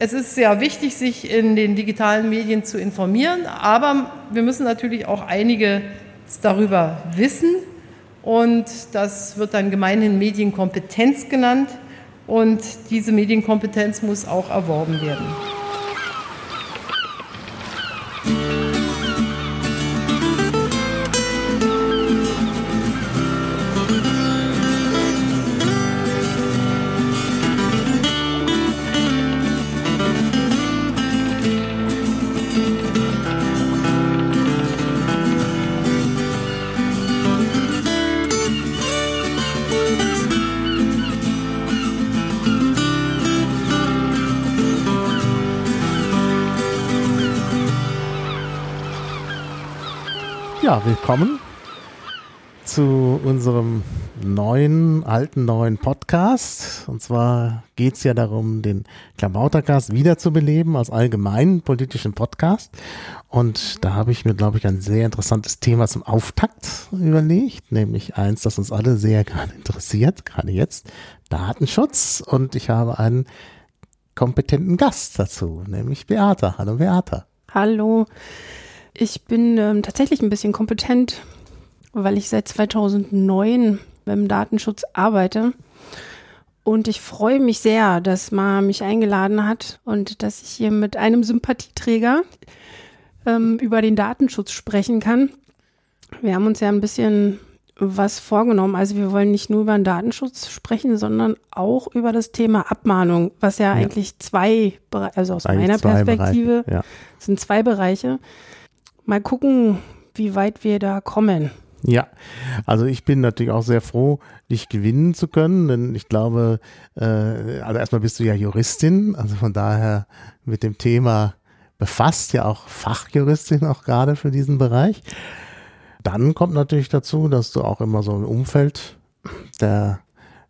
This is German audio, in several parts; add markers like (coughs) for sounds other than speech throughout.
Es ist sehr wichtig, sich in den digitalen Medien zu informieren, aber wir müssen natürlich auch einiges darüber wissen. Und das wird dann gemeinhin Medienkompetenz genannt. Und diese Medienkompetenz muss auch erworben werden. Willkommen zu unserem neuen, alten, neuen Podcast. Und zwar geht es ja darum, den Klamautercast wiederzubeleben als allgemeinen politischen Podcast. Und da habe ich mir, glaube ich, ein sehr interessantes Thema zum Auftakt überlegt, nämlich eins, das uns alle sehr gerade interessiert, gerade jetzt, Datenschutz. Und ich habe einen kompetenten Gast dazu, nämlich Beata. Hallo Beata. Hallo. Ich bin ähm, tatsächlich ein bisschen kompetent, weil ich seit 2009 beim Datenschutz arbeite. Und ich freue mich sehr, dass Ma mich eingeladen hat und dass ich hier mit einem Sympathieträger ähm, über den Datenschutz sprechen kann. Wir haben uns ja ein bisschen was vorgenommen. Also wir wollen nicht nur über den Datenschutz sprechen, sondern auch über das Thema Abmahnung, was ja, ja. eigentlich zwei, also aus eigentlich meiner Perspektive ja. sind zwei Bereiche. Mal gucken, wie weit wir da kommen. Ja, also ich bin natürlich auch sehr froh, dich gewinnen zu können, denn ich glaube, äh, also erstmal bist du ja Juristin, also von daher mit dem Thema befasst, ja auch Fachjuristin auch gerade für diesen Bereich. Dann kommt natürlich dazu, dass du auch immer so im Umfeld der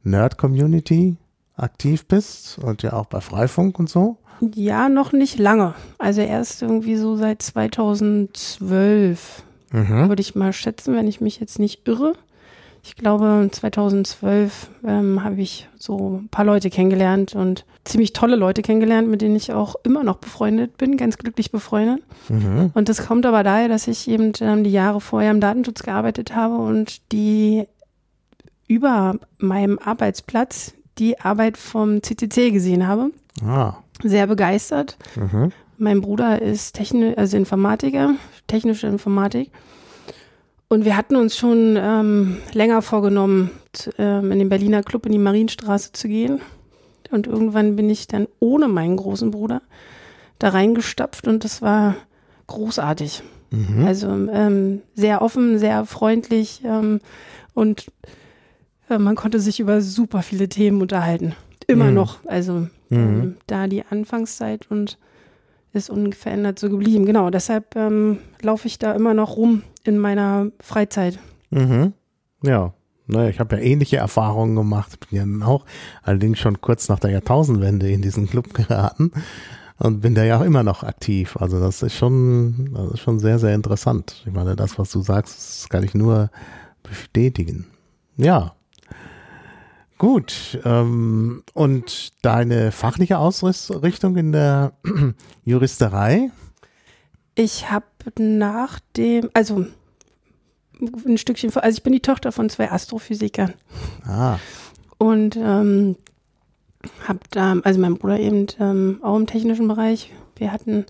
Nerd-Community aktiv bist und ja auch bei Freifunk und so. Ja, noch nicht lange. Also erst irgendwie so seit 2012, mhm. würde ich mal schätzen, wenn ich mich jetzt nicht irre. Ich glaube, 2012 ähm, habe ich so ein paar Leute kennengelernt und ziemlich tolle Leute kennengelernt, mit denen ich auch immer noch befreundet bin, ganz glücklich befreundet. Mhm. Und das kommt aber daher, dass ich eben ähm, die Jahre vorher im Datenschutz gearbeitet habe und die über meinem Arbeitsplatz die Arbeit vom CCC gesehen habe. Ah sehr begeistert. Mhm. Mein Bruder ist Techni also Informatiker, technische Informatik. Und wir hatten uns schon ähm, länger vorgenommen, ähm, in den Berliner Club in die Marienstraße zu gehen. Und irgendwann bin ich dann ohne meinen großen Bruder da reingestapft und das war großartig. Mhm. Also ähm, sehr offen, sehr freundlich ähm, und äh, man konnte sich über super viele Themen unterhalten. Immer mhm. noch. Also Mhm. Ähm, da die Anfangszeit und ist unverändert so geblieben. Genau, deshalb ähm, laufe ich da immer noch rum in meiner Freizeit. Mhm. Ja, naja, ich habe ja ähnliche Erfahrungen gemacht, bin ja dann auch allerdings schon kurz nach der Jahrtausendwende in diesen Club geraten und bin da ja auch immer noch aktiv. Also das ist schon, das ist schon sehr, sehr interessant. Ich meine, das, was du sagst, das kann ich nur bestätigen. Ja, Gut. Ähm, und deine fachliche Ausrichtung in der (clears throat) Juristerei? Ich habe nach dem, also ein Stückchen, also ich bin die Tochter von zwei Astrophysikern. Ah. Und ähm, habe da, also mein Bruder eben ähm, auch im technischen Bereich. Wir hatten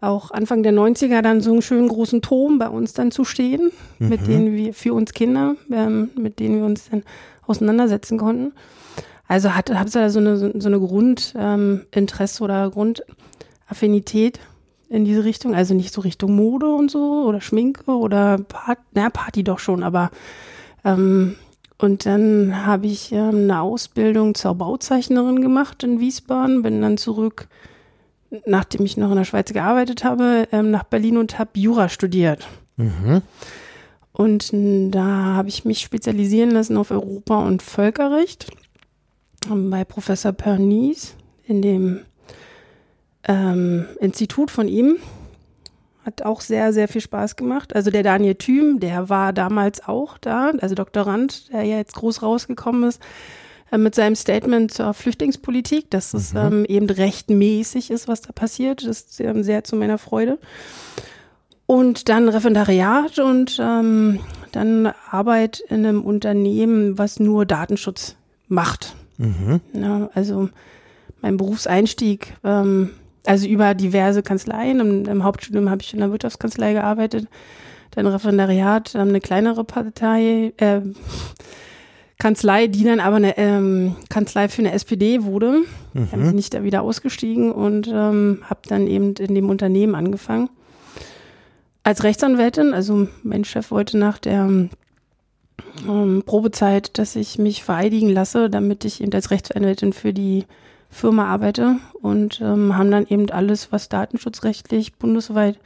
auch Anfang der 90er dann so einen schönen großen Turm bei uns dann zu stehen, mhm. mit denen wir, für uns Kinder, ähm, mit denen wir uns dann auseinandersetzen konnten. Also hatte, habe da so eine, so eine Grundinteresse ähm, oder Grundaffinität in diese Richtung. Also nicht so Richtung Mode und so oder Schminke oder Part, na, Party doch schon, aber ähm, und dann habe ich ähm, eine Ausbildung zur Bauzeichnerin gemacht in Wiesbaden, bin dann zurück, nachdem ich noch in der Schweiz gearbeitet habe, ähm, nach Berlin und habe Jura studiert. Mhm. Und da habe ich mich spezialisieren lassen auf Europa- und Völkerrecht bei Professor Pernice in dem ähm, Institut von ihm. Hat auch sehr, sehr viel Spaß gemacht. Also der Daniel Thüm, der war damals auch da, also Doktorand, der ja jetzt groß rausgekommen ist, äh, mit seinem Statement zur Flüchtlingspolitik, dass es mhm. ähm, eben rechtmäßig ist, was da passiert. Das ist ähm, sehr zu meiner Freude. Und dann Referendariat und ähm, dann Arbeit in einem Unternehmen, was nur Datenschutz macht. Mhm. Ja, also mein Berufseinstieg, ähm, also über diverse Kanzleien. Im, im Hauptstudium habe ich in der Wirtschaftskanzlei gearbeitet, dann Referendariat, ähm, eine kleinere Partei, äh, Kanzlei, die dann aber eine ähm, Kanzlei für eine SPD wurde. Mhm. Dann bin ich da wieder ausgestiegen und ähm, habe dann eben in dem Unternehmen angefangen. Als Rechtsanwältin, also mein Chef wollte nach der ähm, Probezeit, dass ich mich vereidigen lasse, damit ich eben als Rechtsanwältin für die Firma arbeite und ähm, haben dann eben alles, was datenschutzrechtlich bundesweit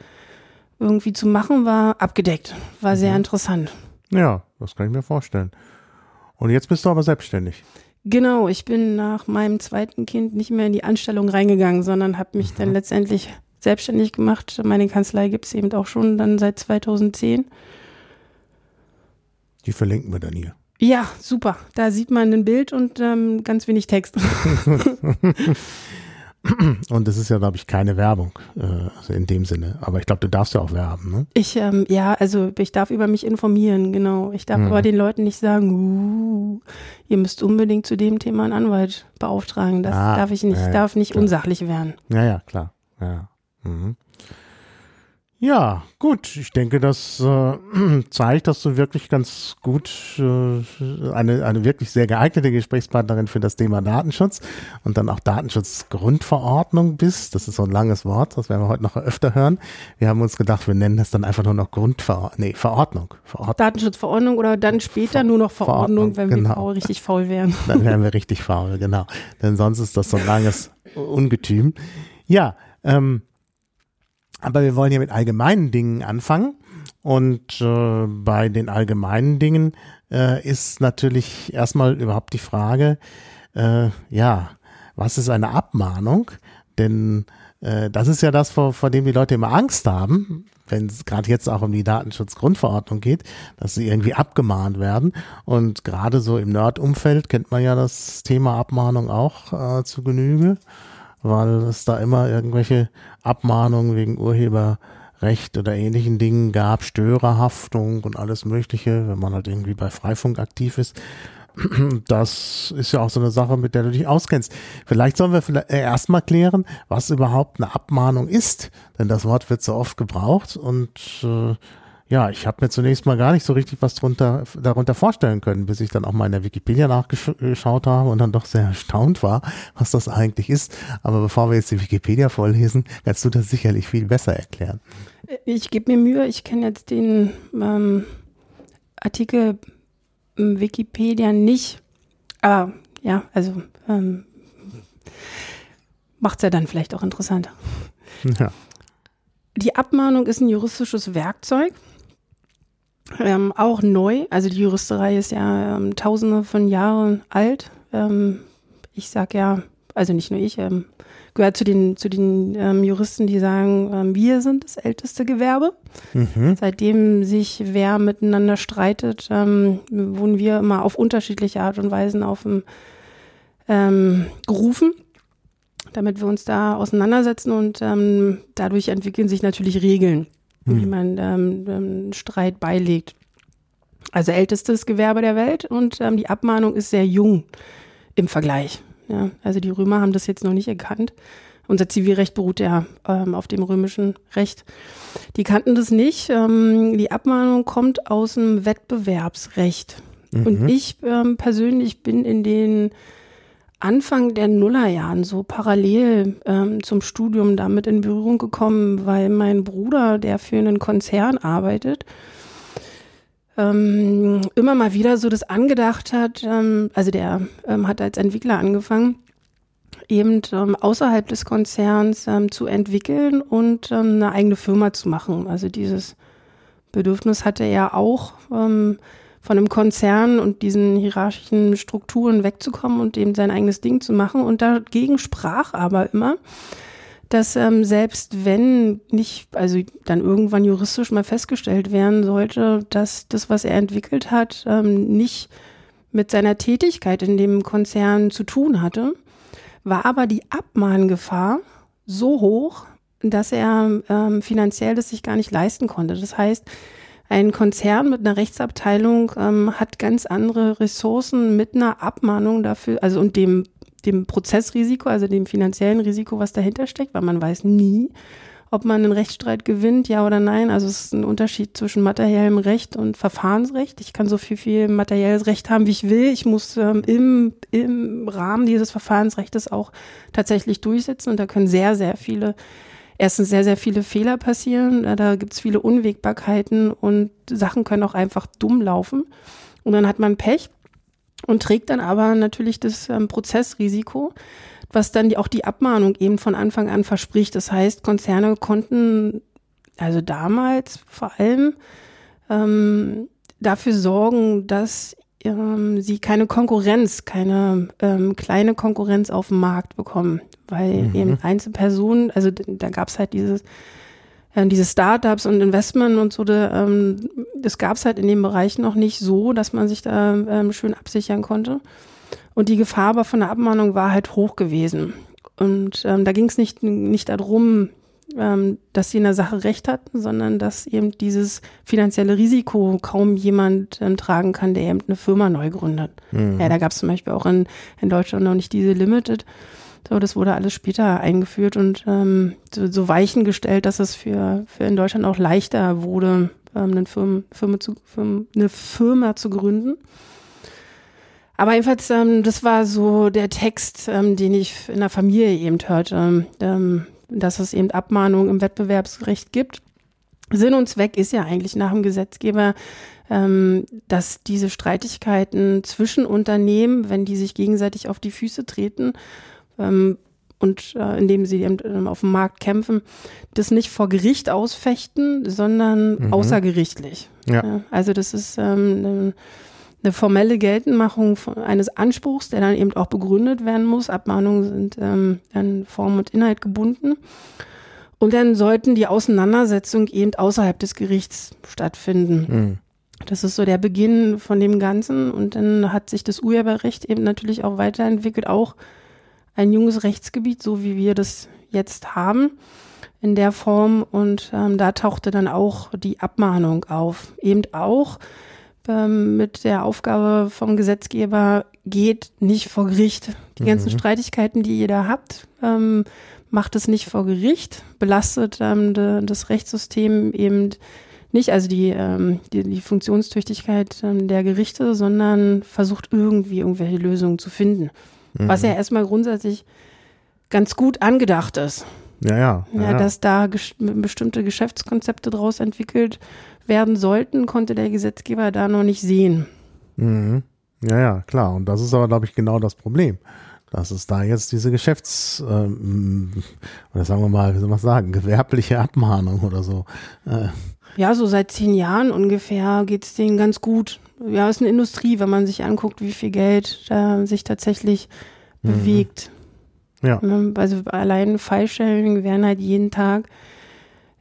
irgendwie zu machen war, abgedeckt. War sehr mhm. interessant. Ja, das kann ich mir vorstellen. Und jetzt bist du aber selbstständig. Genau, ich bin nach meinem zweiten Kind nicht mehr in die Anstellung reingegangen, sondern habe mich mhm. dann letztendlich selbstständig gemacht. Meine Kanzlei gibt es eben auch schon dann seit 2010. Die verlinken wir dann hier. Ja, super. Da sieht man ein Bild und ähm, ganz wenig Text. (laughs) Und das ist ja, glaube ich, keine Werbung äh, also in dem Sinne. Aber ich glaube, du darfst ja auch werben, ne? Ich, ähm, ja, also ich darf über mich informieren, genau. Ich darf mhm. aber den Leuten nicht sagen, uh, ihr müsst unbedingt zu dem Thema einen Anwalt beauftragen. Das ah, darf ich nicht. Ja, ich darf nicht klar. unsachlich werden. Ja, ja, klar. Ja. Mhm. Ja, gut. Ich denke, das äh, (clears throat) zeigt, dass du wirklich ganz gut äh, eine, eine wirklich sehr geeignete Gesprächspartnerin für das Thema Datenschutz und dann auch Datenschutzgrundverordnung bist. Das ist so ein langes Wort, das werden wir heute noch öfter hören. Wir haben uns gedacht, wir nennen das dann einfach nur noch Grundverordnung. Nee, Verordnung. Verordnung. Datenschutzverordnung oder dann später Ver nur noch Verordnung, Verordnung wenn genau. wir faul, richtig faul wären. (laughs) Dann wären wir richtig faul, genau. Denn sonst ist das so ein langes (laughs) Ungetüm. Ja, ähm, aber wir wollen ja mit allgemeinen Dingen anfangen. Und äh, bei den allgemeinen Dingen äh, ist natürlich erstmal überhaupt die Frage, äh, ja, was ist eine Abmahnung? Denn äh, das ist ja das, vor, vor dem die Leute immer Angst haben, wenn es gerade jetzt auch um die Datenschutzgrundverordnung geht, dass sie irgendwie abgemahnt werden. Und gerade so im Nerd-Umfeld kennt man ja das Thema Abmahnung auch äh, zu Genüge weil es da immer irgendwelche Abmahnungen wegen Urheberrecht oder ähnlichen Dingen gab, Störerhaftung und alles Mögliche, wenn man halt irgendwie bei Freifunk aktiv ist. (clears throat) Das ist ja auch so eine Sache, mit der du dich auskennst. Vielleicht sollen wir vielleicht erstmal klären, was überhaupt eine Abmahnung ist, denn das Wort wird so oft gebraucht und äh, ja, ich habe mir zunächst mal gar nicht so richtig was drunter, darunter vorstellen können, bis ich dann auch mal in der Wikipedia nachgeschaut habe und dann doch sehr erstaunt war, was das eigentlich ist. Aber bevor wir jetzt die Wikipedia vorlesen, kannst du das sicherlich viel besser erklären. Ich gebe mir Mühe, ich kenne jetzt den ähm, Artikel Wikipedia nicht. Aber ja, also ähm, macht es ja dann vielleicht auch interessanter. Ja. Die Abmahnung ist ein juristisches Werkzeug, ähm, auch neu, also die Juristerei ist ja ähm, tausende von Jahren alt. Ähm, ich sag ja, also nicht nur ich, ähm, gehört zu den, zu den ähm, Juristen, die sagen, ähm, wir sind das älteste Gewerbe. Mhm. Seitdem sich wer miteinander streitet, wurden wir immer auf unterschiedliche Art und Weisen auf gerufen damit wir uns da auseinandersetzen und dadurch entwickeln sich natürlich Regeln hm. wie man ähm, ähm, Streit beilegt. Also ältestes Gewerbe der Welt und ähm, die Abmahnung ist sehr jung im Vergleich. Ja, also die Römer haben das jetzt noch nicht erkannt. Unser Zivilrecht beruht ja ähm, auf dem römischen Recht. Die kannten das nicht. Ähm, die Abmahnung kommt aus dem Wettbewerbsrecht. Mhm. Und ich ähm, persönlich bin in den Anfang der Nullerjahren so parallel ähm, zum Studium damit in Berührung gekommen, weil mein Bruder, der für einen Konzern arbeitet, ähm, immer mal wieder so das angedacht hat, ähm, also der ähm, hat als Entwickler angefangen, eben ähm, außerhalb des Konzerns ähm, zu entwickeln und eine eigene Firma zu machen. Also dieses Bedürfnis hatte er auch von einem Konzern und diesen hierarchischen Strukturen wegzukommen und eben sein eigenes Ding zu machen. Und dagegen sprach aber immer, dass ähm, selbst wenn nicht, also dann irgendwann juristisch mal festgestellt werden sollte, dass das, was er entwickelt hat, ähm, nicht mit seiner Tätigkeit in dem Konzern zu tun hatte, war aber die Abmahngefahr so hoch, dass er ähm, finanziell das sich gar nicht leisten konnte. Das heißt, ein Konzern mit einer Rechtsabteilung ähm, hat ganz andere Ressourcen mit einer Abmahnung dafür, also und dem, dem Prozessrisiko, also dem finanziellen Risiko, was dahinter steckt, weil man weiß nie, ob man einen Rechtsstreit gewinnt, ja oder nein. Also es ist ein Unterschied zwischen materiellem Recht und Verfahrensrecht. Ich kann so viel, viel materielles Recht haben, wie ich will. Ich muss ähm, im, im Rahmen dieses Verfahrensrechts auch tatsächlich durchsetzen und da können sehr, sehr viele erstens sehr, sehr viele Fehler passieren. Da gibt es viele Unwägbarkeiten und Sachen können auch einfach dumm laufen. Und dann hat man Pech und trägt dann aber natürlich das ähm, Prozessrisiko, was dann die, auch die Abmahnung eben von Anfang an verspricht. Das heißt, Konzerne konnten also damals vor allem ähm, dafür sorgen, dass ähm, sie keine Konkurrenz, keine ähm, kleine Konkurrenz auf dem Markt bekommen weil mhm. eben Einzelpersonen, also da gab es halt dieses, äh, diese Startups und Investment und so, da, ähm, das gab es halt in dem Bereich noch nicht so, dass man sich da ähm, schön absichern konnte. Und die Gefahr aber von der Abmahnung war halt hoch gewesen. Und ähm, da ging es nicht, nicht darum, ähm, dass sie in der Sache recht hatten, sondern dass eben dieses finanzielle Risiko kaum jemand ähm, tragen kann, der eben eine Firma neu gründet. Mhm. Ja, da gab es zum Beispiel auch in, in Deutschland noch nicht diese Limited. So, das wurde alles später eingeführt und ähm, so, so Weichen gestellt, dass es für, für in Deutschland auch leichter wurde, ähm, eine, Firma, Firma zu, Firma, eine Firma zu gründen. Aber jedenfalls, ähm, das war so der Text, ähm, den ich in der Familie eben hörte, ähm, dass es eben Abmahnungen im Wettbewerbsrecht gibt. Sinn und Zweck ist ja eigentlich nach dem Gesetzgeber, ähm, dass diese Streitigkeiten zwischen Unternehmen, wenn die sich gegenseitig auf die Füße treten, ähm, und äh, indem sie ähm, auf dem Markt kämpfen, das nicht vor Gericht ausfechten, sondern mhm. außergerichtlich. Ja. ja. also das ist ähm, eine, eine formelle Geltendmachung eines Anspruchs, der dann eben auch begründet werden muss. Abmahnungen sind ähm, an Form und Inhalt gebunden. Und dann sollten die Auseinandersetzungen eben außerhalb des Gerichts stattfinden. Mhm. Das ist so der Beginn von dem Ganzen. Und dann hat sich das Urheberrecht eben natürlich auch weiterentwickelt, auch ein junges Rechtsgebiet, so wie wir das jetzt haben, in der Form. Und ähm, da tauchte dann auch die Abmahnung auf. Eben auch ähm, mit der Aufgabe vom Gesetzgeber, geht nicht vor Gericht. Die ganzen mhm. Streitigkeiten, die ihr da habt, ähm, macht es nicht vor Gericht, belastet ähm, de, das Rechtssystem eben nicht, also die, ähm, die, die Funktionstüchtigkeit ähm, der Gerichte, sondern versucht irgendwie irgendwelche Lösungen zu finden. Mhm. Was ja erstmal grundsätzlich ganz gut angedacht ist. Ja, ja. ja, ja. Dass da ges bestimmte Geschäftskonzepte daraus entwickelt werden sollten, konnte der Gesetzgeber da noch nicht sehen. Mhm. Ja, ja, klar. Und das ist aber, glaube ich, genau das Problem. Dass es da jetzt diese Geschäfts, ähm, oder sagen wir mal, wie soll man sagen, gewerbliche Abmahnung oder so. Äh. Ja, so seit zehn Jahren ungefähr geht es denen ganz gut ja, ist eine Industrie, wenn man sich anguckt, wie viel Geld da sich tatsächlich mhm. bewegt. Ja. Ne, also allein Fallstellen werden halt jeden Tag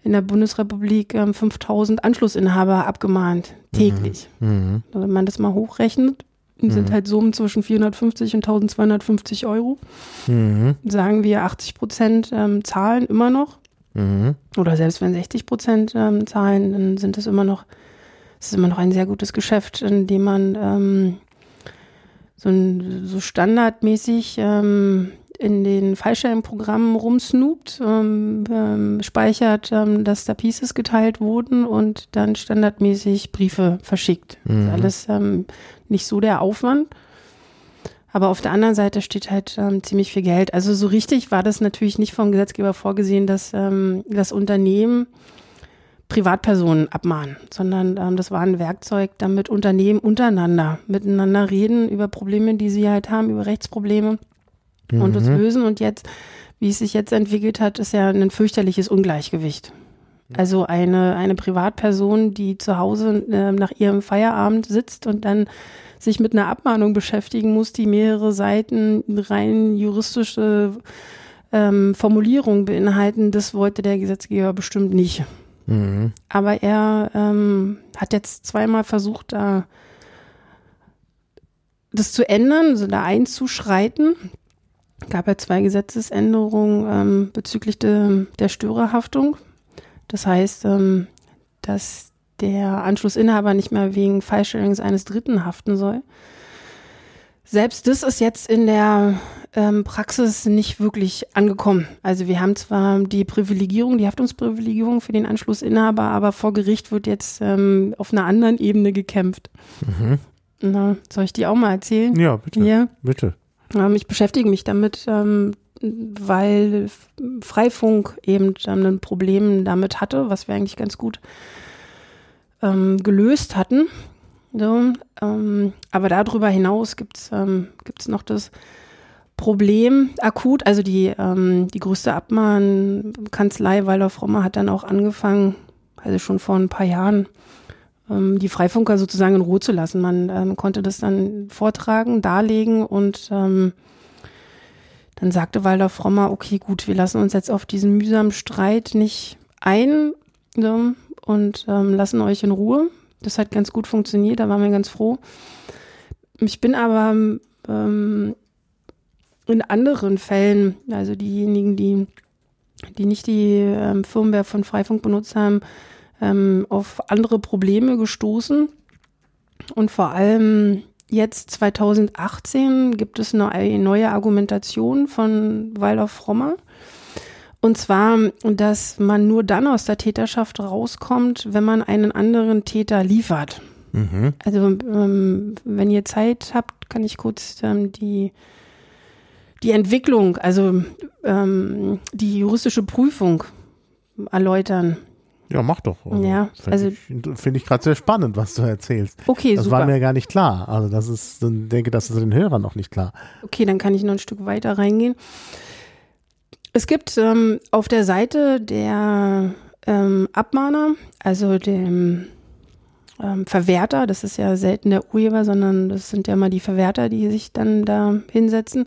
in der Bundesrepublik ähm, 5000 Anschlussinhaber abgemahnt, täglich. Mhm. Mhm. Also wenn man das mal hochrechnet, sind mhm. halt Summen zwischen 450 und 1250 Euro. Mhm. Sagen wir 80 Prozent ähm, zahlen immer noch. Mhm. Oder selbst wenn 60 Prozent ähm, zahlen, dann sind es immer noch es ist immer noch ein sehr gutes Geschäft, in dem man ähm, so, ein, so standardmäßig ähm, in den Fallschirmprogrammen rumsnoopt, ähm, ähm, speichert, ähm, dass da Pieces geteilt wurden und dann standardmäßig Briefe verschickt. Mhm. alles ähm, nicht so der Aufwand. Aber auf der anderen Seite steht halt ähm, ziemlich viel Geld. Also so richtig war das natürlich nicht vom Gesetzgeber vorgesehen, dass ähm, das Unternehmen Privatpersonen abmahnen, sondern ähm, das war ein Werkzeug, damit Unternehmen untereinander miteinander reden über Probleme, die sie halt haben, über Rechtsprobleme mhm. und das lösen. Und jetzt, wie es sich jetzt entwickelt hat, ist ja ein fürchterliches Ungleichgewicht. Also eine, eine Privatperson, die zu Hause äh, nach ihrem Feierabend sitzt und dann sich mit einer Abmahnung beschäftigen muss, die mehrere Seiten rein juristische ähm, Formulierungen beinhalten, das wollte der Gesetzgeber bestimmt nicht. Mhm. Aber er ähm, hat jetzt zweimal versucht, da das zu ändern, also da einzuschreiten. Gab ja zwei Gesetzesänderungen ähm, bezüglich de, der Störerhaftung. Das heißt, ähm, dass der Anschlussinhaber nicht mehr wegen Fallstellung eines Dritten haften soll. Selbst das ist jetzt in der ähm, Praxis nicht wirklich angekommen. Also wir haben zwar die Privilegierung, die Haftungsprivilegierung für den Anschlussinhaber, aber vor Gericht wird jetzt ähm, auf einer anderen Ebene gekämpft. Mhm. Na, soll ich die auch mal erzählen? Ja, bitte. Ja. Bitte. Ähm, ich beschäftige mich damit, ähm, weil Freifunk eben ein Problem damit hatte, was wir eigentlich ganz gut ähm, gelöst hatten. So, ähm, aber darüber hinaus gibt es ähm, noch das Problem akut. Also die, ähm, die größte Abmahnkanzlei Weiler Frommer hat dann auch angefangen, also schon vor ein paar Jahren, ähm, die Freifunker sozusagen in Ruhe zu lassen. Man ähm, konnte das dann vortragen, darlegen und ähm, dann sagte Walter Frommer, okay, gut, wir lassen uns jetzt auf diesen mühsamen Streit nicht ein so, und ähm, lassen euch in Ruhe. Das hat ganz gut funktioniert, da waren wir ganz froh. Ich bin aber ähm, in anderen Fällen, also diejenigen, die, die nicht die ähm, Firmware von Freifunk benutzt haben, ähm, auf andere Probleme gestoßen. Und vor allem jetzt 2018 gibt es eine neue Argumentation von Weiler Frommer. Und zwar, dass man nur dann aus der Täterschaft rauskommt, wenn man einen anderen Täter liefert. Mhm. Also ähm, wenn ihr Zeit habt, kann ich kurz ähm, die, die Entwicklung, also ähm, die juristische Prüfung erläutern. Ja, mach doch. Also, ja, also finde ich, find ich gerade sehr spannend, was du erzählst. Okay, das super. war mir gar nicht klar. Also das ist, ich denke, das ist den Hörern noch nicht klar. Okay, dann kann ich noch ein Stück weiter reingehen. Es gibt ähm, auf der Seite der ähm, Abmahner, also dem ähm, Verwerter, das ist ja selten der Urheber, sondern das sind ja mal die Verwerter, die sich dann da hinsetzen,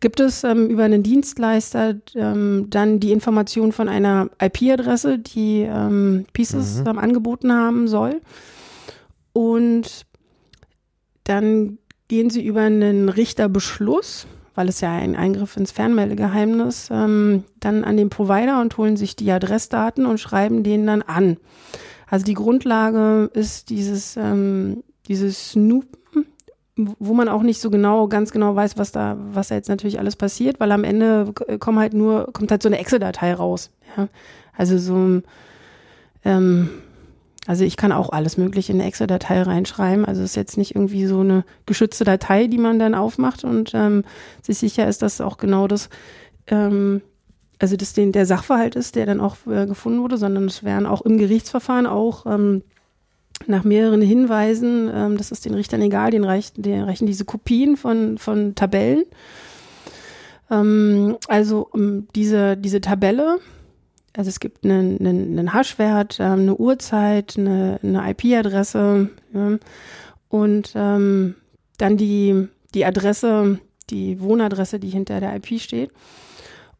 gibt es ähm, über einen Dienstleister ähm, dann die Information von einer IP-Adresse, die ähm, Pieces mhm. angeboten haben soll. Und dann gehen sie über einen Richterbeschluss weil es ja ein Eingriff ins Fernmeldegeheimnis, ähm, dann an den Provider und holen sich die Adressdaten und schreiben den dann an. Also die Grundlage ist dieses, ähm, dieses Snoopen, wo man auch nicht so genau, ganz genau weiß, was da, was da jetzt natürlich alles passiert, weil am Ende kommt halt nur, kommt halt so eine Excel-Datei raus. Ja? Also so, ähm, also ich kann auch alles Mögliche in eine Excel-Datei reinschreiben. Also es ist jetzt nicht irgendwie so eine geschützte Datei, die man dann aufmacht und ähm, sich sicher ist, dass auch genau das, ähm, also das den, der Sachverhalt ist, der dann auch äh, gefunden wurde, sondern es werden auch im Gerichtsverfahren auch ähm, nach mehreren Hinweisen, ähm, das ist den Richtern egal, den reichen, den reichen diese Kopien von, von Tabellen. Ähm, also um diese, diese Tabelle, also es gibt einen, einen, einen Hashwert, ähm, eine Uhrzeit, eine, eine IP-Adresse ja, und ähm, dann die, die Adresse, die Wohnadresse, die hinter der IP steht.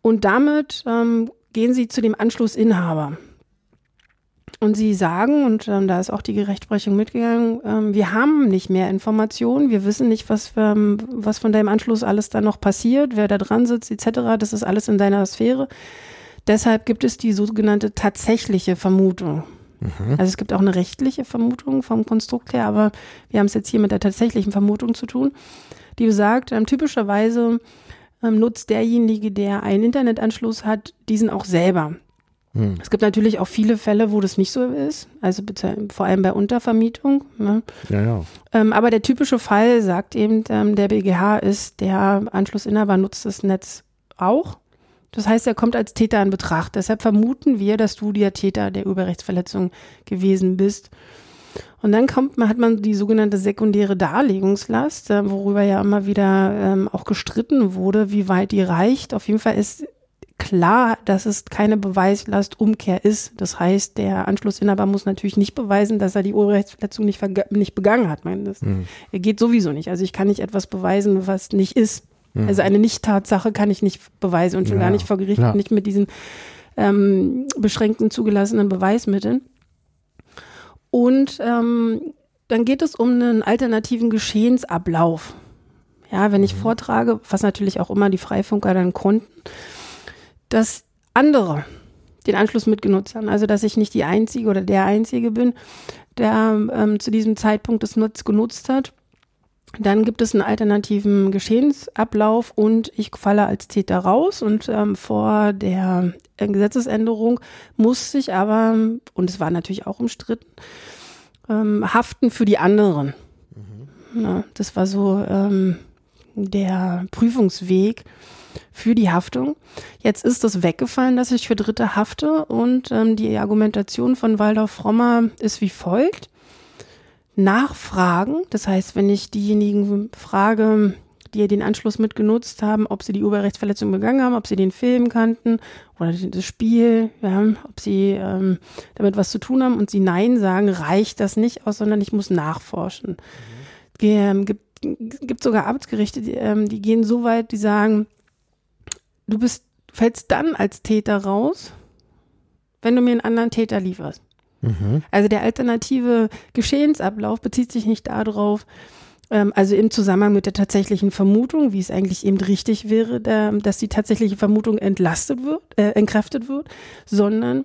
Und damit ähm, gehen Sie zu dem Anschlussinhaber. Und sie sagen, und ähm, da ist auch die Gerechtsprechung mitgegangen, ähm, wir haben nicht mehr Informationen, wir wissen nicht, was, ähm, was von deinem Anschluss alles da noch passiert, wer da dran sitzt, etc. Das ist alles in deiner Sphäre. Deshalb gibt es die sogenannte tatsächliche Vermutung. Mhm. Also es gibt auch eine rechtliche Vermutung vom Konstrukt her, aber wir haben es jetzt hier mit der tatsächlichen Vermutung zu tun, die besagt, ähm, typischerweise ähm, nutzt derjenige, der einen Internetanschluss hat, diesen auch selber. Mhm. Es gibt natürlich auch viele Fälle, wo das nicht so ist, also bitte, vor allem bei Untervermietung. Ne? Ja, ja. Ähm, aber der typische Fall sagt eben, ähm, der BGH ist, der Anschlussinhaber nutzt das Netz auch das heißt, er kommt als Täter in Betracht. Deshalb vermuten wir, dass du der Täter der Urheberrechtsverletzung gewesen bist. Und dann kommt man, hat man die sogenannte sekundäre Darlegungslast, äh, worüber ja immer wieder ähm, auch gestritten wurde, wie weit die reicht. Auf jeden Fall ist klar, dass es keine Beweislastumkehr ist. Das heißt, der Anschlussinhaber muss natürlich nicht beweisen, dass er die Urheberrechtsverletzung nicht, nicht begangen hat. Meine, das mhm. geht sowieso nicht. Also ich kann nicht etwas beweisen, was nicht ist. Mhm. Also eine Nicht-Tatsache kann ich nicht beweisen und schon ja, gar nicht vor Gericht, klar. nicht mit diesen ähm, beschränkten zugelassenen Beweismitteln. Und ähm, dann geht es um einen alternativen Geschehensablauf. ja, wenn ich mhm. vortrage, was natürlich auch immer die Freifunker dann konnten, dass andere den Anschluss mitgenutzt haben. Also, dass ich nicht die Einzige oder der Einzige bin, der ähm, zu diesem Zeitpunkt das Nutz genutzt hat. Dann gibt es einen alternativen Geschehensablauf und ich falle als Täter raus und ähm, vor der Gesetzesänderung muss ich aber, und es war natürlich auch umstritten, ähm, haften für die anderen. Mhm. Ja, das war so ähm, der Prüfungsweg für die Haftung. Jetzt ist es weggefallen, dass ich für Dritte hafte und ähm, die Argumentation von Waldorf Frommer ist wie folgt. Nachfragen, das heißt, wenn ich diejenigen frage, die den Anschluss mitgenutzt haben, ob sie die Urheberrechtsverletzung begangen haben, ob sie den Film kannten oder das Spiel, ja, ob sie ähm, damit was zu tun haben und sie Nein sagen, reicht das nicht aus, sondern ich muss nachforschen. Mhm. Ähm, gibt, gibt sogar Amtsgerichte, die, ähm, die gehen so weit, die sagen, du bist, fällst dann als Täter raus, wenn du mir einen anderen Täter lieferst. Mhm. Also der alternative Geschehensablauf bezieht sich nicht darauf, ähm, also im Zusammenhang mit der tatsächlichen Vermutung, wie es eigentlich eben richtig wäre, dass die tatsächliche Vermutung entlastet wird, äh, entkräftet wird, sondern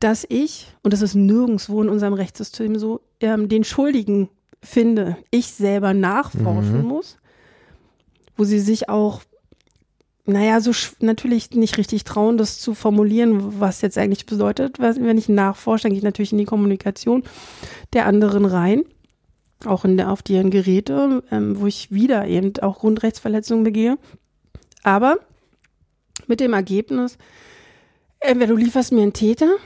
dass ich, und das ist nirgendwo in unserem Rechtssystem so, ähm, den Schuldigen finde, ich selber nachforschen mhm. muss, wo sie sich auch naja, so natürlich nicht richtig trauen, das zu formulieren, was jetzt eigentlich bedeutet. Wenn ich nachforsche, dann gehe ich natürlich in die Kommunikation der anderen rein, auch in der, auf deren Geräte, ähm, wo ich wieder eben auch Grundrechtsverletzungen begehe. Aber mit dem Ergebnis, entweder du lieferst mir einen Täter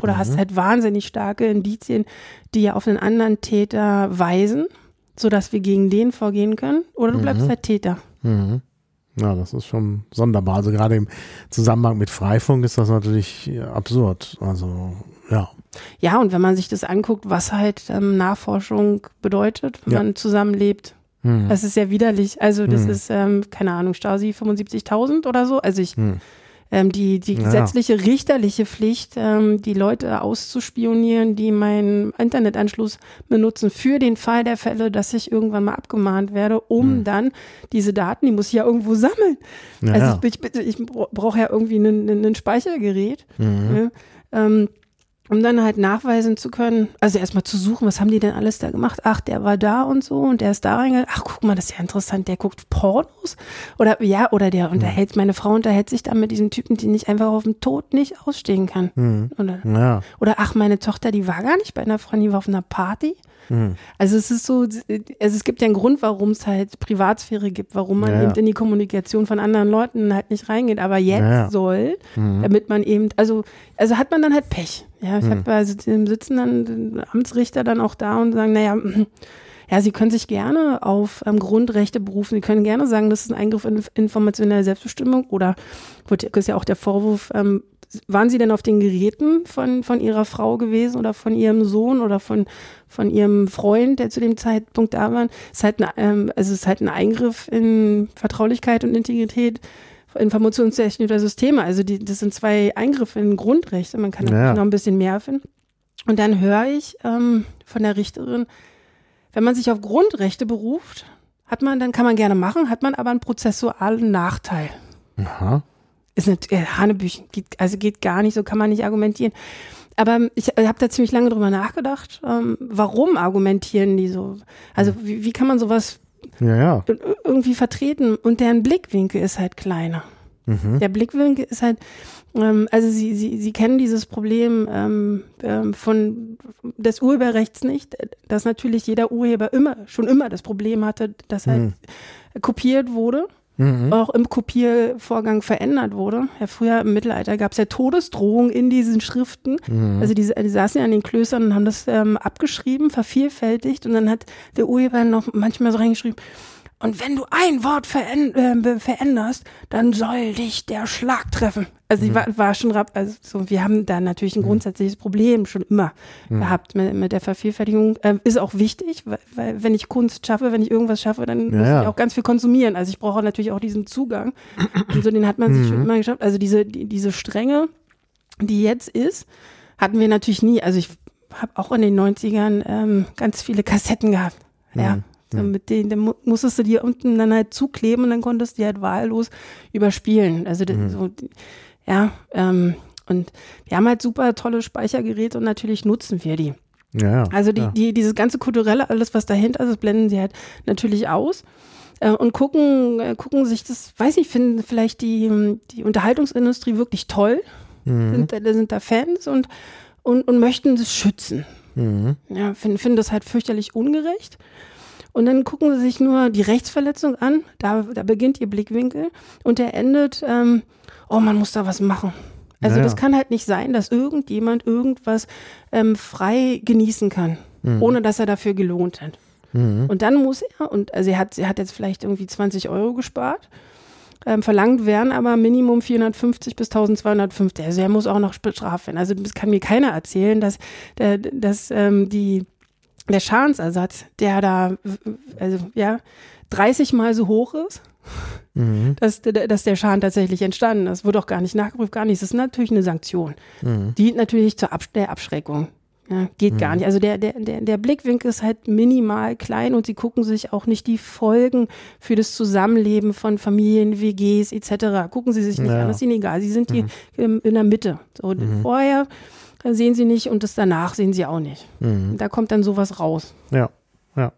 oder mhm. hast halt wahnsinnig starke Indizien, die ja auf einen anderen Täter weisen, sodass wir gegen den vorgehen können, oder du bleibst mhm. halt Täter. Mhm. Ja, das ist schon sonderbar. Also gerade im Zusammenhang mit Freifunk ist das natürlich absurd. Also ja. Ja, und wenn man sich das anguckt, was halt ähm, Nachforschung bedeutet, wenn ja. man zusammenlebt, hm. das ist ja widerlich. Also das hm. ist, ähm, keine Ahnung, Stasi 75.000 oder so. Also ich hm ähm, die, die gesetzliche, ja. richterliche Pflicht, ähm, die Leute auszuspionieren, die meinen Internetanschluss benutzen, für den Fall der Fälle, dass ich irgendwann mal abgemahnt werde, um mhm. dann diese Daten, die muss ich ja irgendwo sammeln. Ja, also ich, ich, ich brauche ja irgendwie ein Speichergerät. Mhm. Ja, ähm, um dann halt nachweisen zu können, also erstmal zu suchen, was haben die denn alles da gemacht? Ach, der war da und so und der ist da reingegangen. Ach, guck mal, das ist ja interessant, der guckt Pornos. Oder ja, oder der unterhält, meine Frau unterhält sich dann mit diesem Typen, die nicht einfach auf dem Tod nicht ausstehen kann. Mhm. Oder, ja. oder ach, meine Tochter, die war gar nicht bei einer Freundin, die war auf einer Party. Mhm. Also es ist so, also es gibt ja einen Grund, warum es halt Privatsphäre gibt, warum man ja, eben in die Kommunikation von anderen Leuten halt nicht reingeht. Aber jetzt ja, soll, mhm. damit man eben, also, also hat man dann halt Pech. Ja, ich mhm. habe also sitzen dann Amtsrichter dann auch da und sagen, naja, (clears throat) ja, Sie können sich gerne auf ähm, Grundrechte berufen. Sie können gerne sagen, das ist ein Eingriff in informationelle Selbstbestimmung oder ist ja auch der Vorwurf, ähm, waren Sie denn auf den Geräten von, von Ihrer Frau gewesen oder von Ihrem Sohn oder von, von Ihrem Freund, der zu dem Zeitpunkt da war? Es ist halt ein, ähm, also es ist halt ein Eingriff in Vertraulichkeit und Integrität Informationstechnik oder Systeme. Also die, das sind zwei Eingriffe in Grundrechte. Man kann ja. noch ein bisschen mehr finden. Und dann höre ich ähm, von der Richterin, wenn man sich auf Grundrechte beruft, hat man, dann kann man gerne machen, hat man aber einen prozessualen Nachteil. Aha ist eine äh, Hanebüchen, geht, also geht gar nicht, so kann man nicht argumentieren. Aber ich äh, habe da ziemlich lange drüber nachgedacht, ähm, warum argumentieren die so? Also wie, wie kann man sowas ja, ja. irgendwie vertreten? Und deren Blickwinkel ist halt kleiner. Mhm. Der Blickwinkel ist halt, ähm, also sie, sie, sie kennen dieses Problem ähm, ähm, von des Urheberrechts nicht, dass natürlich jeder Urheber immer, schon immer das Problem hatte, dass halt mhm. kopiert wurde mhm. auch im Kopiervorgang verändert wurde. Ja, früher im Mittelalter gab es ja Todesdrohungen in diesen Schriften. Mhm. Also die, die, saßen ja an den Klöstern und haben das ähm, abgeschrieben, vervielfältigt und dann hat der Urheber noch manchmal so reingeschrieben, und wenn du ein Wort äh, veränderst, dann soll dich der Schlag treffen. Also mhm. war, war schon, also so, wir haben da natürlich ein mhm. grundsätzliches Problem schon immer mhm. gehabt mit, mit der Vervielfältigung. Ähm, ist auch wichtig, weil, weil, wenn ich Kunst schaffe, wenn ich irgendwas schaffe, dann ja, muss ich auch ganz viel konsumieren. Also ich brauche natürlich auch diesen Zugang. Und so den hat man sich schon mhm. immer geschafft. Also diese, die, diese Strenge, die jetzt ist, hatten wir natürlich nie. Also ich habe auch in den 90ern ähm, ganz viele Kassetten gehabt. Ja, mhm So, mit denen, dann musstest du die unten dann halt zukleben und dann konntest du die halt wahllos überspielen. Also das, so, ja, ähm, und wir haben halt super tolle Speichergeräte und natürlich nutzen wir die. Ja, Also die, ja. die, dieses ganze kulturelle, alles was dahinter ist, das blenden sie halt natürlich aus äh, und gucken, äh, gucken sich das, weiß ich, finden vielleicht die, die Unterhaltungsindustrie wirklich toll, Mhm. sind, da, sind da Fans und, und, und möchten das schützen. Mhm. Ja, finden, finden das halt fürchterlich ungerecht. Und dann gucken sie sich nur die Rechtsverletzung an, da, da beginnt ihr Blickwinkel und der endet, ähm, oh, man muss da was machen. Also Naja. das kann halt nicht sein, dass irgendjemand irgendwas ähm, frei genießen kann, ohne dass er dafür gelohnt hat. Mhm. Und dann muss er, und also er hat, er hat jetzt vielleicht irgendwie 20 Euro gespart, ähm, verlangt werden aber Minimum 450 bis 1250. Also er muss auch noch bestraft werden. Also das kann mir keiner erzählen, dass, dass ähm, die, der Schadensersatz, der da, also ja, 30 mal so hoch ist, Mhm. dass, der- dass der Schaden tatsächlich entstanden ist. Wird auch gar nicht nachgeprüft, gar nichts. Das ist natürlich eine Sanktion. Mhm. Dient natürlich zur Absch der Abschreckung. Ja, geht gar nicht. Also der, der, der, der Blickwinkel ist halt minimal klein und sie gucken sich auch nicht die Folgen für das Zusammenleben von Familien, WGs etc. Gucken sie sich nicht Ja. an, das ist ihnen egal. Sie sind die ähm, in der Mitte. So, Vorher äh, sehen sie nicht und das danach sehen sie auch nicht. Mhm. Da kommt dann sowas raus. Ja, ja.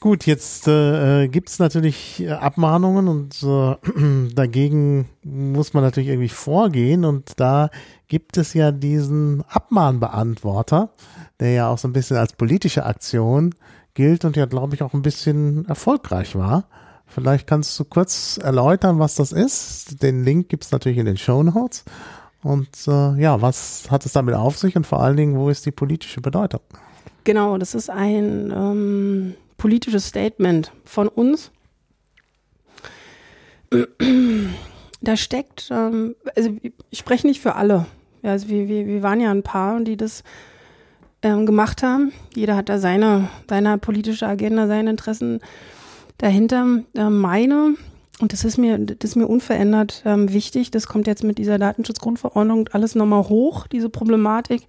Gut, jetzt äh, gibt es natürlich äh, Abmahnungen und äh, (clears throat) dagegen muss man natürlich irgendwie vorgehen und da gibt es ja diesen Abmahnbeantworter, der ja auch so ein bisschen als politische Aktion gilt und ja, glaube ich, auch ein bisschen erfolgreich war. Vielleicht kannst du kurz erläutern, was das ist. Den Link gibt es natürlich in den Show Notes. Und äh, ja, was hat es damit auf sich und vor allen Dingen, wo ist die politische Bedeutung? Genau, das ist ein ähm, politisches Statement von uns. Da steckt, ähm, also ich spreche nicht für alle. Ja, also wir, wir, wir waren ja ein paar, die das ähm, gemacht haben. Jeder hat da seine, seine politische Agenda, seine Interessen dahinter. Ähm, meine, und das ist mir, das ist mir unverändert ähm, wichtig, das kommt jetzt mit dieser Datenschutzgrundverordnung alles nochmal hoch, diese Problematik.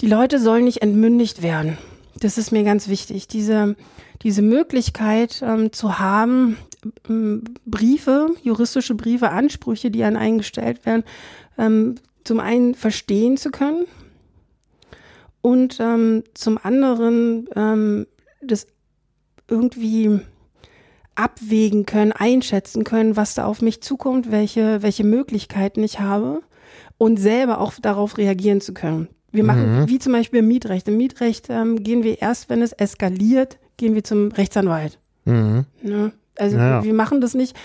Die Leute sollen nicht entmündigt werden. Das ist mir ganz wichtig. Diese, diese Möglichkeit ähm, zu haben, ähm, Briefe, juristische Briefe, Ansprüche, die an einen gestellt werden, ähm, zum einen verstehen zu können und ähm, zum anderen ähm, das irgendwie abwägen können, einschätzen können, was da auf mich zukommt, welche, welche Möglichkeiten ich habe und selber auch darauf reagieren zu können. Wir machen, wie zum Beispiel im Mietrecht. Im Mietrecht ähm, gehen wir erst, wenn es eskaliert, gehen wir zum Rechtsanwalt. Mhm. Ne? Also Ja, wir, wir machen das nicht.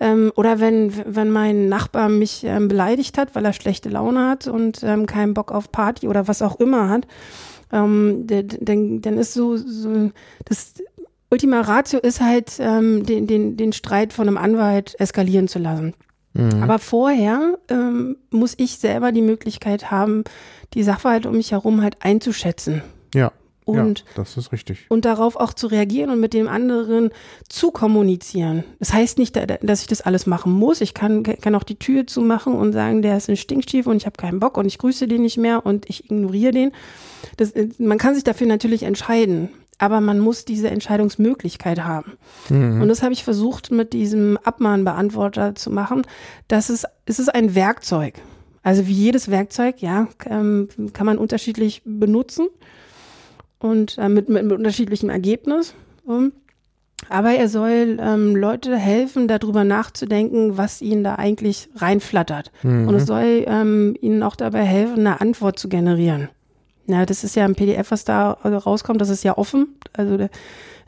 Ähm, oder wenn, wenn mein Nachbar mich ähm, beleidigt hat, weil er schlechte Laune hat und ähm, keinen Bock auf Party oder was auch immer hat, ähm, dann, dann ist so, so das Ultima Ratio ist halt, ähm, den, den, den Streit von einem Anwalt eskalieren zu lassen. Mhm. Aber vorher ähm, muss ich selber die Möglichkeit haben, die Sachverhalte um mich herum halt einzuschätzen Ja. und ja, das ist richtig. und darauf auch zu reagieren und mit dem anderen zu kommunizieren. Das heißt nicht, da- dass ich das alles machen muss. Ich kann, kann auch die Tür zumachen und sagen, der ist ein Stinkstiefel und ich habe keinen Bock und ich grüße den nicht mehr und ich ignoriere den. Das, äh, man kann sich dafür natürlich entscheiden, aber man muss diese Entscheidungsmöglichkeit haben. Und das habe ich versucht mit diesem Abmahnbeantworter zu machen. Das ist, es ist ein Werkzeug. Also wie jedes Werkzeug, ja, ähm, kann man unterschiedlich benutzen und äh, mit, mit, mit unterschiedlichem Ergebnis. So. Aber er soll ähm, Leute helfen, darüber nachzudenken, was ihnen da eigentlich reinflattert. Und es soll ähm, ihnen auch dabei helfen, eine Antwort zu generieren. Ja, das ist ja ein PDF, was da rauskommt, das ist ja offen. Also der,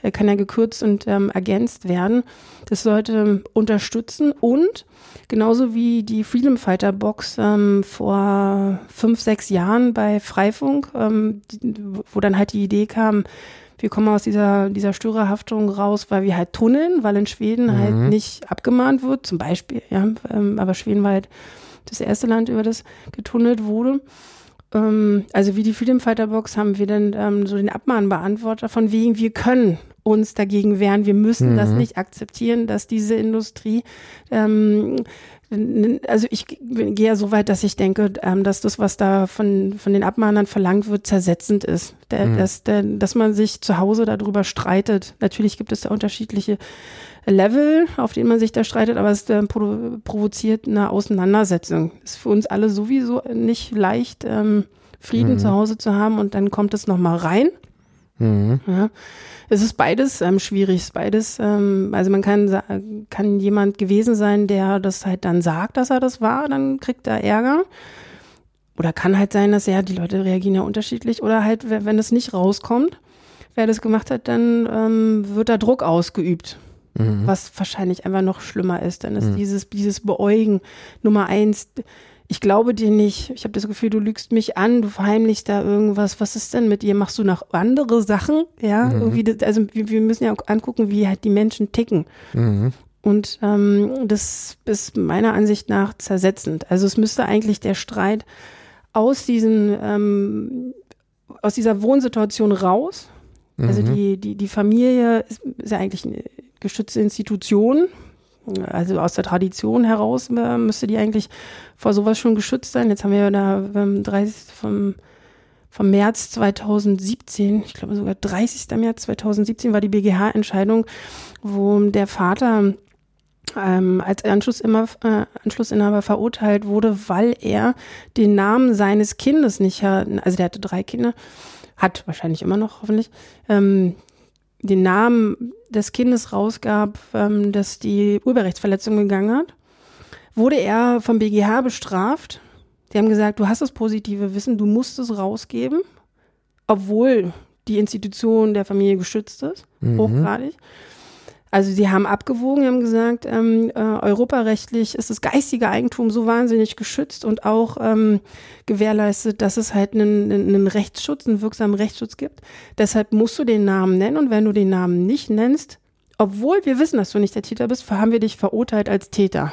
er kann ja gekürzt und ähm, ergänzt werden. Das sollte unterstützen und genauso wie die Freedom Fighter Box ähm, vor fünf, sechs Jahren bei Freifunk, ähm, die, wo dann halt die Idee kam, wir kommen aus dieser, dieser Störerhaftung raus, weil wir halt tunneln, weil in Schweden halt nicht abgemahnt wird, zum Beispiel, ja, ähm, aber Schweden war halt das erste Land, über das getunnelt wurde. Ähm, also wie die Freedom Fighter Box haben wir dann ähm, so den Abmahnbeantworter von wegen, wir können uns dagegen wehren, wir müssen das nicht akzeptieren, dass diese Industrie ähm, also ich gehe ja so weit, dass ich denke, ähm, dass das, was da von, von den Abmahnern verlangt wird, zersetzend ist. Der, mhm. dass, der, dass man sich zu Hause darüber streitet. Natürlich gibt es da unterschiedliche Level, auf denen man sich da streitet, aber es äh, provoziert eine Auseinandersetzung. Ist für uns alle sowieso nicht leicht, ähm, Frieden mhm. zu Hause zu haben und dann kommt es nochmal rein. Mhm. Ja. Es ist beides ähm, schwierig, ist beides, ähm, also man kann, kann jemand gewesen sein, der das halt dann sagt, dass er das war, dann kriegt er Ärger. Oder kann halt sein, dass ja, die Leute reagieren ja unterschiedlich. Oder halt, wenn es nicht rauskommt, wer das gemacht hat, dann ähm, wird da Druck ausgeübt. Mhm. Was wahrscheinlich einfach noch schlimmer ist. Dann ist mhm. dieses, dieses Beäugen Nummer eins ich glaube dir nicht. Ich habe das Gefühl, du lügst mich an, du verheimlichst da irgendwas. Was ist denn mit dir? Machst du noch andere Sachen? Ja, mhm. irgendwie, also wir, wir, müssen ja auch angucken, wie halt die Menschen ticken. Mhm. Und ähm, das ist meiner Ansicht nach zersetzend. Also es müsste eigentlich der Streit aus diesen, ähm, aus dieser Wohnsituation raus. Also mhm. die, die, die Familie ist, ist ja eigentlich eine geschützte Institution also aus der Tradition heraus äh, müsste die eigentlich vor sowas schon geschützt sein. Jetzt haben wir da ähm, 30, vom, vom März 2017, ich glaube sogar 30. März 2017 war die BGH-Entscheidung, wo der Vater ähm, als Anschlussinhaber, äh, Anschlussinhaber verurteilt wurde, weil er den Namen seines Kindes nicht, also der hatte drei Kinder, hat wahrscheinlich immer noch hoffentlich, ähm, den Namen des Kindes rausgab, ähm, das die Urheberrechtsverletzung gegangen hat, wurde er vom BGH bestraft. Die haben gesagt, du hast das positive Wissen, du musst es rausgeben, obwohl die Institution der Familie geschützt ist, mhm. hochgradig. Also sie haben abgewogen, haben gesagt, ähm, äh, europarechtlich ist das geistige Eigentum so wahnsinnig geschützt und auch ähm, gewährleistet, dass es halt einen, einen Rechtsschutz, einen wirksamen Rechtsschutz gibt. Deshalb musst du den Namen nennen und wenn du den Namen nicht nennst, obwohl wir wissen, dass du nicht der Täter bist, haben wir dich verurteilt als Täter.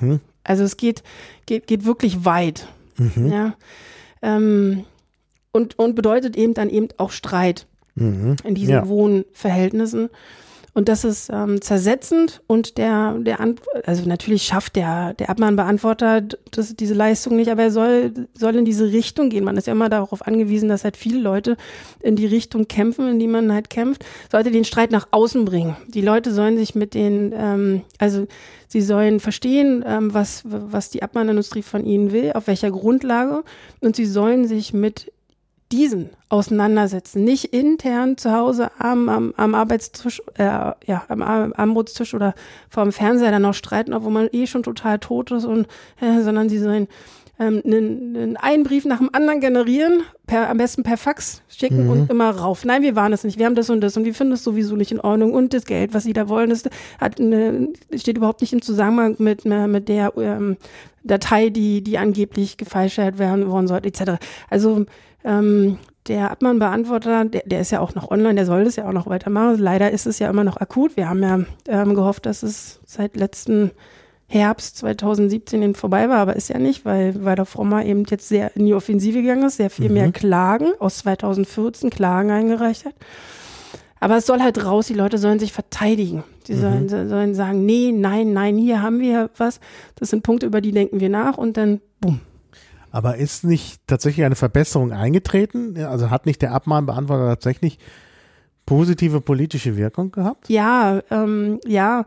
Mhm. Also es geht, geht, geht wirklich weit. Mhm. Ja. Ähm, und, und bedeutet eben dann eben auch Streit mhm. in diesen ja. Wohnverhältnissen. Und das ist ähm, zersetzend und der, der also natürlich schafft der, der Abmahnbeantworter das, diese Leistung nicht, aber er soll, soll in diese Richtung gehen. Man ist ja immer darauf angewiesen, dass halt viele Leute in die Richtung kämpfen, in die man halt kämpft, sollte den Streit nach außen bringen. Die Leute sollen sich mit den, ähm, also sie sollen verstehen, ähm, was, was die Abmahnindustrie von ihnen will, auf welcher Grundlage und sie sollen sich mit diesen auseinandersetzen. Nicht intern zu Hause am, am, am Arbeitstisch, äh, ja, am Armutstisch oder vor dem Fernseher dann noch streiten, obwohl man eh schon total tot ist und, äh, sondern sie sollen ähm, einen, einen einen Brief nach dem anderen generieren, per, am besten per Fax schicken mhm. und immer rauf. Nein, wir waren es nicht, wir haben das und das und wir finden es sowieso nicht in Ordnung und das Geld, was sie da wollen, das hat eine, steht überhaupt nicht im Zusammenhang mit, mit der ähm, Datei, die, die angeblich gefälscht werden worden sollte, etc. Also ähm, der Abmahnbeantworter, der, der ist ja auch noch online, der soll das ja auch noch weitermachen. Leider ist es ja immer noch akut. Wir haben ja ähm, gehofft, dass es seit letzten Herbst 2017 vorbei war, aber ist ja nicht, weil, weil der Frommer eben jetzt sehr in die Offensive gegangen ist, sehr viel mhm. mehr Klagen aus 2014 Klagen eingereicht hat. Aber es soll halt raus, die Leute sollen sich verteidigen. Die mhm. sollen, sollen sagen, nee, nein, nein, hier haben wir was. Das sind Punkte, über die denken wir nach und dann, bumm, aber ist nicht tatsächlich eine Verbesserung eingetreten? Also hat nicht der Abmahnbeantworter tatsächlich positive politische Wirkung gehabt? Ja, ähm, ja,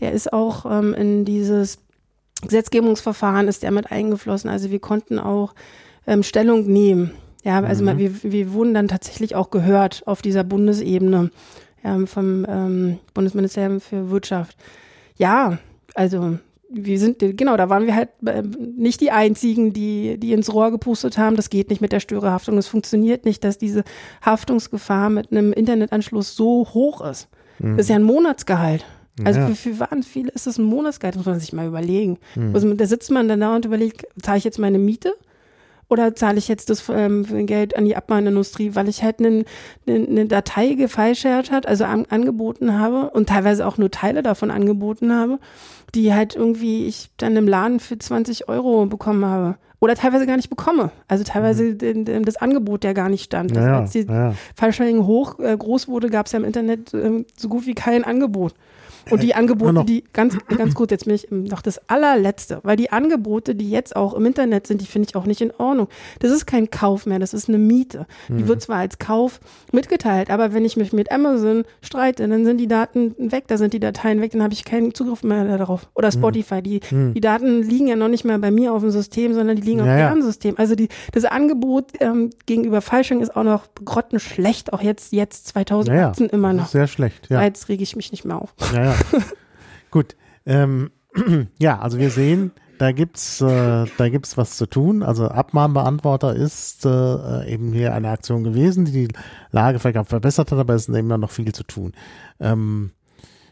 der ist auch ähm, in dieses Gesetzgebungsverfahren ist der mit eingeflossen. Also wir konnten auch ähm, Stellung nehmen. Ja, also mhm. wir, wir wurden dann tatsächlich auch gehört auf dieser Bundesebene ja, vom ähm, Bundesministerium für Wirtschaft. Ja, also wir sind, genau, da waren wir halt äh, nicht die einzigen, die, die ins Rohr gepustet haben. Das geht nicht mit der Störerhaftung. Es funktioniert nicht, dass diese Haftungsgefahr mit einem Internetanschluss so hoch ist. Mhm. Das ist ja ein Monatsgehalt. Also ja. für, für wahnsinnig viele ist das ein Monatsgehalt, muss man sich mal überlegen. Mhm. Also da sitzt man dann da und überlegt, zahle ich jetzt meine Miete? Oder zahle ich jetzt das ähm, Geld an die Abmahnindustrie, weil ich halt eine ne, ne Datei gefeilschert hat, also an, angeboten habe und teilweise auch nur Teile davon angeboten habe, die halt irgendwie ich dann im Laden für 20 Euro bekommen habe. Oder teilweise gar nicht bekomme. Also teilweise mhm. das Angebot, der gar nicht stand. Also als die ja. Fallschirming hoch äh, groß wurde, gab es ja im Internet äh, so gut wie kein Angebot. Und die Angebote, die ganz, ganz gut, jetzt bin ich noch das allerletzte, weil die Angebote, die jetzt auch im Internet sind, die finde ich auch nicht in Ordnung. Das ist kein Kauf mehr, das ist eine Miete. Die mhm. wird zwar als Kauf mitgeteilt, aber wenn ich mich mit Amazon streite, dann sind die Daten weg, da sind die Dateien weg, dann habe ich keinen Zugriff mehr darauf. Oder mhm. Spotify, die, mhm. die Daten liegen ja noch nicht mehr bei mir auf dem System, sondern die liegen auf deren ja. System. Also die, das Angebot ähm, gegenüber Falschung ist auch noch grottenschlecht, auch jetzt, jetzt 2018 ja, immer noch. Sehr schlecht, ja. Jetzt rege ich mich nicht mehr auf. Ja, ja. (laughs) Gut. Ähm, (clears throat) ja, also wir sehen, da gibt's, äh, was zu tun. Also Abmahnbeantworter ist äh, eben hier eine Aktion gewesen, die die Lage vielleicht verbessert hat, aber es ist immer noch viel zu tun. Ähm,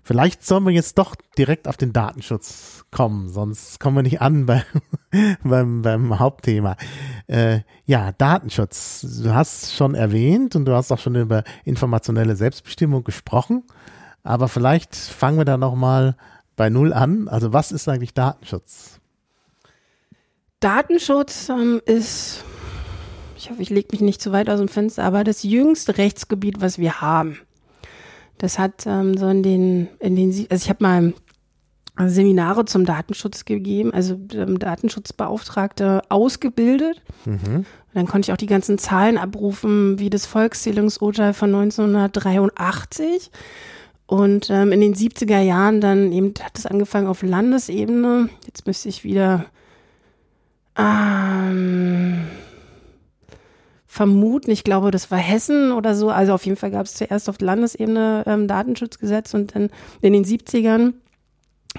vielleicht sollen wir jetzt doch direkt auf den Datenschutz kommen, sonst kommen wir nicht an (laughs) bei, beim, beim Hauptthema. Äh, ja, Datenschutz. Du hast schon erwähnt und du hast auch schon über informationelle Selbstbestimmung gesprochen. Aber vielleicht fangen wir da nochmal bei Null an. Also was ist eigentlich Datenschutz? Datenschutz ähm, ist, ich hoffe, ich lege mich nicht zu weit aus dem Fenster, aber das jüngste Rechtsgebiet, was wir haben. Das hat ähm, so in den, in den, also ich habe mal Seminare zum Datenschutz gegeben, also ähm, Datenschutzbeauftragte ausgebildet. Mhm. dann konnte ich auch die ganzen Zahlen abrufen, wie das Volkszählungsurteil von 1983 und ähm, in den 70er Jahren dann eben hat es angefangen auf Landesebene. Jetzt müsste ich wieder ähm, vermuten, ich glaube, das war Hessen oder so. Also auf jeden Fall gab es zuerst auf Landesebene ähm, Datenschutzgesetz und dann in den 70ern,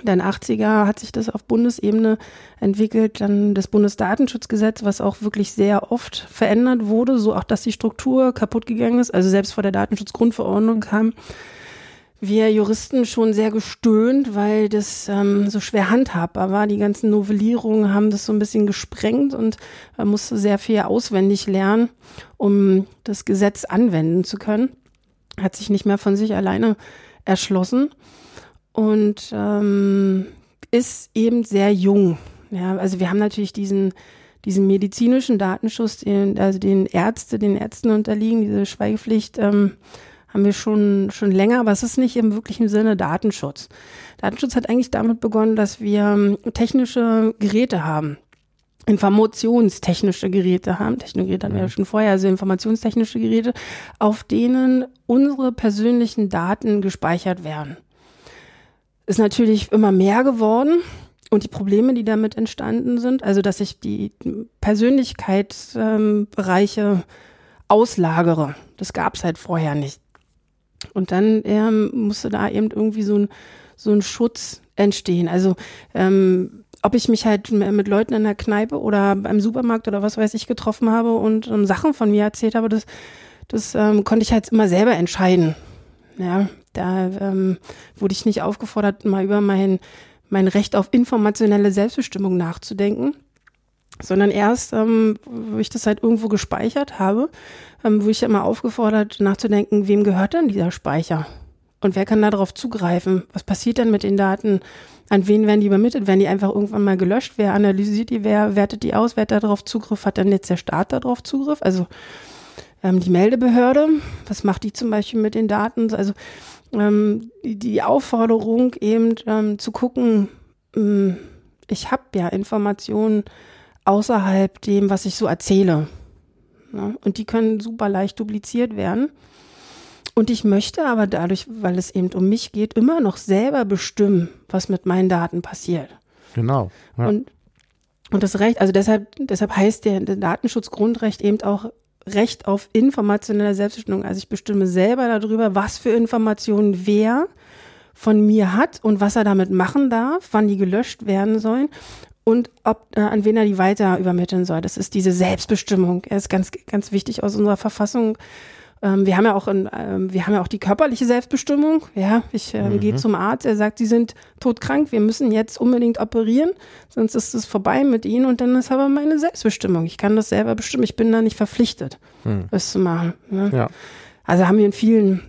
dann 80er hat sich das auf Bundesebene entwickelt, dann das Bundesdatenschutzgesetz, was auch wirklich sehr oft verändert wurde, so auch, dass die Struktur kaputt gegangen ist. Also selbst vor der Datenschutzgrundverordnung kam wir Juristen schon sehr gestöhnt, weil das ähm, so schwer handhabbar war. Die ganzen Novellierungen haben das so ein bisschen gesprengt und man musste sehr viel auswendig lernen, um das Gesetz anwenden zu können. Hat sich nicht mehr von sich alleine erschlossen und ähm, ist eben sehr jung. Ja, also wir haben natürlich diesen diesen medizinischen Datenschutz, den, also den Ärzte, den Ärzten unterliegen, diese Schweigepflicht. Ähm, haben wir schon, schon länger, aber es ist nicht im wirklichen Sinne Datenschutz. Datenschutz hat eigentlich damit begonnen, dass wir ähm, technische Geräte haben. Informationstechnische Geräte haben. Geräte hatten wir ja mhm. schon vorher, also informationstechnische Geräte, auf denen unsere persönlichen Daten gespeichert werden. Ist natürlich immer mehr geworden. Und die Probleme, die damit entstanden sind, also dass ich die Persönlichkeitsbereiche ähm, auslagere, das gab es halt vorher nicht. Und dann ähm, musste da eben irgendwie so ein, so ein Schutz entstehen. Also ähm, ob ich mich halt mit Leuten in der Kneipe oder beim Supermarkt oder was weiß ich getroffen habe und ähm, Sachen von mir erzählt habe, das, das ähm, konnte ich halt immer selber entscheiden. Ja, da ähm, wurde ich nicht aufgefordert, mal über mein, mein Recht auf informationelle Selbstbestimmung nachzudenken sondern erst, ähm, wo ich das halt irgendwo gespeichert habe, ähm, wo ich immer aufgefordert nachzudenken, wem gehört denn dieser Speicher? Und wer kann darauf zugreifen? Was passiert dann mit den Daten? An wen werden die übermittelt? Werden die einfach irgendwann mal gelöscht? Wer analysiert die? Wer wertet die aus? Wer hat darauf Zugriff? Hat dann jetzt der Staat darauf Zugriff? Also ähm, die Meldebehörde, was macht die zum Beispiel mit den Daten? Also ähm, die, Aufforderung eben ähm, zu gucken, ähm, ich habe ja Informationen, außerhalb dem, was ich so erzähle. Ja, und die können super leicht dupliziert werden. Und ich möchte aber dadurch, weil es eben um mich geht, immer noch selber bestimmen, was mit meinen Daten passiert. Genau. Ja. Und, und das Recht, also deshalb, deshalb heißt der, der Datenschutzgrundrecht eben auch Recht auf informationelle Selbstbestimmung. Also ich bestimme selber darüber, was für Informationen wer von mir hat und was er damit machen darf, wann die gelöscht werden sollen und ob, äh, an wen er die weiter übermitteln soll. Das ist diese Selbstbestimmung. Er ist ganz, ganz wichtig aus unserer Verfassung. Ähm, wir haben ja auch, in, ähm, wir haben ja auch die körperliche Selbstbestimmung. Ja, ich äh, mhm. gehe zum Arzt, er sagt, Sie sind todkrank, wir müssen jetzt unbedingt operieren, sonst ist es vorbei mit Ihnen und dann ist aber meine Selbstbestimmung. Ich kann das selber bestimmen. Ich bin da nicht verpflichtet, mhm. das zu machen. Ne? Ja. Also haben wir in vielen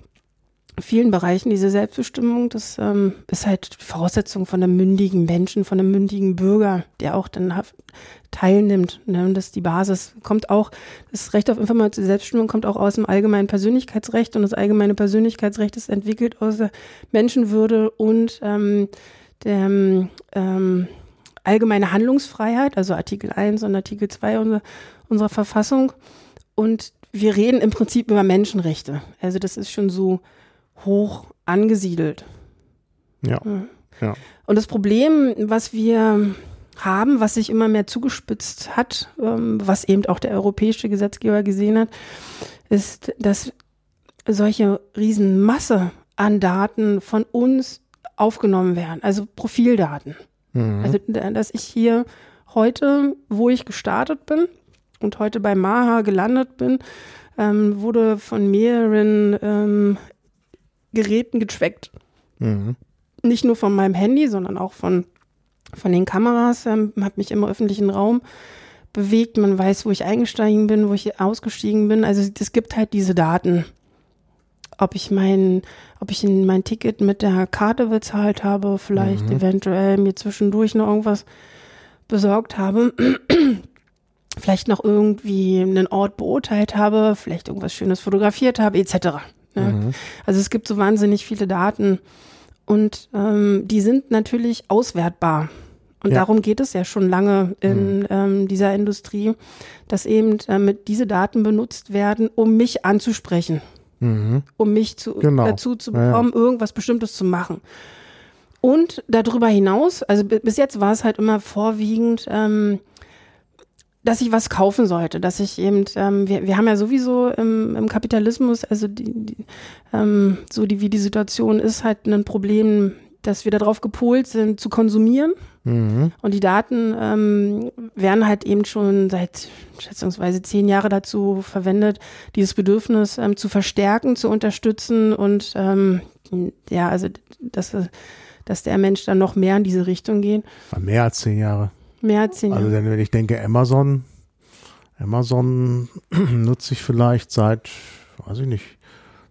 vielen Bereichen diese Selbstbestimmung, das ähm, ist halt Voraussetzung von einem mündigen Menschen, von einem mündigen Bürger, der auch dann teilnimmt. Ne? Und das ist die Basis. Kommt auch, das Recht auf informative Selbstbestimmung kommt auch aus dem allgemeinen Persönlichkeitsrecht und das allgemeine Persönlichkeitsrecht ist entwickelt aus der Menschenwürde und ähm, der ähm, allgemeine Handlungsfreiheit, also Artikel 1 und Artikel 2 unserer, unserer Verfassung. Und wir reden im Prinzip über Menschenrechte. Also das ist schon so hoch angesiedelt. Ja. ja. Und das Problem, was wir haben, was sich immer mehr zugespitzt hat, ähm, was eben auch der europäische Gesetzgeber gesehen hat, ist, dass solche Riesenmasse an Daten von uns aufgenommen werden, also Profildaten. Mhm. Also, dass ich hier heute, wo ich gestartet bin und heute bei Maha gelandet bin, ähm, wurde von mehreren ähm, Geräten getrackt. Mhm. Nicht nur von meinem Handy, sondern auch von, von den Kameras. Ähm, habe mich im öffentlichen Raum bewegt. Man weiß, wo ich eingestiegen bin, wo ich ausgestiegen bin. Also es gibt halt diese Daten. Ob ich mein, ob ich in mein Ticket mit der Karte bezahlt habe, vielleicht mhm. eventuell mir zwischendurch noch irgendwas besorgt habe, (clears throat) vielleicht noch irgendwie einen Ort beurteilt habe, vielleicht irgendwas Schönes fotografiert habe, etc. Ne? Mhm. Also es gibt so wahnsinnig viele Daten und ähm, die sind natürlich auswertbar. Und ja. darum geht es ja schon lange in mhm. ähm, dieser Industrie, dass eben äh, mit diese Daten benutzt werden, um mich anzusprechen, mhm. um mich zu, genau. dazu zu bekommen, ja, ja. irgendwas Bestimmtes zu machen. Und darüber hinaus, also bis jetzt war es halt immer vorwiegend ähm, dass ich was kaufen sollte, dass ich eben, ähm, wir, wir haben ja sowieso im, im Kapitalismus, also die, die, ähm, so die, wie die Situation ist, halt ein Problem, dass wir darauf gepolt sind, zu konsumieren. Mhm. Und die Daten ähm, werden halt eben schon seit schätzungsweise zehn Jahre dazu verwendet, dieses Bedürfnis ähm, zu verstärken, zu unterstützen und ähm, ja, also dass, dass der Mensch dann noch mehr in diese Richtung geht. Mehr als zehn Jahre. Mehr als zehn Jahre. Also wenn ich denke, Amazon, Amazon (clears throat) nutze ich vielleicht seit, weiß ich nicht,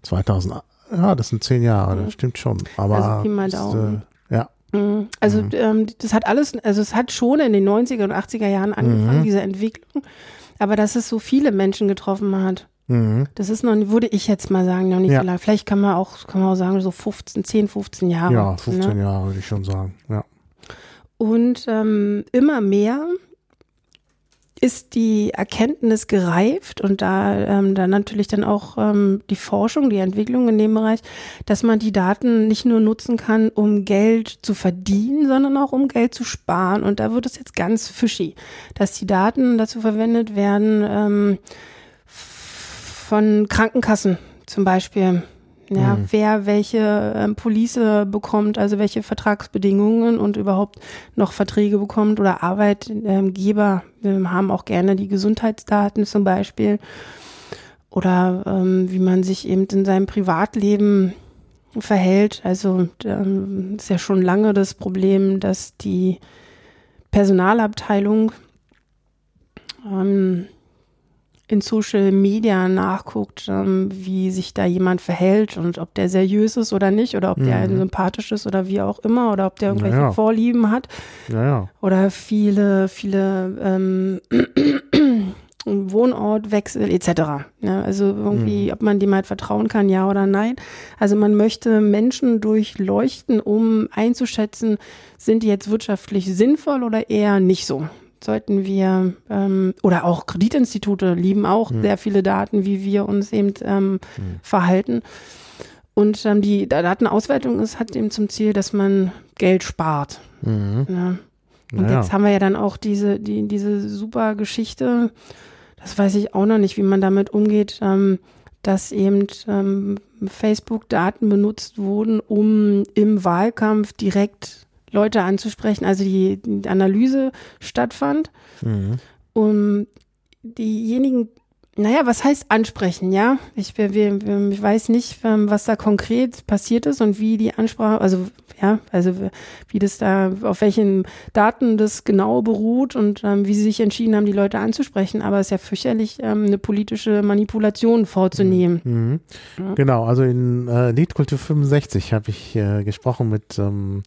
2000, ja, das sind zehn Jahre, das stimmt schon. Aber also. Ist, äh, ja. Mhm. Also mhm. ähm, das hat alles, also es hat schon in den 90er und 80er Jahren angefangen, mhm. diese Entwicklung. Aber dass es so viele Menschen getroffen hat, mhm. das ist noch, würde ich jetzt mal sagen, noch nicht ja. so lange. Vielleicht kann man auch, kann man auch sagen, so 15, 10, 15 Jahre. Ja, 15 ne? Jahre würde ich schon sagen, ja. Und ähm, immer mehr ist die Erkenntnis gereift und da ähm, dann natürlich dann auch ähm, die Forschung, die Entwicklung in dem Bereich, dass man die Daten nicht nur nutzen kann, um Geld zu verdienen, sondern auch um Geld zu sparen. Und da wird es jetzt ganz fishy, dass die Daten dazu verwendet werden ähm, von Krankenkassen zum Beispiel ja, mhm. wer welche ähm, Police bekommt, also welche Vertragsbedingungen und überhaupt noch Verträge bekommt oder Arbeitgeber Wir haben auch gerne die Gesundheitsdaten zum Beispiel oder ähm, wie man sich eben in seinem Privatleben verhält. Also ähm, ist ja schon lange das Problem, dass die Personalabteilung ähm, in Social Media nachguckt, ähm, wie sich da jemand verhält und ob der seriös ist oder nicht oder ob mhm. der sympathisch ist oder wie auch immer oder ob der irgendwelche naja. Vorlieben hat naja. oder viele, viele ähm, (clears throat) Wohnortwechsel etc. Ja, also irgendwie, mhm. ob man dem halt vertrauen kann, ja oder nein. Also man möchte Menschen durchleuchten, um einzuschätzen, sind die jetzt wirtschaftlich sinnvoll oder eher nicht so sollten wir, ähm, oder auch Kreditinstitute lieben auch mhm. sehr viele Daten, wie wir uns eben ähm, mhm. verhalten. Und ähm, die Datenauswertung ist, hat eben zum Ziel, dass man Geld spart. Mhm. Ja. Und naja. jetzt haben wir ja dann auch diese, die, diese super Geschichte, das weiß ich auch noch nicht, wie man damit umgeht, ähm, dass eben ähm, Facebook-Daten benutzt wurden, um im Wahlkampf direkt Leute anzusprechen, also die, die Analyse stattfand. Mhm. Um diejenigen, naja, was heißt ansprechen, ja? Ich, wir, wir, ich weiß nicht, ähm, was da konkret passiert ist und wie die Ansprache, also ja, also wie das da, auf welchen Daten das genau beruht und ähm, wie sie sich entschieden haben, die Leute anzusprechen. Aber es ist ja fürchterlich, ähm, eine politische Manipulation vorzunehmen. Mhm. Mhm. Ja. Genau, also in äh, Liedkultur 65 habe ich äh, gesprochen mit ähm,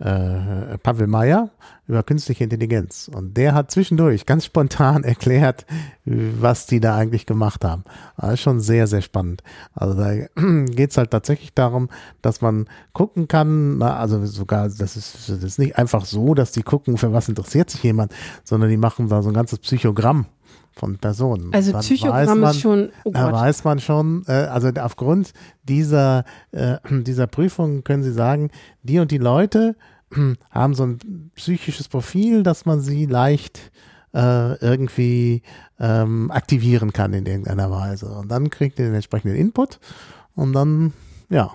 äh, Pavel Meyer über künstliche Intelligenz. Und der hat zwischendurch ganz spontan (laughs) erklärt, was die da eigentlich gemacht haben. Das ist schon sehr, sehr spannend. Also da (clears throat) geht es halt tatsächlich darum, dass man gucken kann, also sogar, das ist, das ist nicht einfach so, dass die gucken, für was interessiert sich jemand, sondern die machen da so ein ganzes Psychogramm von Personen. Also Dann Psychogramm man, ist schon, oh Gott. weiß man schon, äh, also aufgrund dieser, äh, (clears throat) dieser Prüfung können Sie sagen, die und die Leute (clears throat) haben so ein psychisches Profil, dass man sie leicht äh, irgendwie ähm, aktivieren kann in irgendeiner Weise. Und dann kriegt ihr den entsprechenden Input und dann, ja,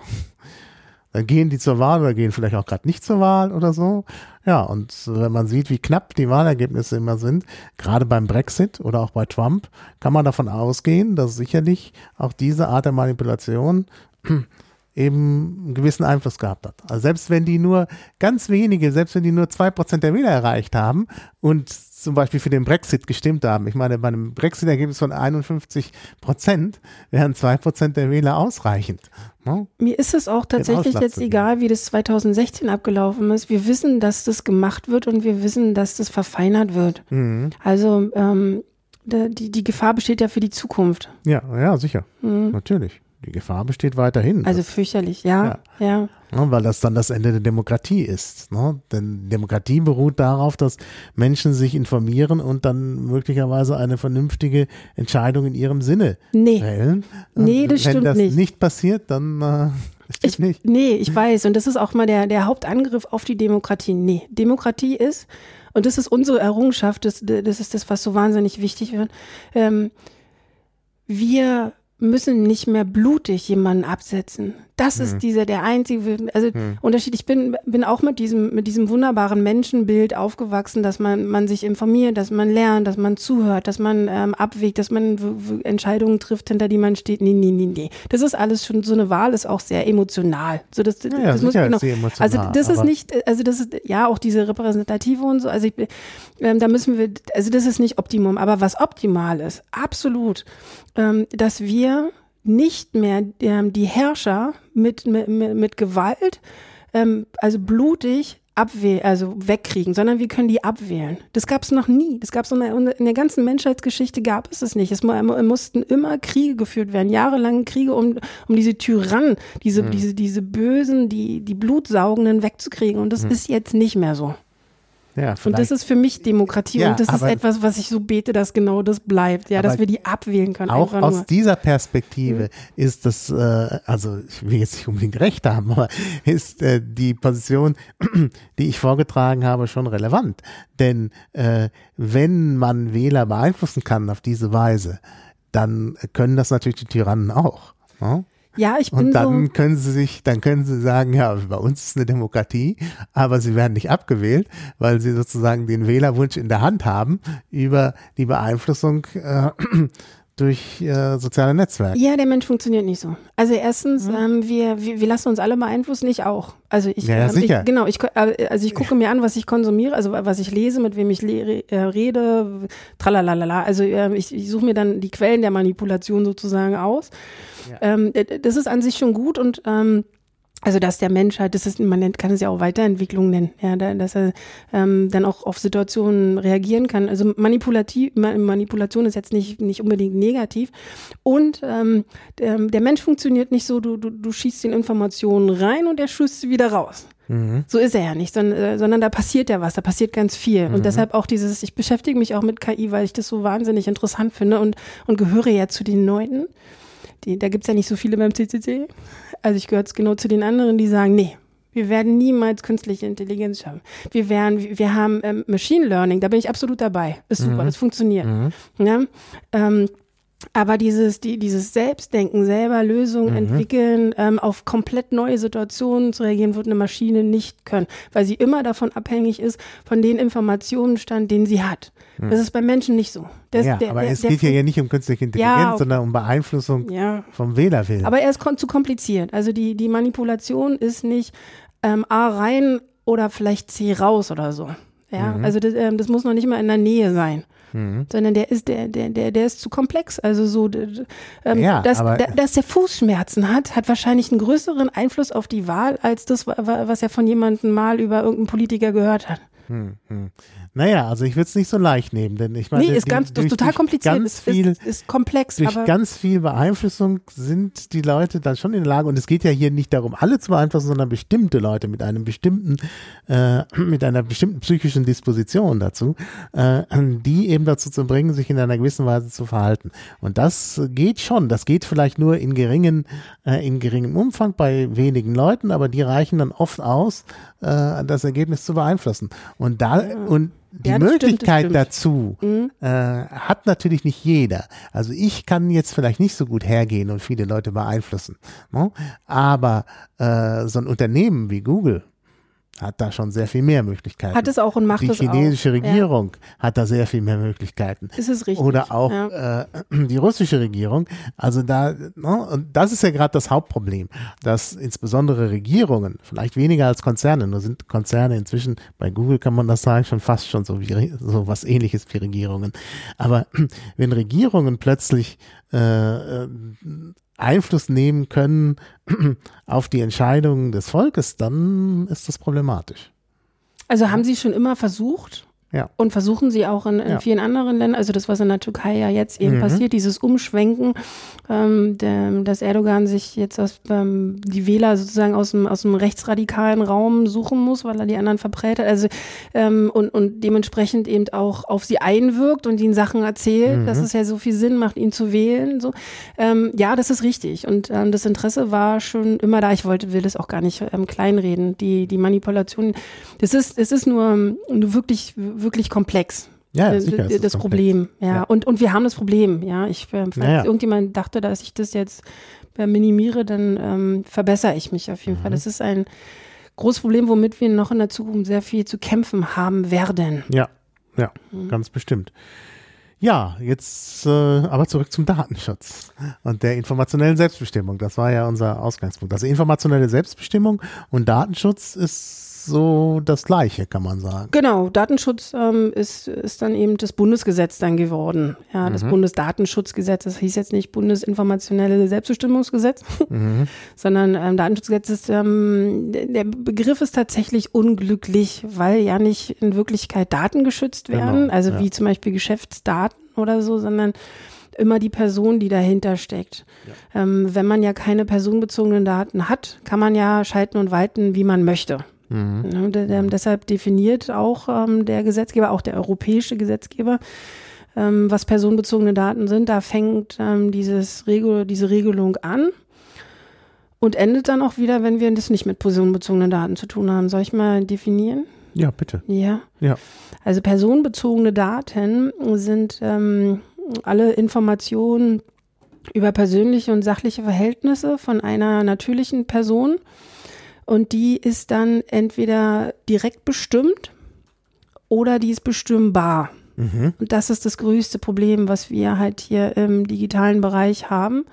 gehen die zur Wahl oder gehen vielleicht auch gerade nicht zur Wahl oder so. Ja, und wenn man sieht, wie knapp die Wahlergebnisse immer sind, gerade beim Brexit oder auch bei Trump, kann man davon ausgehen, dass sicherlich auch diese Art der Manipulation (clears throat) eben einen gewissen Einfluss gehabt hat. Also selbst wenn die nur ganz wenige, selbst wenn die nur zwei Prozent der Wähler erreicht haben und zum Beispiel für den Brexit gestimmt haben. Ich meine, bei einem Brexit-Ergebnis von 51 Prozent wären zwei Prozent der Wähler ausreichend. Ne? Mir ist es auch tatsächlich jetzt egal, wie das 2016 abgelaufen ist. Wir wissen, dass das gemacht wird und wir wissen, dass das verfeinert wird. Mhm. Also ähm, die, die Gefahr besteht ja für die Zukunft. Ja, ja, sicher. Mhm. Natürlich. Die Gefahr besteht weiterhin. Also fürchterlich, ja, ja. ja. ja weil das dann das Ende der Demokratie ist. Ne? Denn Demokratie beruht darauf, dass Menschen sich informieren und dann möglicherweise eine vernünftige Entscheidung in ihrem Sinne nee. fällen. Nee, das Wenn stimmt das nicht. nicht passiert, dann äh, ich, nicht. Nee, ich weiß. Und das ist auch mal der, der Hauptangriff auf die Demokratie. Nee, Demokratie ist, und das ist unsere Errungenschaft, das, das ist das, was so wahnsinnig wichtig wird. Ähm, wir müssen nicht mehr blutig jemanden absetzen. Das mhm. ist dieser der einzige also mhm. Unterschied. Ich bin bin auch mit diesem mit diesem wunderbaren Menschenbild aufgewachsen, dass man man sich informiert, dass man lernt, dass man zuhört, dass man ähm, abwägt, dass man Entscheidungen trifft, hinter die man steht. Nee, nee, nee, nee. Das ist alles schon so eine Wahl ist auch sehr emotional. So das, ja, das muss genau. Also das ist nicht also das ist ja auch diese repräsentative und so. Also ich, ähm, da müssen wir also das ist nicht Optimum, aber was optimal ist, absolut, ähm, dass wir nicht mehr ähm, die Herrscher mit, mit, mit Gewalt, ähm, also blutig abwählen, also wegkriegen, sondern wir können die abwählen. Das gab es noch nie. Das gab es in, in der ganzen Menschheitsgeschichte gab es es nicht. Es mussten immer Kriege geführt werden, jahrelange Kriege, um, um diese Tyrannen, diese, mhm. diese, diese Bösen, die, die Blutsaugenden wegzukriegen. Und das mhm. ist jetzt nicht mehr so. Ja, und das ist für mich Demokratie ja, und das ist etwas, was ich so bete, dass genau das bleibt, ja, dass wir die abwählen können. Auch aus nur. dieser Perspektive mhm. ist das, äh, also ich will jetzt nicht unbedingt recht haben, aber ist äh, die Position, (clears throat) die ich vorgetragen habe, schon relevant. Denn äh, wenn man Wähler beeinflussen kann auf diese Weise, dann können das natürlich die Tyrannen auch. Ne? Ja, ich bin Und dann so können sie sich, dann können sie sagen, ja, bei uns ist eine Demokratie, aber sie werden nicht abgewählt, weil sie sozusagen den Wählerwunsch in der Hand haben über die Beeinflussung äh, durch äh, soziale Netzwerke. Ja, der Mensch funktioniert nicht so. Also erstens, mhm. ähm, wir, wir, wir lassen uns alle beeinflussen, ich auch. Also ich, ja, ähm. Ich, genau, ich, äh, also ich gucke mir an, was ich konsumiere, also was ich lese, mit wem ich le äh, rede, tralalala. Also äh, ich, ich suche mir dann die Quellen der Manipulation sozusagen aus. Ja. Ähm, das ist an sich schon gut und ähm, also dass der Mensch halt, das ist, man nennt, kann es ja auch Weiterentwicklung nennen, ja, dass er ähm, dann auch auf Situationen reagieren kann. Also manipulativ, Manipulation ist jetzt nicht, nicht unbedingt negativ. Und ähm, der, der Mensch funktioniert nicht so, du, du, du schießt den Informationen rein und er schießt sie wieder raus. Mhm. So ist er ja nicht, sondern, äh, sondern da passiert ja was, da passiert ganz viel. Mhm. Und deshalb auch dieses, ich beschäftige mich auch mit KI, weil ich das so wahnsinnig interessant finde und, und gehöre ja zu den Neuen die, da gibt es ja nicht so viele beim CCC. Also ich gehöre jetzt genau zu den anderen, die sagen, nee, wir werden niemals künstliche Intelligenz schaffen. Wir werden, wir haben ähm, Machine Learning, da bin ich absolut dabei. Ist super, mhm. das funktioniert. Mhm. Ja? Ähm, Aber dieses, die, dieses Selbstdenken, selber Lösungen mhm. entwickeln, ähm, auf komplett neue Situationen zu reagieren, wird eine Maschine nicht können, weil sie immer davon abhängig ist, von den Informationenstand, den sie hat. Mhm. Das ist beim Menschen nicht so. Das, ja, der, aber der, es der, geht ja nicht um künstliche Intelligenz, ja, sondern um Beeinflussung ja. vom Wählerwillen. Aber er ist zu kompliziert. Also die, die Manipulation ist nicht ähm, A rein oder vielleicht C raus oder so. Ja, mhm. also das, ähm, das muss noch nicht mal in der Nähe sein. Mhm. sondern der ist der der der der ist zu komplex. Also so, ähm, ja, dass, da, dass der Fußschmerzen hat, hat wahrscheinlich einen größeren Einfluss auf die Wahl als das, was er von jemandem mal über irgendeinen Politiker gehört hat. Hm, hm. Naja, also ich würde es nicht so leicht nehmen, denn ich meine, nee, ist ganz, durch, total kompliziert, ganz viel, ist, ist komplex. Durch ganz viel Beeinflussung sind die Leute dann schon in der Lage, und es geht ja hier nicht darum, alle zu beeinflussen, sondern bestimmte Leute mit einem bestimmten, äh, mit einer bestimmten psychischen Disposition dazu, äh, die eben dazu zu bringen, sich in einer gewissen Weise zu verhalten. Und das geht schon. Das geht vielleicht nur in geringen, äh, in geringem Umfang bei wenigen Leuten, aber die reichen dann oft aus, äh, das Ergebnis zu beeinflussen. Und da, und die ja, Möglichkeit stimmt, dazu mhm. äh, hat natürlich nicht jeder. Also ich kann jetzt vielleicht nicht so gut hergehen und viele Leute beeinflussen. Ne? Aber äh, so ein Unternehmen wie Google, hat da schon sehr viel mehr Möglichkeiten. Hat es auch und macht es auch. Die chinesische Regierung ja. hat da sehr viel mehr Möglichkeiten. Ist es richtig? Oder auch ja. äh, (clears throat) die russische Regierung. Also da, ne, und das ist ja gerade das Hauptproblem, dass insbesondere Regierungen, vielleicht weniger als Konzerne, nur sind Konzerne inzwischen, bei Google kann man das sagen, schon fast schon so wie so was ähnliches wie Regierungen. Aber (clears throat) wenn Regierungen plötzlich äh, äh Einfluss nehmen können (clears throat) auf die Entscheidungen des Volkes, dann ist das problematisch. Also haben Sie schon immer versucht, ja. Und versuchen sie auch in, in ja. vielen anderen Ländern, also das, was in der Türkei ja jetzt eben mhm. passiert, dieses Umschwenken, ähm, der, dass Erdogan sich jetzt aus, ähm, die Wähler sozusagen aus dem, aus dem rechtsradikalen Raum suchen muss, weil er die anderen verprät hat, also ähm, und, und dementsprechend eben auch auf sie einwirkt und ihnen Sachen erzählt, mhm. dass es ja so viel Sinn macht, ihn zu wählen. So. Ähm, ja, das ist richtig. Und ähm, das Interesse war schon immer da. Ich wollte, will das auch gar nicht ähm, kleinreden. Die, die Manipulation, das ist, es ist nur, nur wirklich wirklich komplex. Ja, äh, sicher, das, das Problem, ja. ja. Und, und wir haben das Problem, ja. Ich, äh, falls ja, irgendjemand dachte, dass ich das jetzt äh, minimiere, dann ähm, verbessere ich mich auf jeden mhm. Fall. Das ist ein großes Problem, womit wir noch in der Zukunft sehr viel zu kämpfen haben werden. Ja, ja, mhm. ganz bestimmt. Ja, jetzt äh, aber zurück zum Datenschutz und der informationellen Selbstbestimmung. Das war ja unser Ausgangspunkt. Also informationelle Selbstbestimmung und Datenschutz ist so das Gleiche, kann man sagen. Genau, Datenschutz ähm, ist, ist dann eben das Bundesgesetz dann geworden. Ja, das mhm. Bundesdatenschutzgesetz, das hieß jetzt nicht Bundesinformationelle Selbstbestimmungsgesetz, mhm. (laughs) sondern ähm, Datenschutzgesetz ist, ähm, der Begriff ist tatsächlich unglücklich, weil ja nicht in Wirklichkeit Daten geschützt werden, genau, also ja. wie zum Beispiel Geschäftsdaten oder so, sondern immer die Person, die dahinter steckt. Ja. Ähm, wenn man ja keine personenbezogenen Daten hat, kann man ja schalten und walten, wie man möchte. Mhm. De, deshalb definiert auch ähm, der Gesetzgeber, auch der europäische Gesetzgeber, ähm, was personenbezogene Daten sind. Da fängt ähm, dieses Regel, diese Regelung an und endet dann auch wieder, wenn wir das nicht mit personenbezogenen Daten zu tun haben. Soll ich mal definieren? Ja, bitte. Ja. ja. Also personenbezogene Daten sind ähm, alle Informationen über persönliche und sachliche Verhältnisse von einer natürlichen Person und die ist dann entweder direkt bestimmt oder die ist bestimmbar. Mhm. Und das ist das größte Problem, was wir halt hier im digitalen Bereich haben.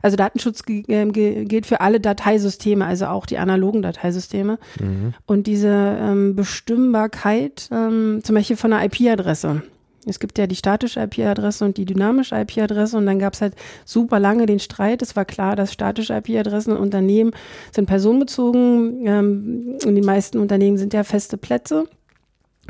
Also Datenschutz ähm, gilt für alle Dateisysteme, also auch die analogen Dateisysteme. Mhm. Und diese ähm, Bestimmbarkeit, ähm, zum Beispiel von einer IP-Adresse. Es gibt ja die statische IP-Adresse und die dynamische IP-Adresse und dann gab es halt super lange den Streit. Es war klar, dass statische IP-Adressen und Unternehmen sind personenbezogen ähm, und die meisten Unternehmen sind ja feste Plätze.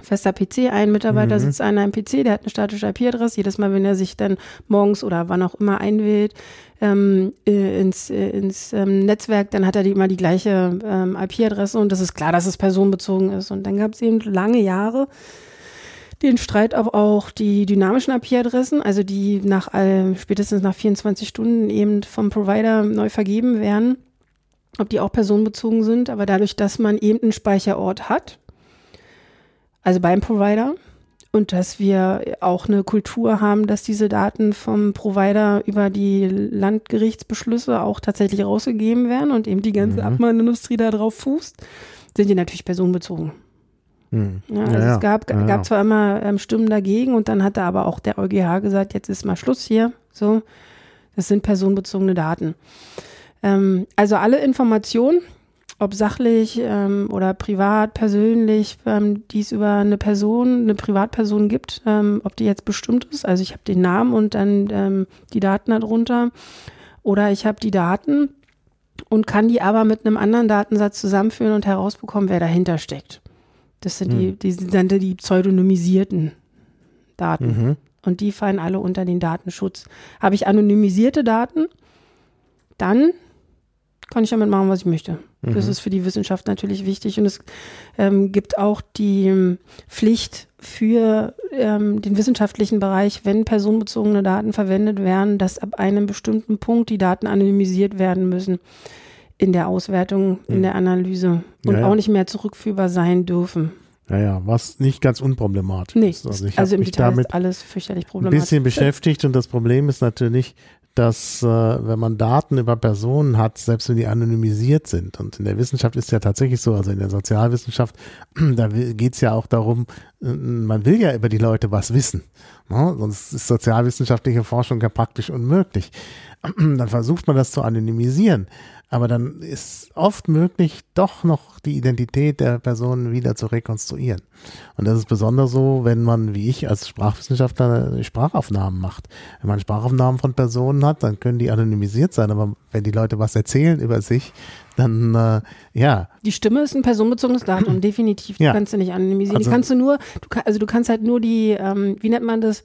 Fester PC, ein Mitarbeiter mhm. sitzt an einem PC, der hat eine statische IP-Adresse. Jedes Mal, wenn er sich dann morgens oder wann auch immer einwählt ähm, äh, ins, äh, ins ähm, Netzwerk, dann hat er die, immer die gleiche ähm, IP-Adresse und das ist klar, dass es personenbezogen ist. Und dann gab es eben lange Jahre, den Streit ob auch die dynamischen IP-Adressen, also die nach äh, spätestens nach 24 Stunden eben vom Provider neu vergeben werden, ob die auch personenbezogen sind, aber dadurch, dass man eben einen Speicherort hat, also beim Provider, und dass wir auch eine Kultur haben, dass diese Daten vom Provider über die Landgerichtsbeschlüsse auch tatsächlich rausgegeben werden und eben die ganze mhm. Abmahnindustrie da drauf fußt, sind die natürlich personenbezogen. Mhm. Ja, also ja, es gab, ja, gab zwar immer ähm, Stimmen dagegen und dann hat da aber auch der EuGH gesagt, jetzt ist mal Schluss hier. So, das sind personenbezogene Daten. Ähm, also alle Informationen, ob sachlich ähm, oder privat, persönlich, ähm, die es über eine Person, eine Privatperson gibt, ähm, ob die jetzt bestimmt ist. Also ich habe den Namen und dann ähm, die Daten darunter. Oder ich habe die Daten und kann die aber mit einem anderen Datensatz zusammenführen und herausbekommen, wer dahinter steckt. Das sind die, hm. die sind die pseudonymisierten Daten. Mhm. Und die fallen alle unter den Datenschutz. Habe ich anonymisierte Daten, dann kann ich damit machen, was ich möchte. Mhm. Das ist für die Wissenschaft natürlich wichtig. Und es ähm, gibt auch die ähm, Pflicht für ähm, den wissenschaftlichen Bereich, wenn personenbezogene Daten verwendet werden, dass ab einem bestimmten Punkt die Daten anonymisiert werden müssen in der Auswertung, in mhm. der Analyse und ja, ja. auch nicht mehr zurückführbar sein dürfen. Naja, was nicht ganz unproblematisch nee, ist. Also, ich also im mich Detail damit ist alles fürchterlich problematisch. Ein bisschen beschäftigt und das Problem ist natürlich, dass äh, wenn man Daten über Personen hat, selbst wenn die anonymisiert sind, und in der Wissenschaft ist ja tatsächlich so, also in der Sozialwissenschaft, (clears throat) da geht es ja auch darum, äh, man will ja über die Leute was wissen. Ne? Sonst ist sozialwissenschaftliche Forschung ja praktisch unmöglich. (clears throat) Dann versucht man das zu anonymisieren. Aber dann ist oft möglich, doch noch die Identität der Person wieder zu rekonstruieren. Und das ist besonders so, wenn man, wie ich als Sprachwissenschaftler, Sprachaufnahmen macht. Wenn man Sprachaufnahmen von Personen hat, dann können die anonymisiert sein. Aber wenn die Leute was erzählen über sich, dann äh, ja. Die Stimme ist ein personenbezogenes Datum, (clears throat) definitiv. Die ja. kannst du nicht anonymisieren. Also, die kannst du nur, du, also du kannst halt nur die, ähm, wie nennt man das,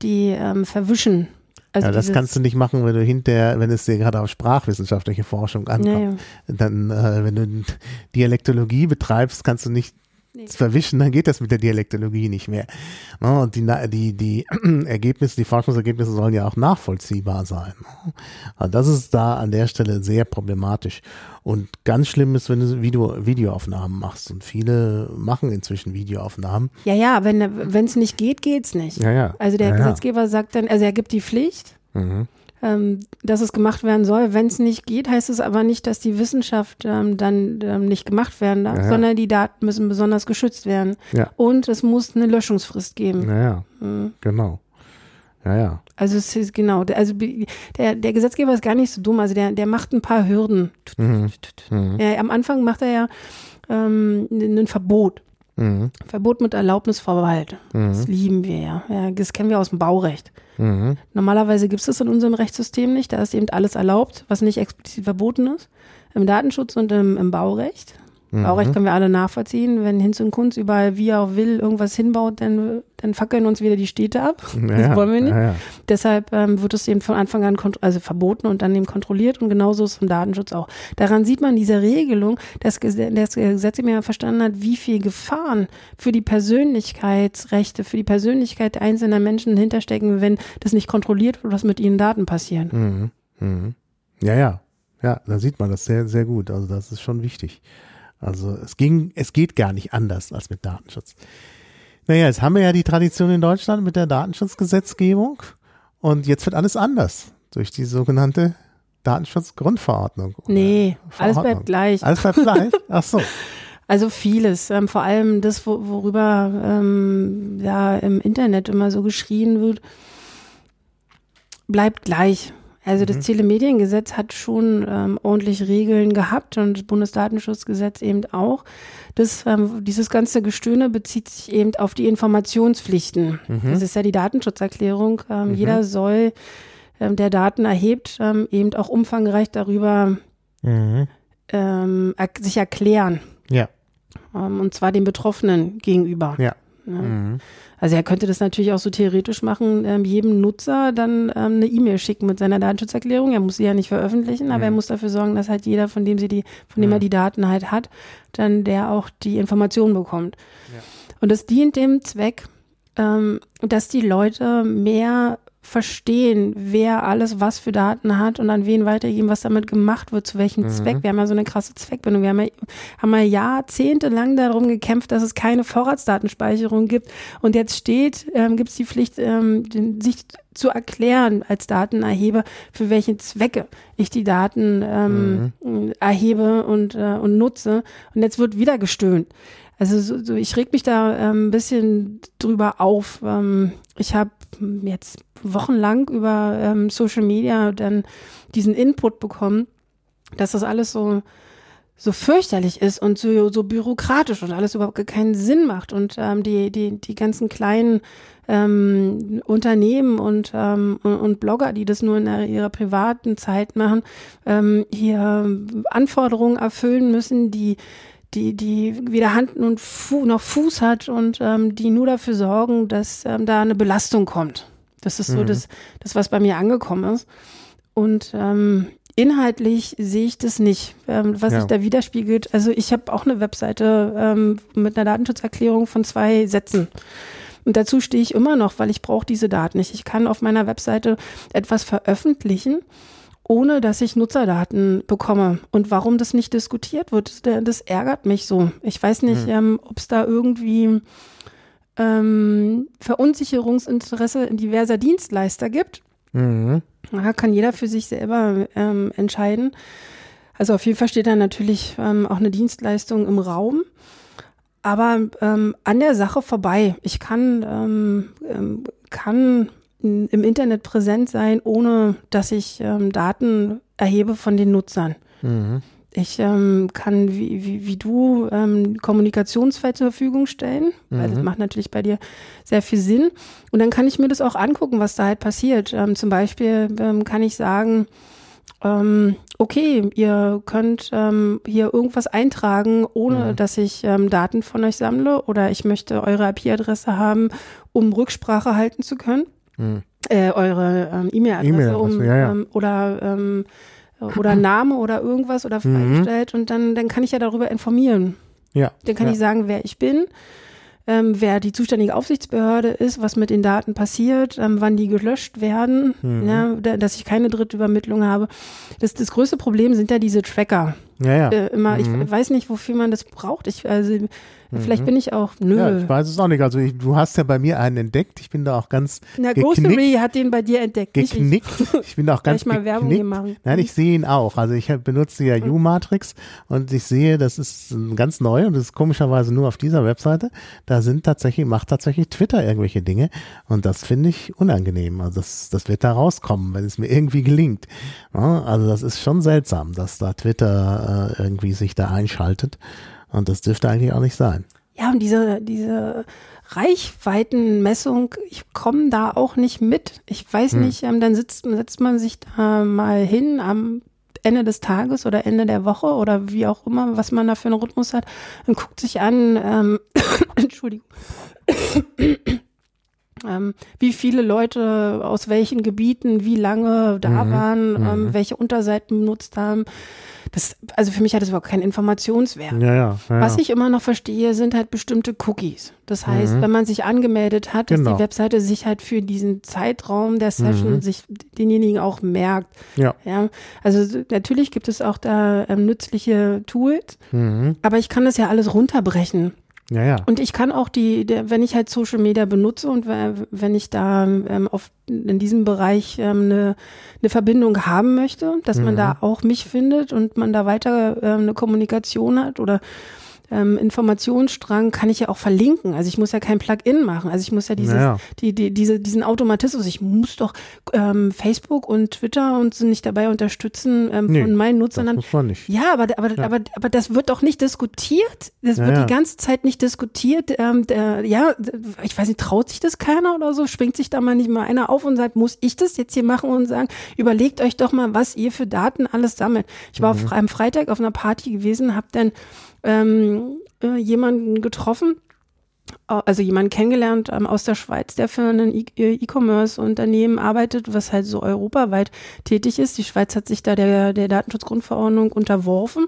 die ähm, verwischen also ja, das kannst du nicht machen, wenn du hinterher, wenn es dir gerade auf sprachwissenschaftliche Forschung ankommt. Ja, ja. Dann, äh, wenn du Dialektologie betreibst, kannst du nicht nee. verwischen, dann geht das mit der Dialektologie nicht mehr. Ne, und die, die, die (clears throat) Ergebnisse, die Forschungsergebnisse sollen ja auch nachvollziehbar sein. Also das ist da an der Stelle sehr problematisch. Und ganz schlimm ist, wenn du Video, Videoaufnahmen machst. Und viele machen inzwischen Videoaufnahmen. Ja, ja, wenn es nicht geht, geht's nicht. Ja, ja. Also der ja, Gesetzgeber sagt dann, also er gibt die Pflicht. Mhm ähm, dass es gemacht werden soll. Wenn es nicht geht, heißt es aber nicht, dass die Wissenschaft ähm, dann ähm, nicht gemacht werden darf, ja, sondern die Daten müssen besonders geschützt werden. Ja. Und es muss eine Löschungsfrist geben. Ja, mhm. genau. Ja, ja. Also es ist genau, also der, der Gesetzgeber ist gar nicht so dumm, also der, der macht ein paar Hürden. Mhm. Mhm. Ja, am Anfang macht er ja ähm, ein Verbot. Mhm. Verbot mit Erlaubnisvorbehalt. Mhm. Das lieben wir ja. ja. Das kennen wir aus dem Baurecht. Mhm. Normalerweise gibt es das in unserem Rechtssystem nicht. Da ist eben alles erlaubt, was nicht explizit verboten ist. Im Datenschutz und im, im Baurecht. Mhm. Baurecht können wir alle nachvollziehen. Wenn Hinz und Kunz überall wie er auch will irgendwas hinbaut, dann, dann fackeln uns wieder die Städte ab. Ja, (laughs) das wollen wir nicht. Ja, ja. Deshalb ähm, wird es eben von Anfang an also verboten und dann eben kontrolliert und genauso ist es vom Datenschutz auch. Daran sieht man diese Regelung, dass das Gesetz immer verstanden hat, wie viel Gefahren für die Persönlichkeitsrechte, für die Persönlichkeit einzelner Menschen hinterstecken, wenn das nicht kontrolliert wird, was mit ihren Daten passiert. Mhm. Mhm. Ja, ja. Ja, da sieht man das sehr, sehr gut. Also das ist schon wichtig. Also es ging, es geht gar nicht anders als mit Datenschutz. Naja, jetzt haben wir ja die Tradition in Deutschland mit der Datenschutzgesetzgebung und jetzt wird alles anders durch die sogenannte Datenschutzgrundverordnung. Nee, alles bleibt gleich. Alles bleibt gleich? Ach so. (laughs) Also vieles, ähm, vor allem das, worüber ähm, ja im Internet immer so geschrien wird, bleibt gleich. Also das mhm. Telemediengesetz hat schon ähm, ordentlich Regeln gehabt und das Bundesdatenschutzgesetz eben auch. Das, ähm, dieses ganze Gestöhne bezieht sich eben auf die Informationspflichten. Mhm. Das ist ja die Datenschutzerklärung. Ähm, mhm. Jeder soll, ähm, der Daten erhebt, ähm, eben auch umfangreich darüber mhm. ähm, er sich erklären. Ja. Und zwar den Betroffenen gegenüber. Ja. ja. Also er könnte das natürlich auch so theoretisch machen, ähm, jedem Nutzer dann ähm, eine E-Mail schicken mit seiner Datenschutzerklärung. Er muss sie ja nicht veröffentlichen, aber mhm. er muss dafür sorgen, dass halt jeder, von dem sie die, von dem mhm. er die Daten halt hat, dann der auch die Informationen bekommt. Ja. Und das dient dem Zweck, ähm, dass die Leute mehr verstehen, wer alles was für Daten hat und an wen weitergeben, was damit gemacht wird, zu welchem mhm. Zweck. Wir haben ja so eine krasse Zweckbindung. Wir haben ja, haben ja jahrzehntelang darum gekämpft, dass es keine Vorratsdatenspeicherung gibt. Und jetzt steht, ähm, gibt es die Pflicht, ähm, sich zu erklären als Datenerheber, für welche Zwecke ich die Daten ähm, mhm. erhebe und, äh, und nutze. Und jetzt wird wieder gestöhnt. Also so, so, ich reg mich da ähm, ein bisschen drüber auf. Ähm, ich habe jetzt wochenlang über ähm, Social Media dann diesen Input bekommen, dass das alles so so fürchterlich ist und so, so bürokratisch und alles überhaupt keinen Sinn macht und ähm, die, die, die ganzen kleinen ähm, Unternehmen und, ähm, und, und Blogger, die das nur in ihrer privaten Zeit machen, ähm, hier Anforderungen erfüllen müssen, die die, die weder Hand und Fu noch Fuß hat und ähm, die nur dafür sorgen, dass ähm, da eine Belastung kommt. Das ist so mhm. das, das, was bei mir angekommen ist. Und ähm, inhaltlich sehe ich das nicht, ähm, was ja. sich da widerspiegelt. Also ich habe auch eine Webseite ähm, mit einer Datenschutzerklärung von zwei Sätzen. Und dazu stehe ich immer noch, weil ich brauche diese Daten nicht. Ich kann auf meiner Webseite etwas veröffentlichen ohne dass ich Nutzerdaten bekomme. Und warum das nicht diskutiert wird, das, das ärgert mich so. Ich weiß nicht, mhm. ähm, ob es da irgendwie ähm, Verunsicherungsinteresse diverser Dienstleister gibt. Mhm. Da kann jeder für sich selber ähm, entscheiden. Also auf jeden Fall steht da natürlich ähm, auch eine Dienstleistung im Raum. Aber ähm, an der Sache vorbei. Ich kann, ähm, ähm, kann im Internet präsent sein, ohne dass ich ähm, Daten erhebe von den Nutzern. Mhm. Ich ähm, kann wie, wie, wie du ähm, Kommunikationsfeld zur Verfügung stellen, mhm. weil das macht natürlich bei dir sehr viel Sinn. Und dann kann ich mir das auch angucken, was da halt passiert. Ähm, zum Beispiel ähm, kann ich sagen, ähm, okay, ihr könnt ähm, hier irgendwas eintragen, ohne mhm. dass ich Daten von euch sammle oder ich möchte eure IP-Adresse haben, um Rücksprache halten zu können. Hm. Äh, eure ähm, E-Mail-Adresse e um, ja, ja. Ähm, oder ähm, oder (clears throat) Name oder irgendwas oder mhm. freigestellt mhm. und dann, dann kann ich ja darüber informieren. Ja. Dann kann ja. ich sagen, wer ich bin, ähm, wer die zuständige Aufsichtsbehörde ist, was mit den Daten passiert, ähm, wann die gelöscht werden, mhm. ja, dass ich keine Drittübermittlung habe. Das, das größte Problem sind ja diese Tracker. Ja, ja. Äh, immer, mhm. Ich weiß nicht, wofür man das braucht. Ich, also, Vielleicht mhm. bin ich auch, nö. Ja, ich weiß es auch nicht. Also ich, du hast ja bei mir einen entdeckt. Ich bin da auch ganz Na, Ghostery hat den bei dir entdeckt. Geknickt. Ich. ich bin da auch ganz mal Werbung hier machen. Nein, ich sehe ihn auch. Also ich benutze ja mhm. U-Matrix und ich sehe, das ist ganz neu und das ist komischerweise nur auf dieser Webseite. Da sind tatsächlich, macht tatsächlich Twitter irgendwelche Dinge und das finde ich unangenehm. Also das, das wird da rauskommen, wenn es mir irgendwie gelingt. Also das ist schon seltsam, dass da Twitter äh, irgendwie sich da einschaltet. Und das dürfte eigentlich auch nicht sein. Ja, und diese, diese Reichweitenmessung, ich komme da auch nicht mit. Ich weiß hm. nicht, ähm, dann sitzt, setzt man sich da mal hin am Ende des Tages oder Ende der Woche oder wie auch immer, was man da für einen Rhythmus hat, und guckt sich an, ähm, (coughs) Entschuldigung, (coughs) ähm, wie viele Leute aus welchen Gebieten wie lange da mhm. waren, ähm, mhm. welche Unterseiten benutzt haben. Das, also für mich hat das überhaupt keinen Informationswert. Ja, ja, ja, Was ich immer noch verstehe, sind halt bestimmte Cookies. Das heißt, mhm. wenn man sich angemeldet hat, dass genau. die Webseite sich halt für diesen Zeitraum der Session mhm. sich denjenigen auch merkt. Ja. Also natürlich gibt es auch da ähm, nützliche Tools, mhm. aber ich kann das ja alles runterbrechen. Ja, ja. Und ich kann auch die, der, wenn ich halt Social Media benutze und wenn ich da ähm, auf, in diesem Bereich ähm, eine, eine Verbindung haben möchte, dass mhm. man da auch mich findet und man da weiter ähm, eine Kommunikation hat oder ähm, Informationsstrang kann ich ja auch verlinken. Also ich muss ja kein Plugin machen. Also ich muss ja dieses, naja. die, die, diese, diesen Automatismus, ich muss doch ähm, Facebook und Twitter und so nicht dabei unterstützen ähm, nee, von meinen Nutzern. Das muss man nicht. Ja, aber, aber, ja. aber, aber das wird doch nicht diskutiert. Das ja, wird die ganze Zeit nicht diskutiert. Ähm, der, ja, ich weiß nicht, traut sich das keiner oder so? Springt sich da mal nicht mal einer auf und sagt, muss ich das jetzt hier machen und sagen, überlegt euch doch mal, was ihr für Daten alles sammelt. Ich war mhm. am Freitag auf einer Party gewesen, hab dann ähm, äh, jemanden getroffen, also jemanden kennengelernt ähm, aus der Schweiz, der für ein e-, E-Commerce-Unternehmen arbeitet, was halt so europaweit tätig ist. Die Schweiz hat sich da der, der Datenschutzgrundverordnung unterworfen.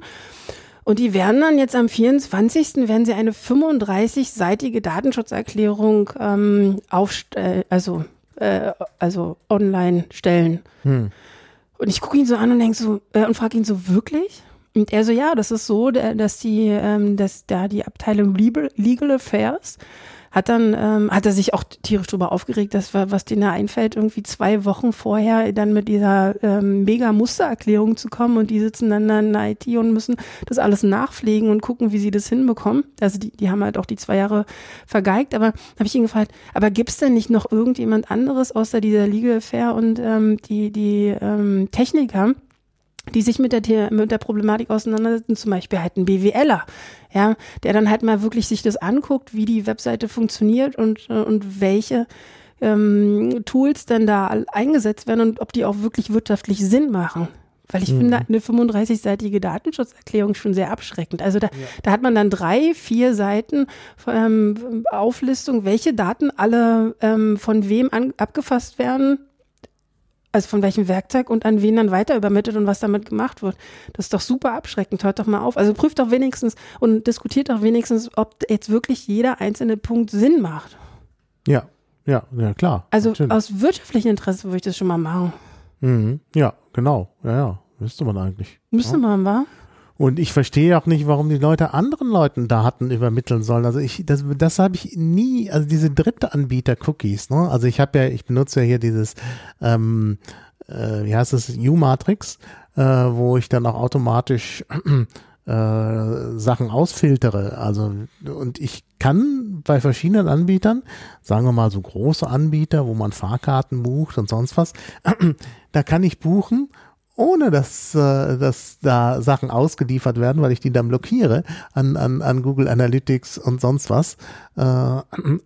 Und die werden dann jetzt am 24. werden sie eine 35-seitige Datenschutzerklärung ähm, aufstellen, also äh, also online stellen. Hm. Und ich gucke ihn so an und denke so, äh, und frage ihn so, wirklich? Und er so, ja, das ist so, dass die, ähm, dass da die Abteilung Legal, Affairs hat dann, ähm, hat er sich auch tierisch drüber aufgeregt, dass was denen da einfällt, irgendwie zwei Wochen vorher dann mit dieser ähm, mega Mustererklärung zu kommen und die sitzen dann in der IT und müssen das alles nachpflegen und gucken, wie sie das hinbekommen. Also die, die haben halt auch die zwei Jahre vergeigt, aber habe ich ihn gefragt, aber gibt's denn nicht noch irgendjemand anderes außer dieser Legal Affair und ähm, die, die ähm, Techniker? Die sich mit der, mit der Problematik auseinandersetzen, zum Beispiel halt ein BWLer, ja, der dann halt mal wirklich sich das anguckt, wie die Webseite funktioniert und, und welche ähm, Tools dann da eingesetzt werden und ob die auch wirklich wirtschaftlich Sinn machen. Weil ich mhm. finde eine 35-seitige Datenschutzerklärung schon sehr abschreckend. Also da, ja. da hat man dann drei, vier Seiten ähm, Auflistung, welche Daten alle ähm, von wem an, abgefasst werden, also von welchem Werkzeug und an wen dann weiter übermittelt und was damit gemacht wird. Das ist doch super abschreckend. Hört doch mal auf. Also prüft doch wenigstens und diskutiert doch wenigstens, ob jetzt wirklich jeder einzelne Punkt Sinn macht. Ja, ja, ja, klar. Also natürlich. aus wirtschaftlichem Interesse würde ich das schon mal machen. Mhm. Ja, genau. Ja, ja. Müsste man eigentlich. Müsste ja. man, wa? Und ich verstehe auch nicht, warum die Leute anderen Leuten Daten übermitteln sollen. Also ich, das, das habe ich nie, also diese dritte Anbieter-Cookies, ne? Also ich habe ja, ich benutze ja hier dieses, ähm, äh, wie heißt es, U-Matrix, äh, wo ich dann auch automatisch äh, Sachen ausfiltere. Also, und ich kann bei verschiedenen Anbietern, sagen wir mal so große Anbieter, wo man Fahrkarten bucht und sonst was, (clears throat) da kann ich buchen ohne dass, äh, dass da Sachen ausgeliefert werden, weil ich die dann blockiere an, an, an Google Analytics und sonst was. Äh,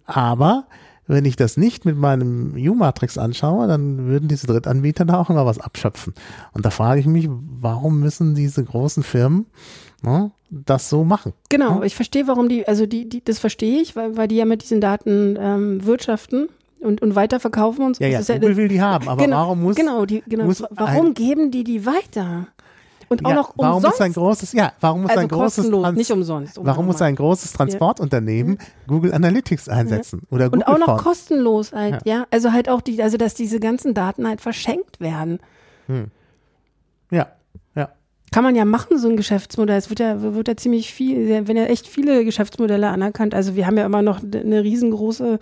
aber wenn ich das nicht mit meinem U-Matrix anschaue, dann würden diese Drittanbieter da auch immer was abschöpfen. Und da frage ich mich, warum müssen diese großen Firmen ne, das so machen? Genau, ja? ich verstehe, warum die, also die, die das verstehe ich, weil, weil die ja mit diesen Daten ähm, wirtschaften und, und weiterverkaufen und so. Ja, ja, Google ja, will die haben, aber genau, warum muss, genau, die, genau, muss warum ein, geben die die weiter? Und auch ja, noch warum umsonst? Muss ein großes, ja, warum muss also ein großes, Trans nicht umsonst. Um warum muss ein großes Transportunternehmen ja. Google Analytics einsetzen oder Google Und auch noch Phone. kostenlos halt, ja. ja. Also halt auch die, also dass diese ganzen Daten halt verschenkt werden. Hm. Ja, ja. Kann man ja machen, so ein Geschäftsmodell. Es wird ja, wird ja ziemlich viel, wenn ja echt viele Geschäftsmodelle anerkannt. Also wir haben ja immer noch eine riesengroße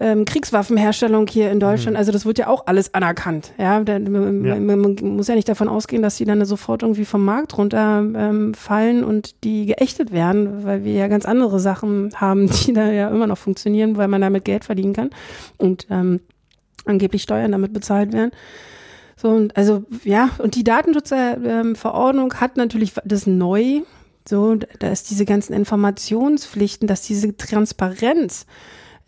ähm, Kriegswaffenherstellung hier in Deutschland. Mhm. Also das wird ja auch alles anerkannt. Ja, da, man, ja. man, muss ja nicht davon ausgehen, dass die dann sofort irgendwie vom Markt runterfallen ähm, und die geächtet werden, weil wir ja ganz andere Sachen haben, (laughs) die da ja immer noch funktionieren, weil man damit Geld verdienen kann und ähm, angeblich Steuern damit bezahlt werden. So, und also ja, und die Datenschutzverordnung hat natürlich das neu. So, da ist diese ganzen Informationspflichten, dass diese Transparenz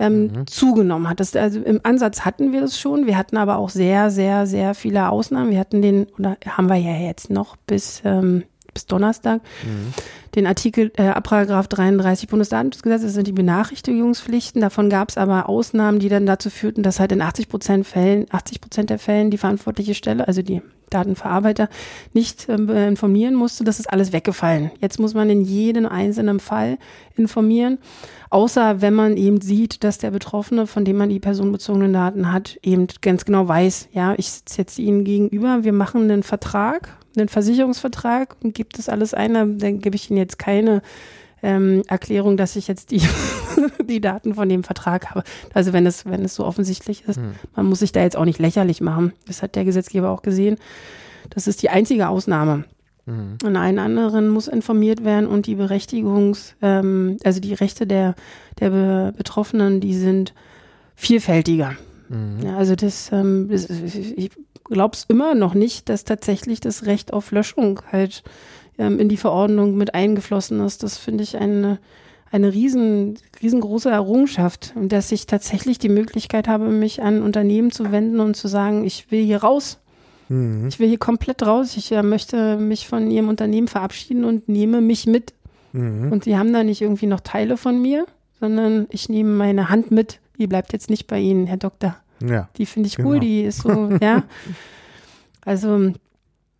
ähm, mhm. zugenommen hat. Das, also im Ansatz hatten wir das schon. Wir hatten aber auch sehr, sehr, sehr viele Ausnahmen. Wir hatten den, oder haben wir ja jetzt noch bis, ähm, bis Donnerstag, mhm. den Artikel, äh, Paragraph 33 Bundesdatenschutzgesetz, das sind die Benachrichtigungspflichten. Davon gab es aber Ausnahmen, die dann dazu führten, dass halt in 80 Prozent Fällen, 80 Prozent der Fällen die verantwortliche Stelle, also die Datenverarbeiter nicht äh, informieren musste. Das ist alles weggefallen. Jetzt muss man in jedem einzelnen Fall informieren, außer wenn man eben sieht, dass der Betroffene, von dem man die personenbezogenen Daten hat, eben ganz genau weiß, ja, ich sitze jetzt Ihnen gegenüber, wir machen einen Vertrag, einen Versicherungsvertrag und gibt das alles ein, dann gebe ich Ihnen jetzt keine ähm, Erklärung, dass ich jetzt die, (laughs) die Daten von dem Vertrag habe. Also wenn es, wenn es so offensichtlich ist, hm. man muss sich da jetzt auch nicht lächerlich machen. Das hat der Gesetzgeber auch gesehen. Das ist die einzige Ausnahme. Mhm. Und einen anderen muss informiert werden und die Berechtigungs, ähm, also die Rechte der, der Be Betroffenen, die sind vielfältiger. Mhm. Ja, also das, ähm, das ich glaube es immer noch nicht, dass tatsächlich das Recht auf Löschung halt ähm, in die Verordnung mit eingeflossen ist. Das finde ich eine, eine riesen, riesengroße Errungenschaft, dass ich tatsächlich die Möglichkeit habe, mich an Unternehmen zu wenden und zu sagen, ich will hier raus. Mhm. Ich will hier komplett raus. Ich äh, möchte mich von ihrem Unternehmen verabschieden und nehme mich mit. Mhm. Und sie haben da nicht irgendwie noch Teile von mir, sondern ich nehme meine Hand mit. Die bleibt jetzt nicht bei Ihnen, Herr Doktor. Ja. Die finde ich genau. cool, die ist so, (laughs) ja. Also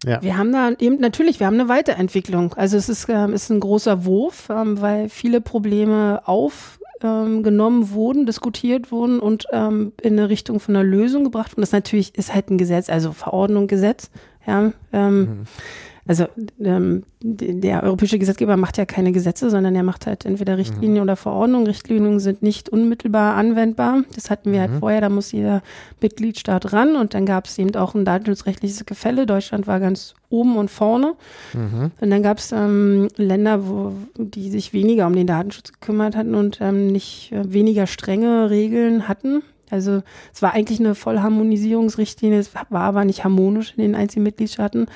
ja. Wir haben da eben natürlich, wir haben eine Weiterentwicklung. Also es ist, ähm, ist ein großer Wurf, ähm, weil viele Probleme auf ähm, wurden, diskutiert wurden und ähm, in eine Richtung von einer Lösung gebracht wurden. Das natürlich ist halt ein Gesetz, also Verordnung, Gesetz. Ja, ähm, mhm. Also ähm, der europäische Gesetzgeber macht ja keine Gesetze, sondern er macht halt entweder Richtlinien mhm. oder Verordnungen. Richtlinien sind nicht unmittelbar anwendbar. Das hatten wir halt mhm. halt vorher, da muss jeder Mitgliedstaat ran und dann gab es eben auch ein datenschutzrechtliches Gefälle. Deutschland war ganz oben und vorne. Mhm. Und dann gab es ähm, Länder, wo, die sich weniger um den Datenschutz gekümmert hatten und ähm, nicht äh, weniger strenge Regeln hatten. Also es war eigentlich eine Vollharmonisierungsrichtlinie, es war aber nicht harmonisch in den einzelnen Mitgliedstaaten.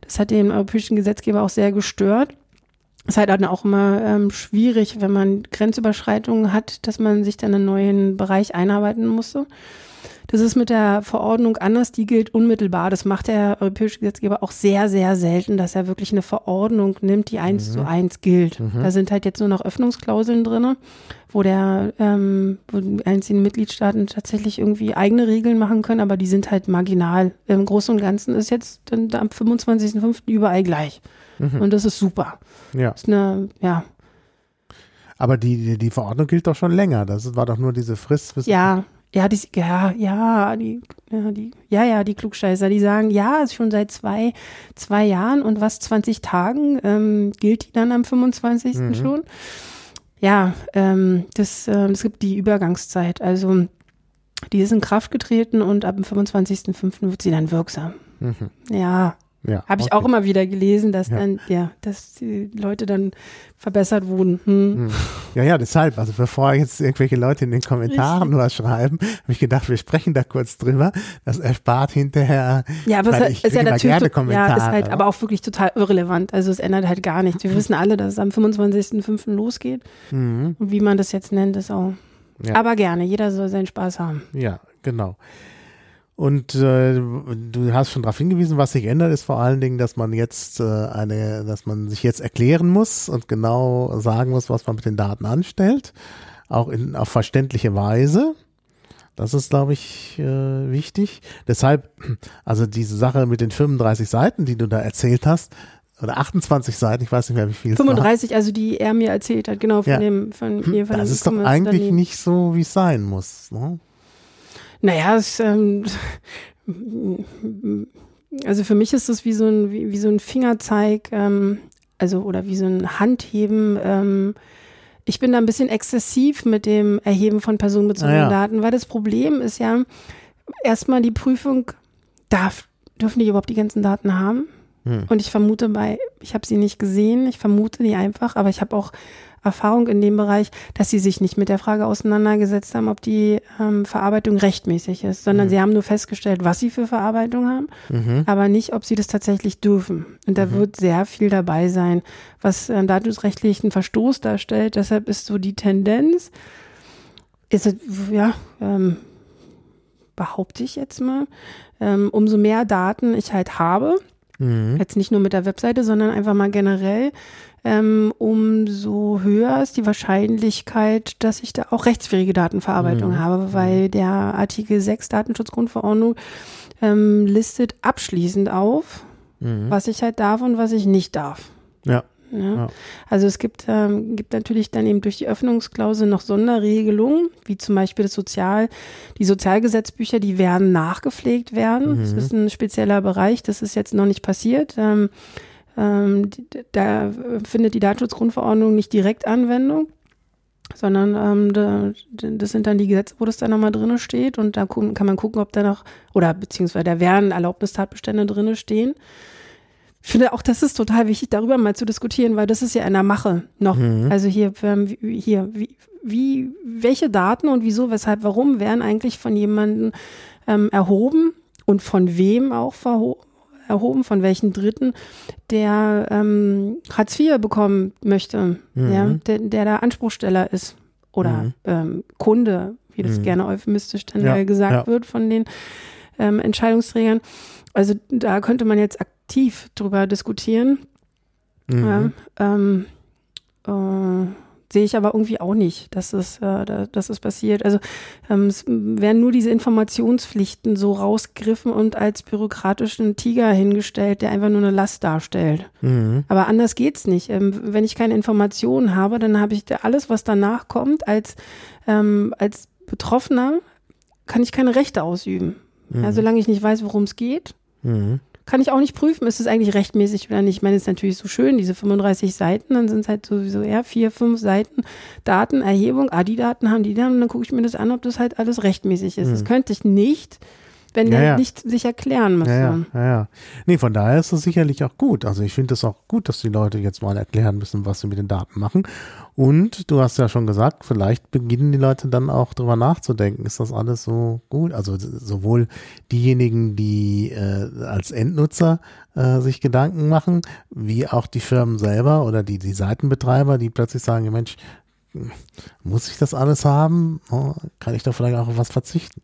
Das hat den europäischen Gesetzgeber auch sehr gestört. Es ist halt dann auch immer ähm, schwierig, wenn man Grenzüberschreitungen hat, dass man sich dann in einen neuen Bereich einarbeiten musste. Das ist mit der Verordnung anders, die gilt unmittelbar. Das macht der europäische Gesetzgeber auch sehr, sehr selten, dass er wirklich eine Verordnung nimmt, die eins mhm. zu eins gilt. Mhm. Da sind halt jetzt nur noch Öffnungsklauseln drin, wo der ähm, wo die einzelnen Mitgliedstaaten tatsächlich irgendwie eigene Regeln machen können, aber die sind halt marginal. Im Großen und Ganzen ist jetzt dann am 25.05. überall gleich. Mhm. Und das ist super. Ja. Ist eine, ja. Aber die, die Verordnung gilt doch schon länger. Das war doch nur diese Frist. Bis ja, ja, die, ja, ja, die, ja, die, ja, ja, die Klugscheißer, die sagen, ja, ist schon seit zwei, zwei Jahren und was 20 Tagen ähm, gilt die dann am 25. Mhm. schon. Ja, ähm, das, äh, es gibt die Übergangszeit. Also die ist in Kraft getreten und ab dem 25.05. wird sie dann wirksam. Mhm. Ja, ja, Habe ich okay. auch immer wieder gelesen, dass ja. dann, ja, dass die Leute dann verbessert wurden. Hm. hm. Ja, ja, deshalb. Also bevor jetzt irgendwelche Leute in den Kommentaren was schreiben, habe ich gedacht, wir sprechen da kurz drüber. Das erspart hinterher. Ja, aber es ist ja natürlich, ja, ist halt aber auch wirklich total irrelevant. Also es ändert halt gar nichts. Wir wissen alle, dass es am 25.05. losgeht. Mhm. Und wie man das jetzt nennt, ist auch. Ja. Aber gerne. Jeder soll seinen Spaß haben. Ja, genau. Und äh, du hast schon darauf hingewiesen, was sich ändert, ist vor allen Dingen, dass man jetzt äh, eine, dass man sich jetzt erklären muss und genau sagen muss, was man mit den Daten anstellt, auch in auf verständliche Weise. Das ist, glaube ich, äh, wichtig. Deshalb, also diese Sache mit den 35 Seiten, die du da erzählt hast, oder 28 Seiten, ich weiß nicht mehr, wie viel 35, also die er mir erzählt hat, genau von ja. dem, von mir. Von das ist doch eigentlich nicht so, wie es sein muss. Ne? Naja, es, ähm, also für mich ist das wie so ein, wie, wie so ein Fingerzeig, ähm, also oder wie so ein Handheben. Ähm, ich bin da ein bisschen exzessiv mit dem Erheben von personenbezogenen ah, ja. Daten, weil das Problem ist ja, erstmal die Prüfung, darf, dürfen die überhaupt die ganzen Daten haben? Hm. Und ich vermute bei, ich habe sie nicht gesehen, ich vermute die einfach, aber ich habe auch Erfahrung in dem Bereich, dass sie sich nicht mit der Frage auseinandergesetzt haben, ob die ähm, Verarbeitung rechtmäßig ist, sondern mhm. sie haben nur festgestellt, was sie für Verarbeitung haben, mhm. aber nicht, ob sie das tatsächlich dürfen. Und da mhm. wird sehr viel dabei sein, was ähm, datenschutzrechtlichen Verstoß darstellt. Deshalb ist so die Tendenz, ist es, ja, ähm, behaupte ich jetzt mal, ähm, umso mehr Daten ich halt habe, Mhm. Jetzt nicht nur mit der Webseite, sondern einfach mal generell, ähm, umso höher ist die Wahrscheinlichkeit, dass ich da auch rechtswidrige Datenverarbeitung mhm. habe, weil mhm. der Artikel 6 Datenschutzgrundverordnung ähm, listet abschließend auf, mhm. was ich halt darf und was ich nicht darf. Ja. Ja. ja. Also es gibt, ähm, gibt natürlich dann eben durch die Öffnungsklausel noch Sonderregelungen, wie zum Beispiel das Sozial, die Sozialgesetzbücher, die werden nachgepflegt werden. Mhm. Das ist ein spezieller Bereich, das ist jetzt noch nicht passiert. Ähm, ähm, da findet die Datenschutzgrundverordnung nicht direkt Anwendung, sondern ähm, da, das sind dann die Gesetze, wo das dann nochmal drin steht und da kann man gucken, ob da noch, oder beziehungsweise da werden Erlaubnistatbestände drin stehen. Ich finde auch, das ist total wichtig, darüber mal zu diskutieren, weil das ist ja in der Mache noch. Mhm. Also hier, hier, wie, wie, welche Daten und wieso, weshalb, warum werden eigentlich von jemandem ähm, erhoben und von wem auch erhoben, von welchen Dritten, der ähm, Hartz IV bekommen möchte, mhm. ja, der, der da Anspruchsteller ist oder mhm. ähm, Kunde, wie das mhm. gerne euphemistisch dann ja, gesagt ja. wird von den ähm, Entscheidungsträgern. Also da könnte man jetzt aktiv drüber diskutieren. Mhm. Ja, ähm, äh, Sehe ich aber irgendwie auch nicht, dass es, äh, dass es passiert. Also ähm, es werden nur diese Informationspflichten so rausgegriffen und als bürokratischen Tiger hingestellt, der einfach nur eine Last darstellt. Mhm. Aber anders geht's nicht. Ähm, wenn ich keine Informationen habe, dann habe ich alles, was danach kommt, als, ähm, als Betroffener kann ich keine Rechte ausüben. Mhm. Ja, solange ich nicht weiß, worum es geht. Mhm kann ich auch nicht prüfen, ist es eigentlich rechtmäßig oder nicht. Ich meine, es ist natürlich so schön, diese 35 Seiten, dann sind es halt sowieso eher vier, fünf Seiten Datenerhebung. Ah, die Daten haben die dann, dann gucke ich mir das an, ob das halt alles rechtmäßig ist. Mhm. Das könnte ich nicht, wenn ja, der ja. nicht sich erklären müsste. Ja, ja, ja, Nee, von daher ist es sicherlich auch gut. Also ich finde es auch gut, dass die Leute jetzt mal erklären müssen, was sie mit den Daten machen. Und du hast ja schon gesagt, vielleicht beginnen die Leute dann auch drüber nachzudenken, ist das alles so gut? Also sowohl diejenigen, die äh, als Endnutzer äh, sich Gedanken machen, wie auch die Firmen selber oder die, die Seitenbetreiber, die plötzlich sagen, ja Mensch, muss ich das alles haben? Oh, kann ich da vielleicht auch auf was verzichten?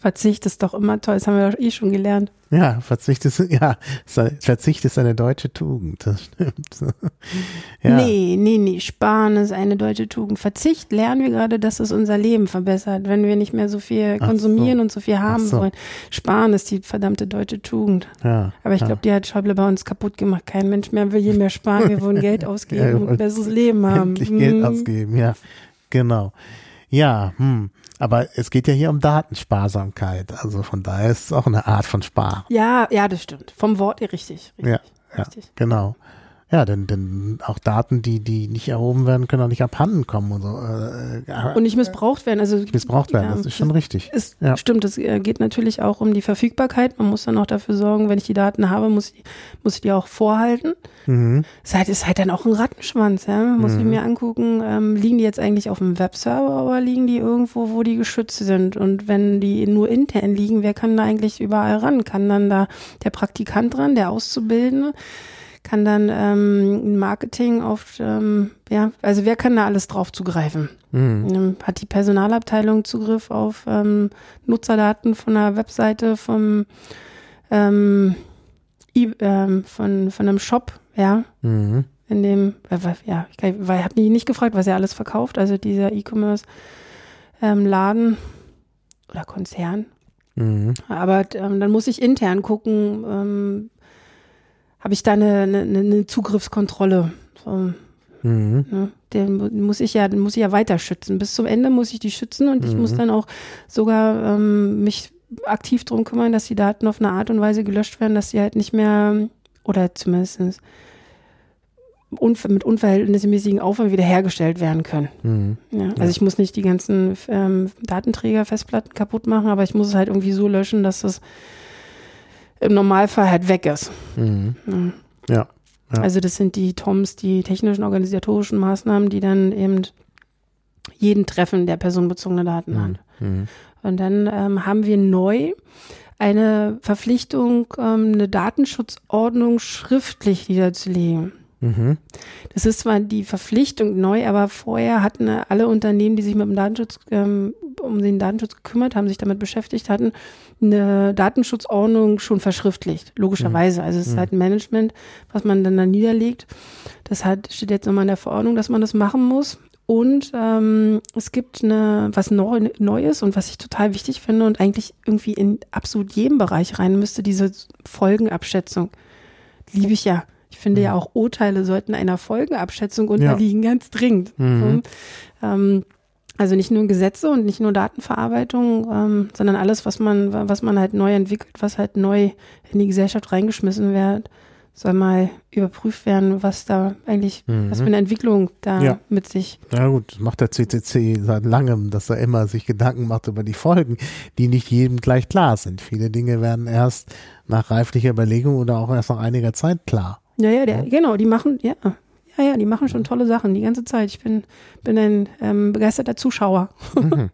Verzicht ist doch immer toll, das haben wir doch eh schon gelernt. Ja, Verzicht ist, ja, Verzicht ist eine deutsche Tugend, das stimmt. (laughs) ja. Nee, nee, nee, Sparen ist eine deutsche Tugend. Verzicht lernen wir gerade, dass es unser Leben verbessert, wenn wir nicht mehr so viel konsumieren so. und so viel haben so. wollen. Sparen ist die verdammte deutsche Tugend. Ja, Aber ich ja. glaube, die hat Schäuble bei uns kaputt gemacht. Kein Mensch mehr will je mehr sparen, wir wollen Geld (laughs) ausgeben ja, und ein besseres Leben haben. Endlich hm. Geld ausgeben, ja, genau. Ja, hm. Aber es geht ja hier um Datensparsamkeit. Also von daher ist es auch eine Art von Sparen. Ja, ja, das stimmt. Vom Wort her richtig. richtig ja, ja richtig. genau. Ja, denn, denn auch Daten, die, die nicht erhoben werden, können auch nicht abhanden kommen und so. Äh, und nicht missbraucht werden. Also, missbraucht werden, ja, das ist schon richtig. Ist, ja. Stimmt, es äh, geht natürlich auch um die Verfügbarkeit. Man muss dann auch dafür sorgen, wenn ich die Daten habe, muss ich, muss ich die auch vorhalten. Mhm. Ist halt, ist halt dann auch ein Rattenschwanz. Ja? Muss mhm. ich mir angucken, ähm, liegen die jetzt eigentlich auf dem Webserver oder liegen die irgendwo, wo die geschützt sind? Und wenn die nur intern liegen, wer kann da eigentlich überall ran? Kann dann da der Praktikant dran, der Auszubildende? Kann dann ähm, Marketing auf, ähm, ja, also wer kann da alles drauf zugreifen? Mhm. Ähm, hat die Personalabteilung Zugriff auf ähm, Nutzerdaten von einer Webseite, vom, ähm, ähm, von, von einem Shop, ja, mhm. in dem, äh, ja, ich, ich habe mich nicht gefragt, was er alles verkauft, also dieser E-Commerce-Laden oder Konzern. Mhm. Aber dann muss ich intern gucken, habe ich da eine, eine, eine Zugriffskontrolle. So, mhm. ne? Den muss ich ja, den muss ich ja weiter schützen. Bis zum Ende muss ich die schützen und mhm. ich muss mhm. dann auch sogar ähm, mich aktiv darum kümmern, dass die Daten auf eine Art und Weise gelöscht werden, dass sie halt nicht mehr oder zumindest unver mit unverhältnismäßigen Aufwand wiederhergestellt werden können. Mhm. Ja, also ja. ich muss nicht die ganzen ähm, Datenträger, Festplatten kaputt machen, aber ich muss es halt irgendwie so löschen, dass das im Normalfall halt weg ist. Mhm. Ja. ja. Also das sind die TOMs, die technischen organisatorischen Maßnahmen, die dann eben jeden Treffen der personenbezogene Daten mhm. hat. Mhm. Und dann ähm, haben wir neu eine Verpflichtung, ähm, eine Datenschutzordnung schriftlich niederzulegen. Mhm. Das ist zwar die Verpflichtung neu, aber vorher hatten alle Unternehmen, die sich mit dem Datenschutz, ähm, um den Datenschutz gekümmert haben, sich damit beschäftigt hatten, eine Datenschutzordnung schon verschriftlicht, logischerweise. Mhm. Also es ist mhm. halt ein Management, was man dann da niederlegt. Das hat, steht jetzt nochmal in der Verordnung, dass man das machen muss. Und ähm, es gibt eine, was neu, Neues und was ich total wichtig finde und eigentlich irgendwie in absolut jedem Bereich rein müsste, diese Folgenabschätzung. Liebe ich ja. Ich finde mhm. ja auch Urteile sollten einer Folgenabschätzung unterliegen, ja. ganz dringend. Mhm. Ähm, also nicht nur Gesetze und nicht nur Datenverarbeitung, ähm, sondern alles, was man, was man halt neu entwickelt, was halt neu in die Gesellschaft reingeschmissen wird, soll mal überprüft werden, was da eigentlich, mhm. was für eine Entwicklung da ja. mit sich. Ja gut, macht der CCC seit langem, dass er immer sich Gedanken macht über die Folgen, die nicht jedem gleich klar sind. Viele Dinge werden erst nach reiflicher Überlegung oder auch erst nach einiger Zeit klar. Ja, ja, der, ja. genau, die machen, ja, ja, ja, die machen schon tolle Sachen die ganze Zeit. Ich bin, bin ein ähm, begeisterter Zuschauer. Mhm.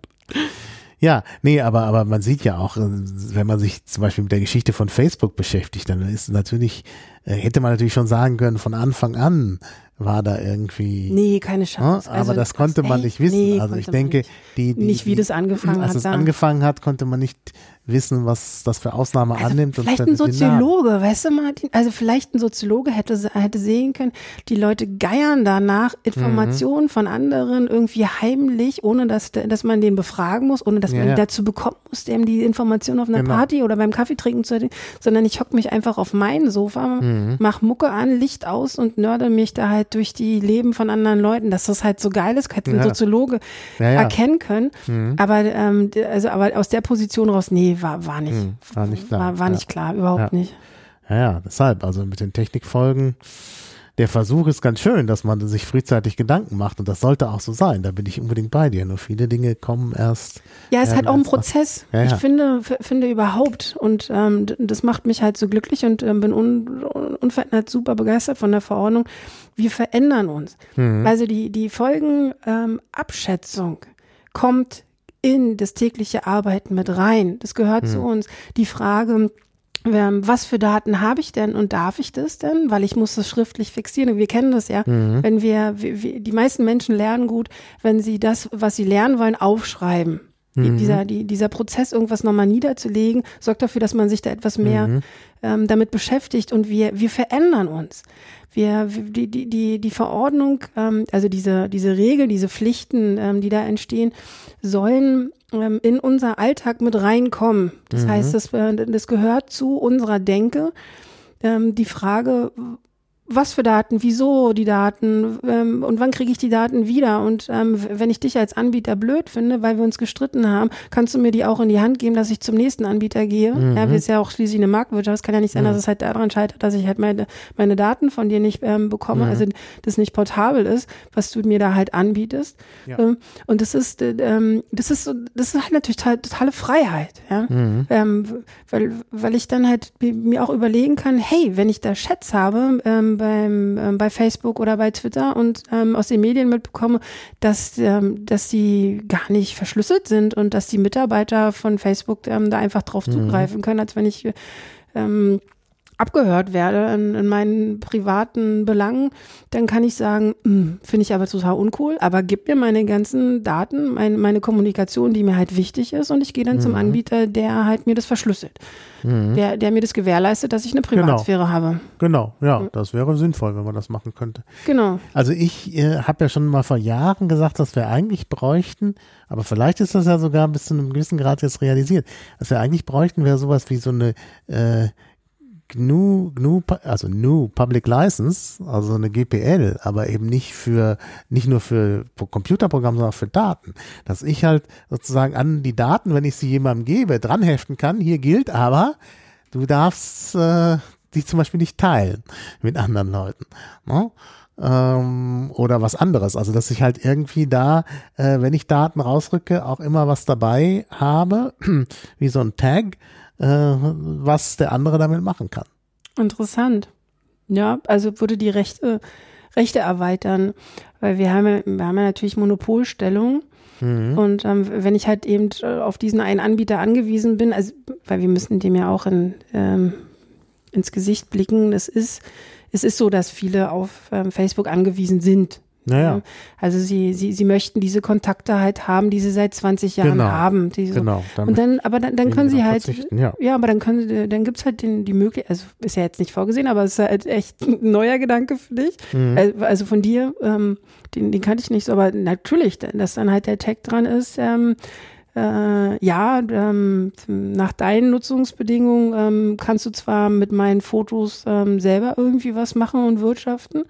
Ja, nee, aber, aber man sieht ja auch, wenn man sich zum Beispiel mit der Geschichte von Facebook beschäftigt, dann ist natürlich äh, hätte man natürlich schon sagen können, von Anfang an war da irgendwie. Nee, keine Chance. aber also, das konnte man nicht wissen. Nee, also ich denke, die, die, nicht wie das angefangen als hat. Als es angefangen hat, konnte man nicht wissen, was das für Ausnahme also annimmt. Vielleicht ein Soziologe, weißt du, Martin? Also vielleicht ein Soziologe hätte, hätte sehen können, die Leute geiern danach Informationen mhm. von anderen irgendwie heimlich, ohne dass, dass man den befragen muss, ohne dass ja, man ja. dazu bekommen muss, dem die Information auf einer genau. Party oder beim Kaffee trinken zu sondern ich hocke mich einfach auf mein Sofa, mhm. mach Mucke an, Licht aus und nörde mich da halt durch die Leben von anderen Leuten, dass das halt so geil ist, hätte ein ja. Soziologe erkennen können. Mhm. Aber, ähm, also, aber aus der Position raus, nee, war, war nicht, hm, war nicht klar. War, war nicht klar, überhaupt ja. nicht. Ja, ja, deshalb, also mit den Technikfolgen, der Versuch ist ganz schön, dass man sich frühzeitig Gedanken macht und das sollte auch so sein. Da bin ich unbedingt bei dir. Nur viele Dinge kommen erst. Ja, es ist halt auch ein Prozess. Ja, ja. Ich finde, finde überhaupt und ähm, das macht mich halt so glücklich und ähm, bin un, unverändert super begeistert von der Verordnung. Wir verändern uns. Mhm. Also die, die Folgenabschätzung ähm, kommt in das tägliche Arbeiten mit rein. Das gehört mhm. zu uns. Die Frage, ähm, was für Daten habe ich denn und darf ich das denn? Weil ich muss das schriftlich fixieren. Wir kennen das ja. Mhm. Wenn wir, wir, die meisten Menschen lernen gut, wenn sie das, was sie lernen wollen, aufschreiben. Mhm. Dieser, die, dieser Prozess, irgendwas nochmal niederzulegen, sorgt dafür, dass man sich da etwas mehr mhm. Ähm, damit beschäftigt und wir, wir verändern uns. Wir, die, die, die, die Verordnung, ähm, also diese, diese Regeln, diese Pflichten, ähm, die da entstehen, sollen ähm, in unser Alltag mit reinkommen. Das mhm. heißt, das, äh, das gehört zu unserer Denke. Ähm, die Frage, was für Daten, wieso die Daten ähm, und wann kriege ich die Daten wieder. Und ähm, wenn ich dich als Anbieter blöd finde, weil wir uns gestritten haben, kannst du mir die auch in die Hand geben, dass ich zum nächsten Anbieter gehe. Mhm. Ja, wir ist ja auch schließlich eine Marktwirtschaft. Es kann ja nicht sein, mhm. dass es halt daran scheitert, dass ich halt meine, meine Daten von dir nicht ähm, bekomme, mhm. also das nicht portabel ist, was du mir da halt anbietest. Ja. Ähm, und das ist, äh, ähm, das ist, das ist halt natürlich total, totale Freiheit, ja. Mhm. Ähm, weil, weil ich dann halt mir auch überlegen kann, hey, wenn ich da Chats habe, ähm, beim, ähm, bei Facebook oder bei Twitter und ähm, aus den Medien mitbekomme, dass, ähm, dass die gar nicht verschlüsselt sind und dass die Mitarbeiter von Facebook ähm, da einfach drauf mhm. zugreifen können, als wenn ich ähm, abgehört werde in, in, meinen privaten Belangen, dann kann ich sagen, hm, finde ich aber total uncool, aber gib mir meine ganzen Daten, mein, meine Kommunikation, die mir halt wichtig ist und ich gehe dann mhm. zum Anbieter, der halt mir das verschlüsselt. Mhm. Der, der mir das gewährleistet, dass ich eine genau. Privatsphäre genau. habe. Genau, ja, das wäre sinnvoll, wenn man das machen könnte. Genau. Also ich äh, habe ja schon mal vor Jahren gesagt, dass wir eigentlich bräuchten, aber vielleicht ist das ja sogar bis zu einem gewissen Grad jetzt realisiert, dass wir eigentlich bräuchten, wäre sowas wie so eine äh, GNU, GNU, also GNU Public License, also eine GPL, aber eben nicht für, nicht nur für Computerprogramme, sondern auch für Daten. Dass ich halt sozusagen an die Daten, wenn ich sie jemandem gebe, dranheften kann. Hier gilt aber, du darfst äh, die zum Beispiel nicht teilen mit anderen Leuten. Ne? Ähm, oder was anderes. Also dass ich halt irgendwie da, äh, wenn ich Daten rausrücke, auch immer was dabei habe, (clears throat) wie so ein Tag, äh, was der andere damit machen kann. Interessant. Ja, also würde die Rechte, Rechte erweitern, weil wir haben, wir haben ja natürlich Monopolstellung. Mhm. Und ähm, wenn ich halt eben äh, auf diesen einen Anbieter angewiesen bin, also weil wir müssen dem ja auch in, ähm, ins Gesicht blicken, es ist, es ist so, dass viele auf ähm, Facebook angewiesen sind. Naja. Also sie, sie, sie möchten diese Kontakte halt haben, die sie seit 20 Jahren genau. haben. Diese, genau. Und dann, aber dann, dann können sie halt, ja. ja, aber dann können sie, dann gibt's halt den, die Möglichkeit, also ist ja jetzt nicht vorgesehen, aber es ist halt echt (laughs) ein neuer Gedanke für dich. Mhm. Also, also von dir, ähm, den, den kannte ich nicht so, aber natürlich, dass dann halt der Tag dran ist, ähm, äh, ja, ähm, nach deinen Nutzungsbedingungen ähm, kannst du zwar mit meinen Fotos ähm, selber irgendwie was machen und wirtschaften,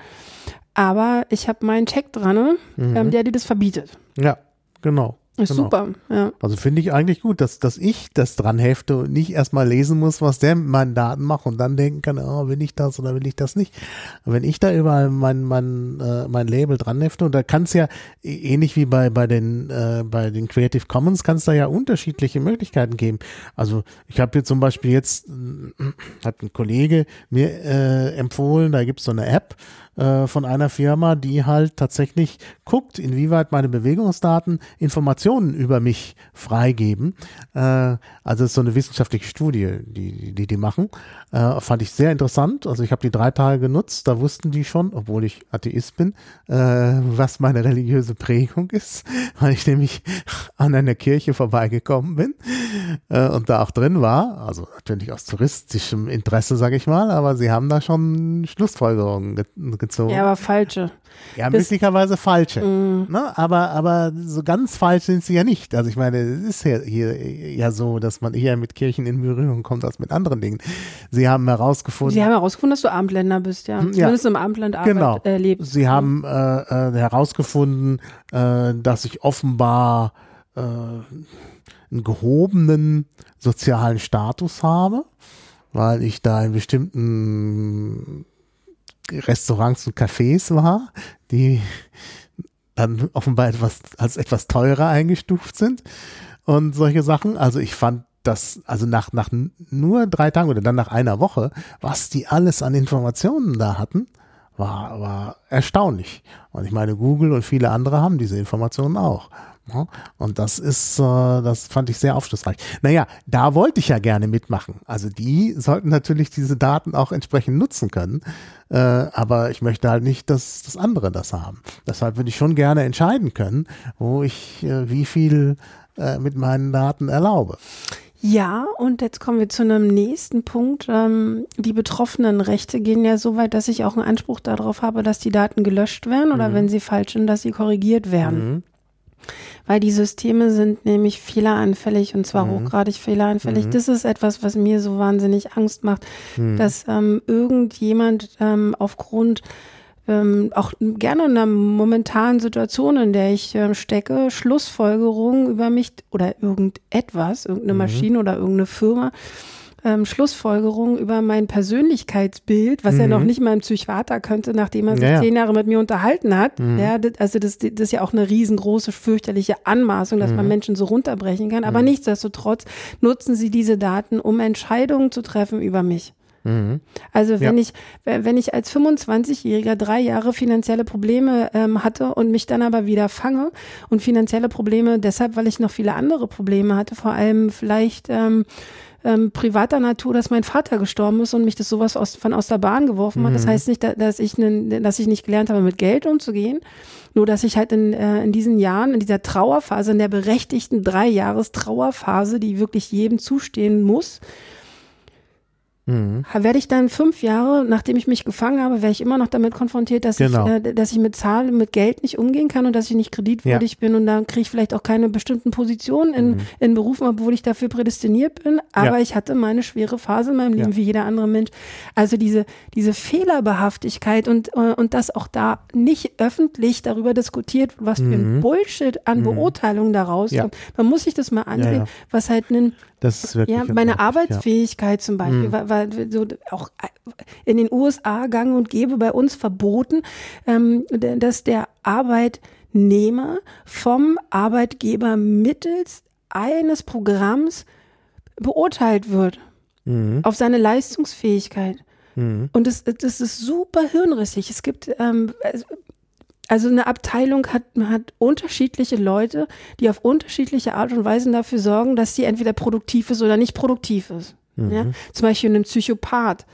aber ich habe meinen Check dran, ne? mhm. ähm, der dir das verbietet. Ja, genau. Ist genau. super, ja. Also finde ich eigentlich gut, dass, dass ich das dran hefte und nicht erstmal lesen muss, was der mit meinen Daten macht und dann denken kann, oh, will ich das oder will ich das nicht. Und wenn ich da überall mein, mein, äh, mein Label dran hefte und da kann es ja ähnlich wie bei, bei den, äh, bei den Creative Commons kann es da ja unterschiedliche Möglichkeiten geben. Also ich habe hier zum Beispiel jetzt, äh, hat ein Kollege mir äh, empfohlen, da gibt es so eine App, äh, von einer Firma, die halt tatsächlich guckt, inwieweit meine Bewegungsdaten Informationen über mich freigeben. Äh, also es ist so eine wissenschaftliche Studie, die die, die machen. Äh, fand ich sehr interessant. Also ich habe die drei Tage genutzt, da wussten die schon, obwohl ich Atheist bin, äh, was meine religiöse Prägung ist, (laughs) weil ich nämlich an einer Kirche vorbeigekommen bin äh, und da auch drin war. Also natürlich aus touristischem Interesse, sage ich mal, aber sie haben da schon Schlussfolgerungen ge gezogen. Ja, aber falsche. Ja, möglicherweise falsche. Mm. Ne? Aber, aber so ganz falsch sind sie ja nicht. Also ich meine, es ist ja hier ja so, dass man eher mit Kirchen in Berührung kommt als mit anderen Dingen. Sie haben herausgefunden. Sie haben herausgefunden, dass du Abendländer bist, ja. Hm, Zumindest ja. im Abendland genau. äh, lebst. Sie haben äh, äh, herausgefunden, äh, dass ich offenbar äh, einen gehobenen sozialen Status habe, weil ich da in bestimmten Restaurants und Cafés war, die dann offenbar etwas als etwas teurer eingestuft sind und solche Sachen. Also ich fand das, also nach, nach nur drei Tagen oder dann nach einer Woche, was die alles an Informationen da hatten, war, war erstaunlich. Und ich meine, Google und viele andere haben diese Informationen auch. Und das ist, äh, das fand ich sehr aufschlussreich. Naja, da wollte ich ja gerne mitmachen. Also die sollten natürlich diese Daten auch entsprechend nutzen können. Äh, aber ich möchte halt nicht, dass das andere das haben. Deshalb würde ich schon gerne entscheiden können, wo ich äh, wie viel mit meinen Daten erlaube. Ja, und jetzt kommen wir zu einem nächsten Punkt. Ähm, die betroffenen Rechte gehen ja so weit, dass ich auch einen Anspruch darauf habe, dass die Daten gelöscht werden oder mhm. wenn sie falsch sind, dass sie korrigiert werden. Mhm weil die Systeme sind nämlich fehleranfällig und zwar mhm. hochgradig fehleranfällig. Mhm. Das ist etwas, was mir so wahnsinnig Angst macht, mhm. dass ähm, irgendjemand ähm, aufgrund ähm, auch gerne in einer momentanen Situation, in der ich äh, stecke, Schlussfolgerungen über mich oder irgendetwas, irgendeine mhm. Maschine oder irgendeine Firma ähm, Schlussfolgerungen über mein Persönlichkeitsbild, was mhm. er noch nicht mal im Psychiater könnte, nachdem er sich ja, zehn Jahre mit mir unterhalten hat. Mhm. Ja, das, also das, das ist ja auch eine riesengroße, fürchterliche Anmaßung, dass mhm. man Menschen so runterbrechen kann. Aber mhm. nichtsdestotrotz nutzen sie diese Daten, um Entscheidungen zu treffen über mich. Mhm. Also wenn ja. ich, wenn ich als 25-Jähriger drei Jahre finanzielle Probleme ähm, hatte und mich dann aber wieder fange und finanzielle Probleme deshalb, weil ich noch viele andere Probleme hatte, vor allem vielleicht ähm, ähm, privater Natur, dass mein Vater gestorben ist und mich das sowas aus, von aus der Bahn geworfen mhm. hat. Das mhm. heißt nicht, dass ich, ne, dass ich nicht gelernt habe, mit Geld umzugehen. Nur, dass ich halt in, äh, in diesen Jahren, in dieser Trauerphase, in der berechtigten drei Jahres Trauerphase, die wirklich jedem zustehen muss, Mhm. Werde ich dann fünf Jahre, nachdem ich mich gefangen habe, werde ich immer noch damit konfrontiert, dass genau. ich, äh, dass ich mit Zahlen, mit Geld nicht umgehen kann und dass ich nicht kreditwürdig ja. bin und dann kriege ich vielleicht auch keine bestimmten Positionen in, mhm. in Berufen, obwohl ich dafür prädestiniert bin. Aber ja. ich hatte meine schwere Phase in meinem Leben ja. wie jeder andere Mensch. Also diese, diese Fehlerbehaftigkeit und, äh, und dass auch da nicht öffentlich darüber diskutiert, was mhm. für ein mhm. Bullshit an mhm. Beurteilungen daraus kommt. Man muss sich das mal ansehen, was halt ein das ist wirklich ja, meine Arbeitsfähigkeit ja. zum Beispiel, mhm. war, war, so auch in den USA gang und gäbe bei uns verboten, ähm, dass der Arbeitnehmer vom Arbeitgeber mittels eines Programms beurteilt wird mhm. auf seine Leistungsfähigkeit. Mhm. Und das, das ist super hirnrissig. Es gibt ähm, also eine Abteilung hat, hat unterschiedliche Leute, die auf unterschiedliche Art und Weise dafür sorgen, dass sie entweder produktiv ist oder nicht produktiv ist. Mhm. Ja? Zum Beispiel ein Psychopath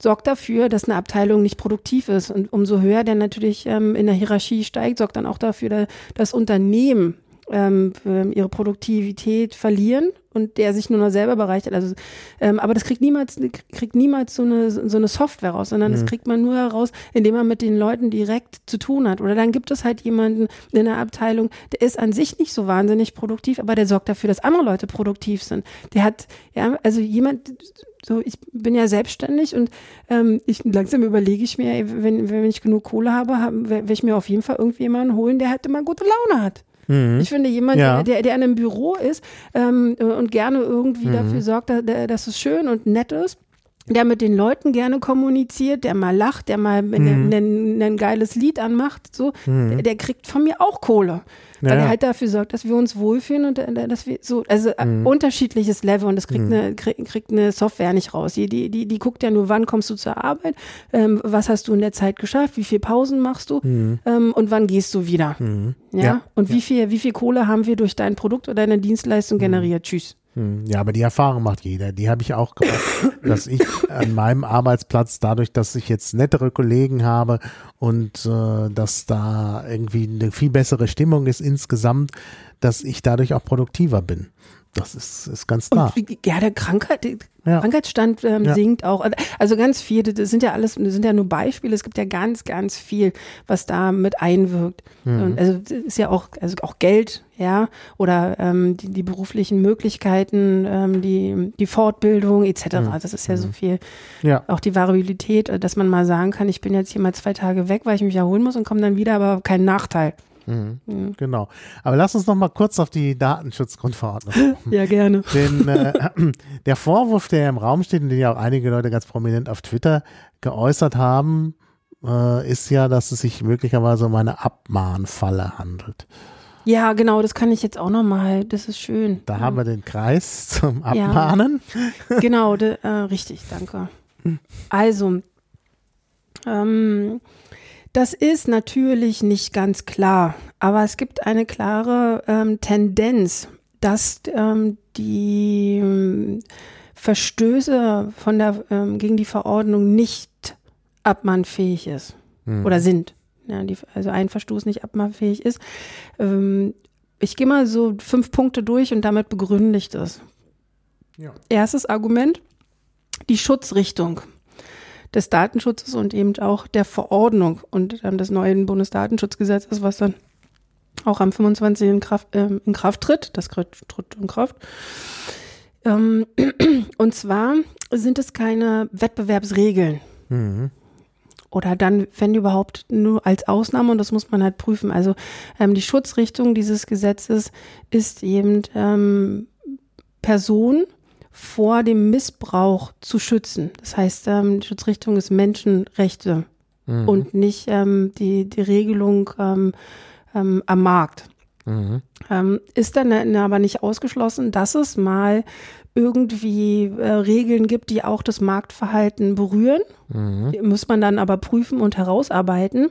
sorgt dafür, dass eine Abteilung nicht produktiv ist. Und umso höher der natürlich ähm, in der Hierarchie steigt, sorgt dann auch dafür, dass das Unternehmen ähm, ihre Produktivität verlieren und der sich nur noch selber bereichert. Also, ähm, aber das kriegt niemals, kriegt niemals so eine, so eine Software raus, sondern mhm. das kriegt man nur heraus, indem man mit den Leuten direkt zu tun hat. Oder dann gibt es halt jemanden in der Abteilung, der ist an sich nicht so wahnsinnig produktiv, aber der sorgt dafür, dass andere Leute produktiv sind. Der hat, ja, also jemand, so, ich bin ja selbstständig und ähm, ich langsam überlege ich mir, wenn, wenn ich genug Kohle habe, habe werde ich mir auf jeden Fall irgendwie jemanden holen, der halt immer gute Laune hat. Mhm. Ich finde, jemand, ja. der, der in einem Büro ist ähm, und gerne irgendwie mhm. dafür sorgt, dass, dass es schön und nett ist, der mit den Leuten gerne kommuniziert, der mal lacht, der mal mhm. ein, ein, ein, geiles Lied anmacht, so, mhm. der, der, kriegt von mir auch Kohle. Weil ja. er halt dafür sorgt, dass wir uns wohlfühlen und äh, dass wir so, also äh, mhm. unterschiedliches Level und das kriegt, mhm. eine, krieg, kriegt eine Software nicht raus. Die, die, die, die guckt ja nur, wann kommst du zur Arbeit, ähm, was hast du in der Zeit geschafft, wie viel Pausen machst du mhm. ähm, und wann gehst du wieder. Mhm. Ja? ja? Und wie viel, wie viel Kohle haben wir durch dein Produkt oder deine Dienstleistung mhm. generiert? Tschüss. Hm, ja, aber die Erfahrung macht jeder. Die habe ich auch gemacht, dass ich an meinem Arbeitsplatz, dadurch, dass ich jetzt nettere Kollegen habe und äh, dass da irgendwie eine viel bessere Stimmung ist insgesamt, dass ich dadurch auch produktiver bin. Das ist, ist ganz klar. Und, ja, der Krankheit, ja. Krankheitsstand ähm, ja. sinkt auch. Also ganz viel, das sind ja alles, das sind ja nur Beispiele. Es gibt ja ganz, ganz viel, was da mit einwirkt. Mhm. also ist ja auch, also auch Geld, ja, oder ähm, die, die beruflichen Möglichkeiten, ähm, die, die Fortbildung etc. Mhm. Das ist ja so mhm. viel. Ja. Auch die Variabilität, dass man mal sagen kann, ich bin jetzt hier mal zwei Tage weg, weil ich mich erholen muss und komme dann wieder, aber kein Nachteil. Mhm. Mhm. Genau. Aber lass uns noch mal kurz auf die Datenschutzgrundverordnung (laughs) ja, gerne. (laughs) Denn äh, (clears throat) der Vorwurf, der im Raum steht und den ja auch einige Leute ganz prominent auf Twitter geäußert haben, äh, ist ja, dass es sich möglicherweise um eine Abmahnfalle handelt. Ja, genau, das kann ich jetzt auch nochmal, das ist schön. Da ja. haben wir den Kreis zum Abmahnen. Ja, (laughs) genau, de, äh, richtig, danke. Also, ähm, das ist natürlich nicht ganz klar, aber es gibt eine klare ähm, Tendenz, dass ähm, die ähm, Verstöße von der, ähm, gegen die Verordnung nicht abmahnfähig ist mhm. oder sind. Ja, die, also ein Verstoß nicht abmahnfähig ist. Ähm, ich gehe mal so fünf Punkte durch und damit begründe ich das. Ja. Erstes Argument, die Schutzrichtung des Datenschutzes und eben auch der Verordnung und ähm, des neuen Bundesdatenschutzgesetzes, was dann auch am 25. in Kraft, äh, in Kraft tritt. Das tritt, tritt in Kraft. Ähm, (clears throat) und zwar sind es keine Wettbewerbsregeln. Mhm. Oder dann, wenn überhaupt, nur als Ausnahme, und das muss man halt prüfen. Also ähm, die Schutzrichtung dieses Gesetzes ist eben ähm, Personen, vor dem Missbrauch zu schützen. Das heißt, ähm, die Schutzrichtung ist Menschenrechte mhm. und nicht ähm, die, die Regelung ähm, ähm am Markt. Mhm. Ähm, ist dann aber nicht ausgeschlossen, dass es mal irgendwie äh, Regeln gibt, die auch das Marktverhalten berühren. Mhm. Die muss man dann aber prüfen und herausarbeiten.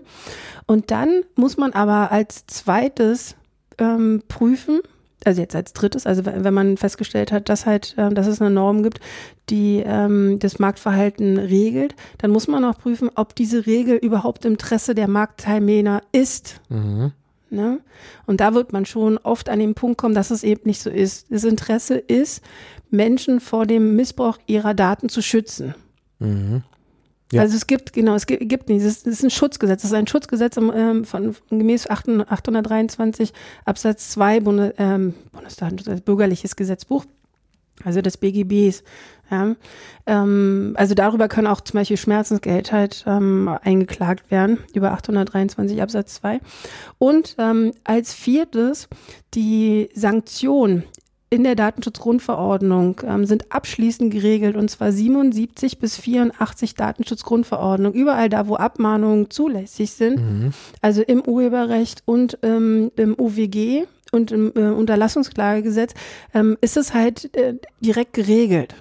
Und dann muss man aber als zweites ähm, prüfen, also jetzt als drittes, also wenn man festgestellt hat, dass halt, äh, dass es eine Norm gibt, die ähm, das Marktverhalten regelt, dann muss man auch prüfen, ob diese Regel überhaupt im Interesse der Marktteilnehmer ist. Mhm. Ne? Und da wird man schon oft an den Punkt kommen, dass es eben nicht so ist. Das Interesse ist, Menschen vor dem Missbrauch ihrer Daten zu schützen. Mhm. Ja. Also es gibt, genau, es gibt, gibt nicht, es ist ein Schutzgesetz, es ist ein Schutzgesetz ähm, von, von gemäß 823 Absatz 2 Bundes, ähm, Bundesdatenschutz, bürgerliches Gesetzbuch, also des BGBs. Ja. Ähm, also darüber können auch zum Beispiel Schmerzensgeld halt ähm, eingeklagt werden, über 823 Absatz 2. Und ähm, als viertes die Sanktion in der Datenschutzgrundverordnung ähm, sind abschließend geregelt und zwar 77 bis 84 Datenschutzgrundverordnung, überall da, wo Abmahnungen zulässig sind, mhm. also im Urheberrecht und ähm, im UWG und im äh, Unterlassungsklagegesetz, ähm, ist es halt äh, direkt geregelt.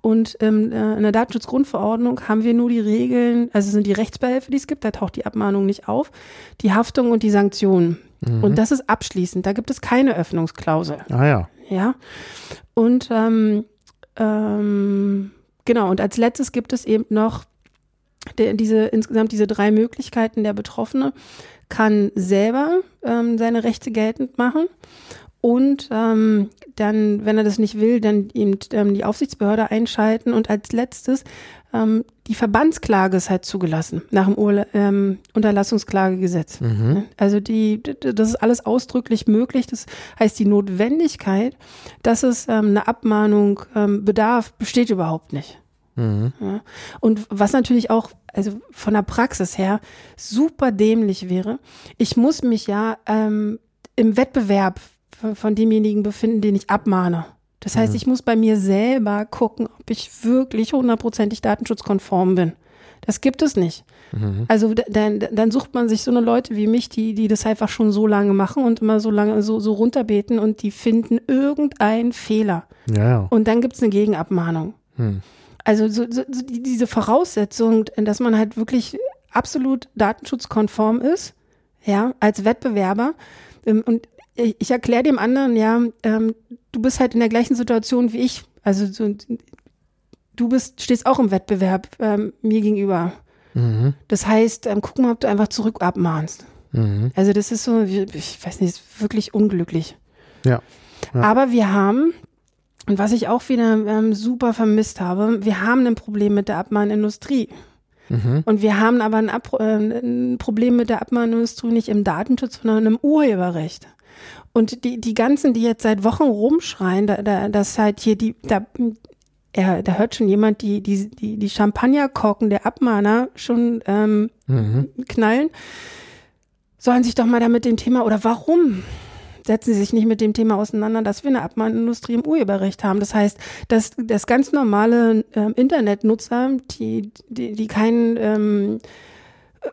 Und ähm, äh, in der Datenschutzgrundverordnung haben wir nur die Regeln, also sind die Rechtsbehelfe, die es gibt, da taucht die Abmahnung nicht auf, die Haftung und die Sanktionen. Mhm. Und das ist abschließend, da gibt es keine Öffnungsklausel. Ah ja. Ja. Und ähm, ähm, genau, und als letztes gibt es eben noch der, diese insgesamt diese drei Möglichkeiten. Der Betroffene kann selber ähm, seine Rechte geltend machen und ähm, dann, wenn er das nicht will, dann eben ähm, die Aufsichtsbehörde einschalten und als letztes ähm, die Verbandsklage ist halt zugelassen nach dem Ur ähm, Unterlassungsklagegesetz. Mhm. Also die, das ist alles ausdrücklich möglich. Das heißt, die Notwendigkeit, dass es ähm, eine Abmahnung ähm, bedarf, besteht überhaupt nicht. Mhm. Ja. Und was natürlich auch, also von der Praxis her, super dämlich wäre, ich muss mich ja ähm, im Wettbewerb von demjenigen befinden, den ich abmahne. Das heißt, mhm. ich muss bei mir selber gucken, ob ich wirklich hundertprozentig datenschutzkonform bin. Das gibt es nicht. Mhm. Also dann, dann sucht man sich so eine Leute wie mich, die, die das einfach schon so lange machen und immer so lange so, so runterbeten und die finden irgendeinen Fehler. Ja. Und dann gibt es eine Gegenabmahnung. Hm. Also so, so, so diese Voraussetzung, dass man halt wirklich absolut datenschutzkonform ist, ja, als Wettbewerber. Ähm, und ich erkläre dem anderen, ja, ähm, du bist halt in der gleichen Situation wie ich. Also so, du bist, stehst auch im Wettbewerb ähm, mir gegenüber. Mhm. Das heißt, ähm, guck mal, ob du einfach zurück abmahnst. Mhm. Also das ist so, ich weiß nicht, wirklich unglücklich. Ja. ja. Aber wir haben, und was ich auch wieder ähm, super vermisst habe, wir haben ein Problem mit der Abmahnindustrie. Mhm. Und wir haben aber ein, Ab äh, ein Problem mit der Abmahnindustrie nicht im Datenschutz, sondern im Urheberrecht. Und die, die ganzen, die jetzt seit Wochen rumschreien, da, da, dass halt hier die, da, ja, da hört schon jemand die, die, die, die Champagnerkorken der Abmahner schon ähm, Mhm. knallen, sollen sich doch mal damit dem Thema, oder warum setzen sie sich nicht mit dem Thema auseinander, dass wir eine Abmahnindustrie im Urheberrecht haben. Das heißt, dass, dass ganz normale ähm, Internetnutzer, die, die, die keinen ähm,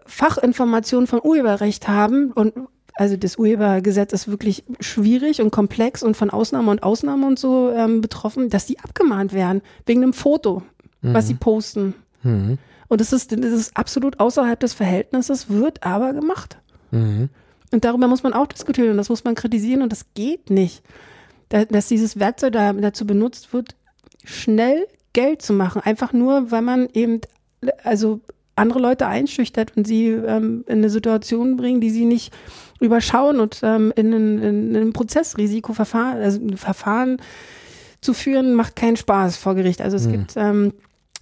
Fachinformationen von Urheberrecht haben und also das Urhebergesetz ist wirklich schwierig und komplex und von Ausnahme und Ausnahme und so ähm, betroffen, dass die abgemahnt werden wegen einem Foto, was sie posten. Mhm. Und das ist, das ist absolut außerhalb des Verhältnisses, wird aber gemacht. Mhm. Und darüber muss man auch diskutieren und das muss man kritisieren und das geht nicht. Da, dass dieses Werkzeug da, dazu benutzt wird, schnell Geld zu machen. Einfach nur, weil man eben, also andere Leute einschüchtert und sie ähm, in eine Situation bringen, die sie nicht überschauen und ähm, in, ein, in ein Prozessrisikoverfahren, also ein Verfahren zu führen, macht keinen Spaß vor Gericht. Also es Mhm. gibt ähm,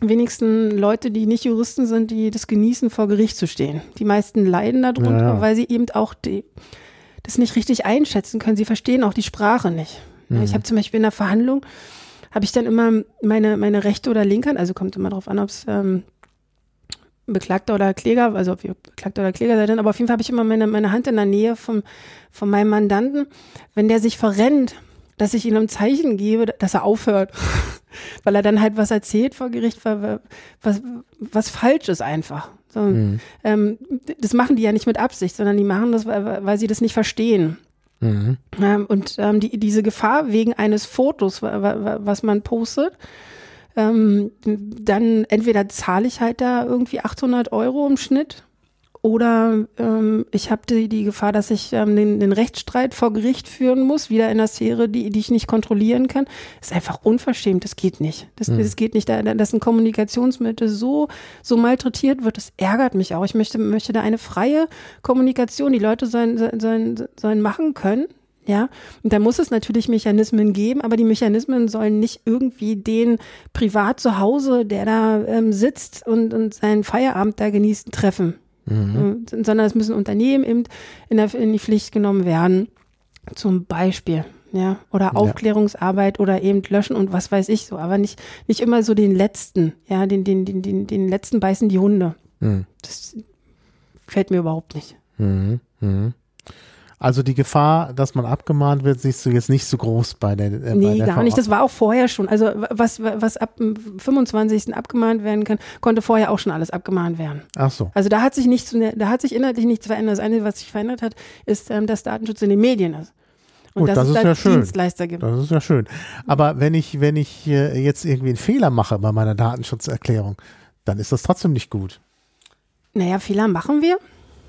wenigsten Leute, die nicht Juristen sind, die das genießen, vor Gericht zu stehen. Die meisten leiden darunter, Ja, ja. weil sie eben auch die, das nicht richtig einschätzen können. Sie verstehen auch die Sprache nicht. Mhm. Ich habe zum Beispiel in der Verhandlung, habe ich dann immer meine, meine rechte oder linke Hand, also kommt immer darauf an, ob es ähm, Beklagter oder Kläger, also ob ihr Beklagter oder Kläger seid, aber auf jeden Fall habe ich immer meine, meine Hand in der Nähe vom, von meinem Mandanten. Wenn der sich verrennt, dass ich ihm ein Zeichen gebe, dass er aufhört. (laughs) Weil er dann halt was erzählt vor Gericht, wa- was, was falsch ist einfach. So, Mhm. ähm, das machen die ja nicht mit Absicht, sondern die machen das, weil, weil sie das nicht verstehen. Mhm. Ähm, und ähm, die, diese Gefahr wegen eines Fotos, wa- wa- was man postet, ähm, dann entweder zahle ich halt da irgendwie 800 Euro im Schnitt oder ähm, ich habe die, die Gefahr, dass ich ähm, den, den Rechtsstreit vor Gericht führen muss, wieder in der Sphäre, die, die ich nicht kontrollieren kann. ist einfach unverschämt, das geht nicht. Das, Hm. das geht nicht, da- dass ein Kommunikationsmittel so, so malträtiert wird, das ärgert mich auch. Ich möchte, möchte da eine freie Kommunikation, die Leute sollen, sollen, sollen machen können. Ja, und da muss es natürlich Mechanismen geben, aber die Mechanismen sollen nicht irgendwie den privat zu Hause, der da ähm, sitzt und, und seinen Feierabend da genießt, treffen. Mhm. Äh, Sondern es müssen Unternehmen eben in, der, in die Pflicht genommen werden. Zum Beispiel. Ja, oder Aufklärungsarbeit oder eben löschen und was weiß ich so, aber nicht, nicht immer so den letzten, ja, den, den, den, den, den letzten beißen die Hunde. Mhm. Das fällt mir überhaupt nicht. Mhm. Mhm. Also die Gefahr, dass man abgemahnt wird, siehst du jetzt nicht so groß bei der äh, bei Nee, der gar nicht. Das war auch vorher schon. Also was, was ab dem 25. abgemahnt werden kann, konnte vorher auch schon alles abgemahnt werden. Ach so. Also da hat sich nichts, da hat sich inhaltlich nichts verändert. Das Einzige, was sich verändert hat, ist, ähm, dass Datenschutz in den Medien ist. Und Gut, dass das es ist da ja schön. Dienstleister gibt. Das ist ja schön. Aber wenn ich, wenn ich äh, jetzt irgendwie einen Fehler mache bei meiner Datenschutzerklärung, dann ist das trotzdem nicht gut. Naja, Fehler machen wir.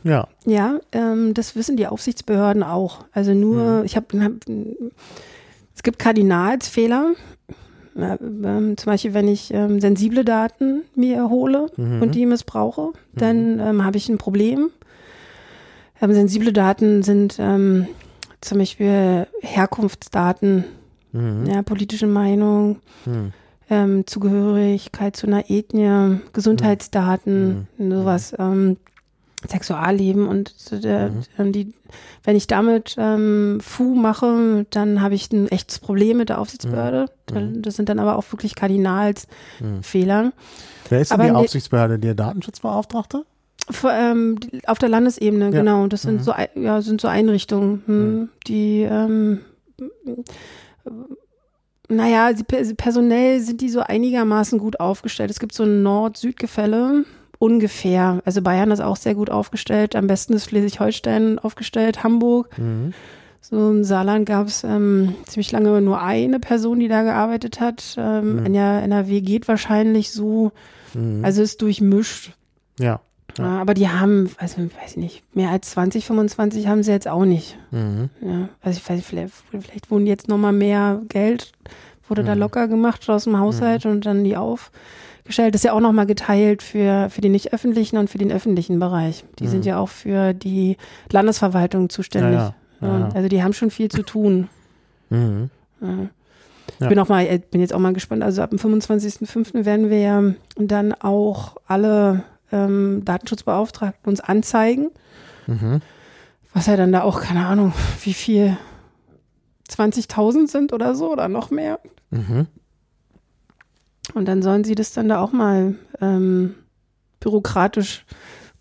Ja. Ja, ähm, das wissen die Aufsichtsbehörden auch. Also nur, Mhm. ich habe, hab, es gibt Kardinalsfehler. Ja, ähm, zum Beispiel, wenn ich ähm, sensible Daten mir erhole Mhm. und die missbrauche, dann ähm, habe ich ein Problem. Ähm, sensible Daten sind ähm, zum Beispiel Herkunftsdaten, Mhm. ja, politische Meinung, Mhm. ähm, Zugehörigkeit zu einer Ethnie, Gesundheitsdaten, sowas, ähm, Sexualleben und so der, ähm, die, wenn ich damit ähm, Fu mache, dann habe ich ein echtes Problem mit der Aufsichtsbehörde. Da- Das sind dann aber auch wirklich Kardinalsfehler. Wer ist denn Aber die Aufsichtsbehörde? Der Datenschutzbeauftragte? Vor, ähm, auf der Landesebene, Ja. genau. Das sind so Ei- ja, sind so Einrichtungen, hm, die ähm, naja, personell sind die so einigermaßen gut aufgestellt. Es gibt so ein Nord-Süd-Gefälle ungefähr. Also Bayern ist auch sehr gut aufgestellt. Am besten ist Schleswig-Holstein aufgestellt, Hamburg. Mhm. So im Saarland gab es ähm, ziemlich lange nur eine Person, die da gearbeitet hat. Ähm, Mhm. NRW geht wahrscheinlich so. Mhm. Also ist durchmischt. ja. Ja. Aber die haben, also weiß ich nicht, mehr als 20, 25 haben sie jetzt auch nicht. Mhm. Ja, also ich weiß, vielleicht, vielleicht wurden jetzt nochmal mehr Geld, wurde da Mhm. locker gemacht aus dem Haushalt und dann die aufgestellt. Das ist ja auch nochmal geteilt für, für den nicht öffentlichen und für den öffentlichen Bereich. Die Mhm. sind ja auch für die Landesverwaltung zuständig. Ja, ja. Ja. Also die haben schon viel zu tun. Mhm. Ich bin auch mal, äh, bin jetzt auch mal gespannt. Also ab dem 25.05. werden wir ja dann auch alle ähm, Datenschutzbeauftragten uns anzeigen. Mhm. Was ja dann da auch, keine Ahnung, wie viel 20.000 sind oder so oder noch mehr. Mhm. Und dann sollen sie das dann da auch mal ähm, bürokratisch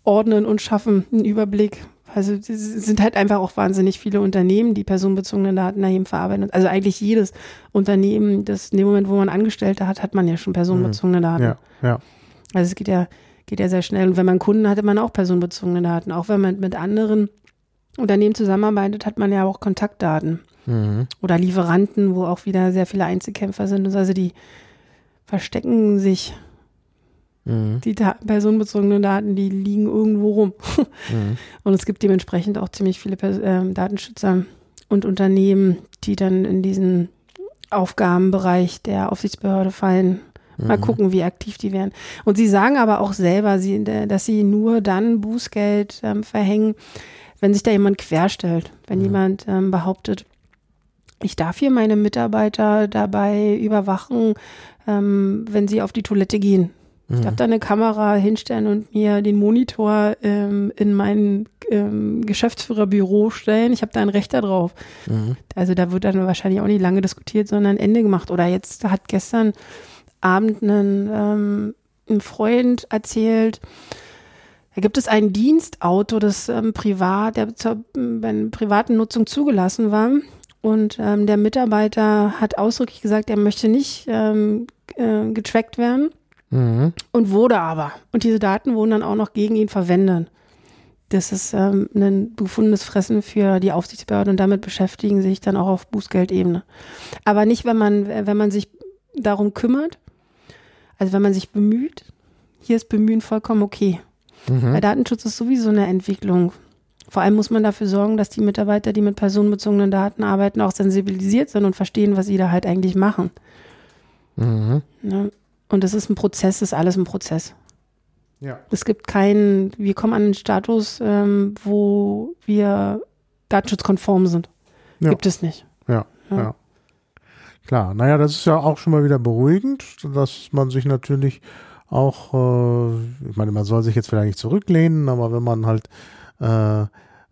ordnen und schaffen, einen Überblick. Also es sind halt einfach auch wahnsinnig viele Unternehmen, die personenbezogene Daten da eben verarbeiten. Also eigentlich jedes Unternehmen, das in dem Moment, wo man Angestellte hat, hat man ja schon personenbezogene Daten. Ja, ja. Also es geht ja, geht ja sehr schnell. Und wenn man Kunden hat, hat man auch personenbezogene Daten. Auch wenn man mit anderen Unternehmen zusammenarbeitet, hat man ja auch Kontaktdaten. Mhm. Oder Lieferanten, wo auch wieder sehr viele Einzelkämpfer sind. Also die verstecken sich, Mhm. die da personenbezogenen Daten, die liegen irgendwo rum. Mhm. (laughs) Und es gibt dementsprechend auch ziemlich viele Pers ähm, Datenschützer und Unternehmen, die dann in diesen Aufgabenbereich der Aufsichtsbehörde fallen. Mal Mhm. gucken, wie aktiv die werden. Und sie sagen aber auch selber, sie, dass sie nur dann Bußgeld ähm, verhängen, wenn sich da jemand querstellt. Wenn jemand ähm, behauptet, ich darf hier meine Mitarbeiter dabei überwachen, ähm, wenn sie auf die Toilette gehen. Ich darf da eine Kamera hinstellen und mir den Monitor ähm, in mein ähm, Geschäftsführerbüro stellen. Ich habe da ein Recht darauf. Mhm. Also da wird dann wahrscheinlich auch nicht lange diskutiert, sondern Ende gemacht. Oder jetzt hat gestern Abend einen, ähm, ein Freund erzählt, da gibt es ein Dienstauto, das ähm, privat, der zur einer privaten Nutzung zugelassen war. Und ähm, der Mitarbeiter hat ausdrücklich gesagt, er möchte nicht ähm, äh, getrackt werden Mhm. und wurde aber. Und diese Daten wurden dann auch noch gegen ihn verwendet. Das ist ähm, ein gefundenes Fressen für die Aufsichtsbehörde und damit beschäftigen sich dann auch auf Bußgeldebene. Aber nicht, wenn man, wenn man sich darum kümmert, also wenn man sich bemüht. Hier ist Bemühen vollkommen okay. Mhm. Weil Datenschutz ist sowieso eine Entwicklung. Vor allem muss man dafür sorgen, dass die Mitarbeiter, die mit personenbezogenen Daten arbeiten, auch sensibilisiert sind und verstehen, was sie da halt eigentlich machen. Mhm. Ne? Und das ist ein Prozess, das ist alles ein Prozess. Ja. Es gibt keinen, wir kommen an einen Status, ähm, wo wir datenschutzkonform sind. Ja. Gibt es nicht. Ja, Ja. ja. Klar, naja, das ist ja auch schon mal wieder beruhigend, dass man sich natürlich auch, äh, ich meine, man soll sich jetzt vielleicht nicht zurücklehnen, aber wenn man halt äh,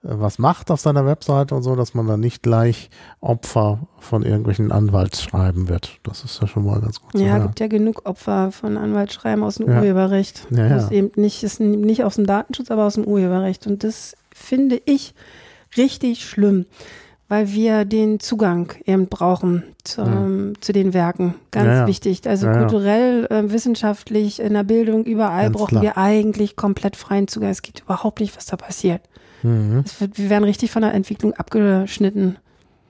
was macht auf seiner Webseite und so, dass man dann nicht gleich Opfer von irgendwelchen Anwaltsschreiben wird. Das ist ja schon mal ganz gut Ja, gibt ja genug Opfer von Anwaltsschreiben aus dem Ja. Urheberrecht. Ja, ja. Das ist eben nicht, ist nicht aus dem Datenschutz, aber aus dem Urheberrecht. Und das finde ich richtig schlimm, weil wir den Zugang eben brauchen zu, zu den Werken. Ganz Ja, ja. wichtig. Also Ja, ja. kulturell, äh, wissenschaftlich, in der Bildung, überall Ganz brauchen klar. wir eigentlich komplett freien Zugang. Es geht überhaupt nicht, was da passiert. Mhm. Wird, wir werden richtig von der Entwicklung abgeschnitten.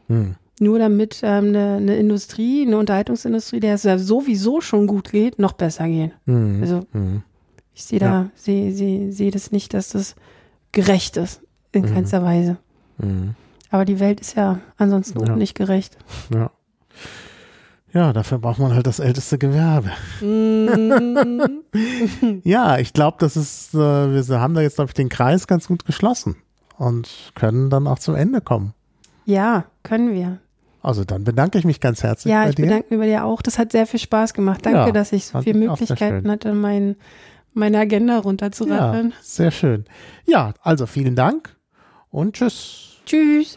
Mhm. Nur damit ähm, eine, eine Industrie, eine Unterhaltungsindustrie, der es ja sowieso schon gut geht, noch besser geht. Mhm. Also Mhm. ich sehe da, sehe sehe sehe das nicht, dass das gerecht ist. In Mhm. keinster Weise. Mhm. Aber die Welt ist ja ansonsten Ja. auch nicht gerecht. Ja. Ja, dafür braucht man halt das älteste Gewerbe. Mm. (laughs) Ja, ich glaube, das ist, äh, wir haben da jetzt, glaube ich, den Kreis ganz gut geschlossen und können dann auch zum Ende kommen. ja, können wir. Also dann bedanke ich mich ganz herzlich Ja, bei ich dir. bedanke mich bei dir auch. Das hat sehr viel Spaß gemacht. Danke, Ja, dass ich so viele ich Möglichkeiten hatte, mein, meine Agenda ja, runterzurattern. sehr schön. Ja, also vielen Dank und tschüss. Tschüss.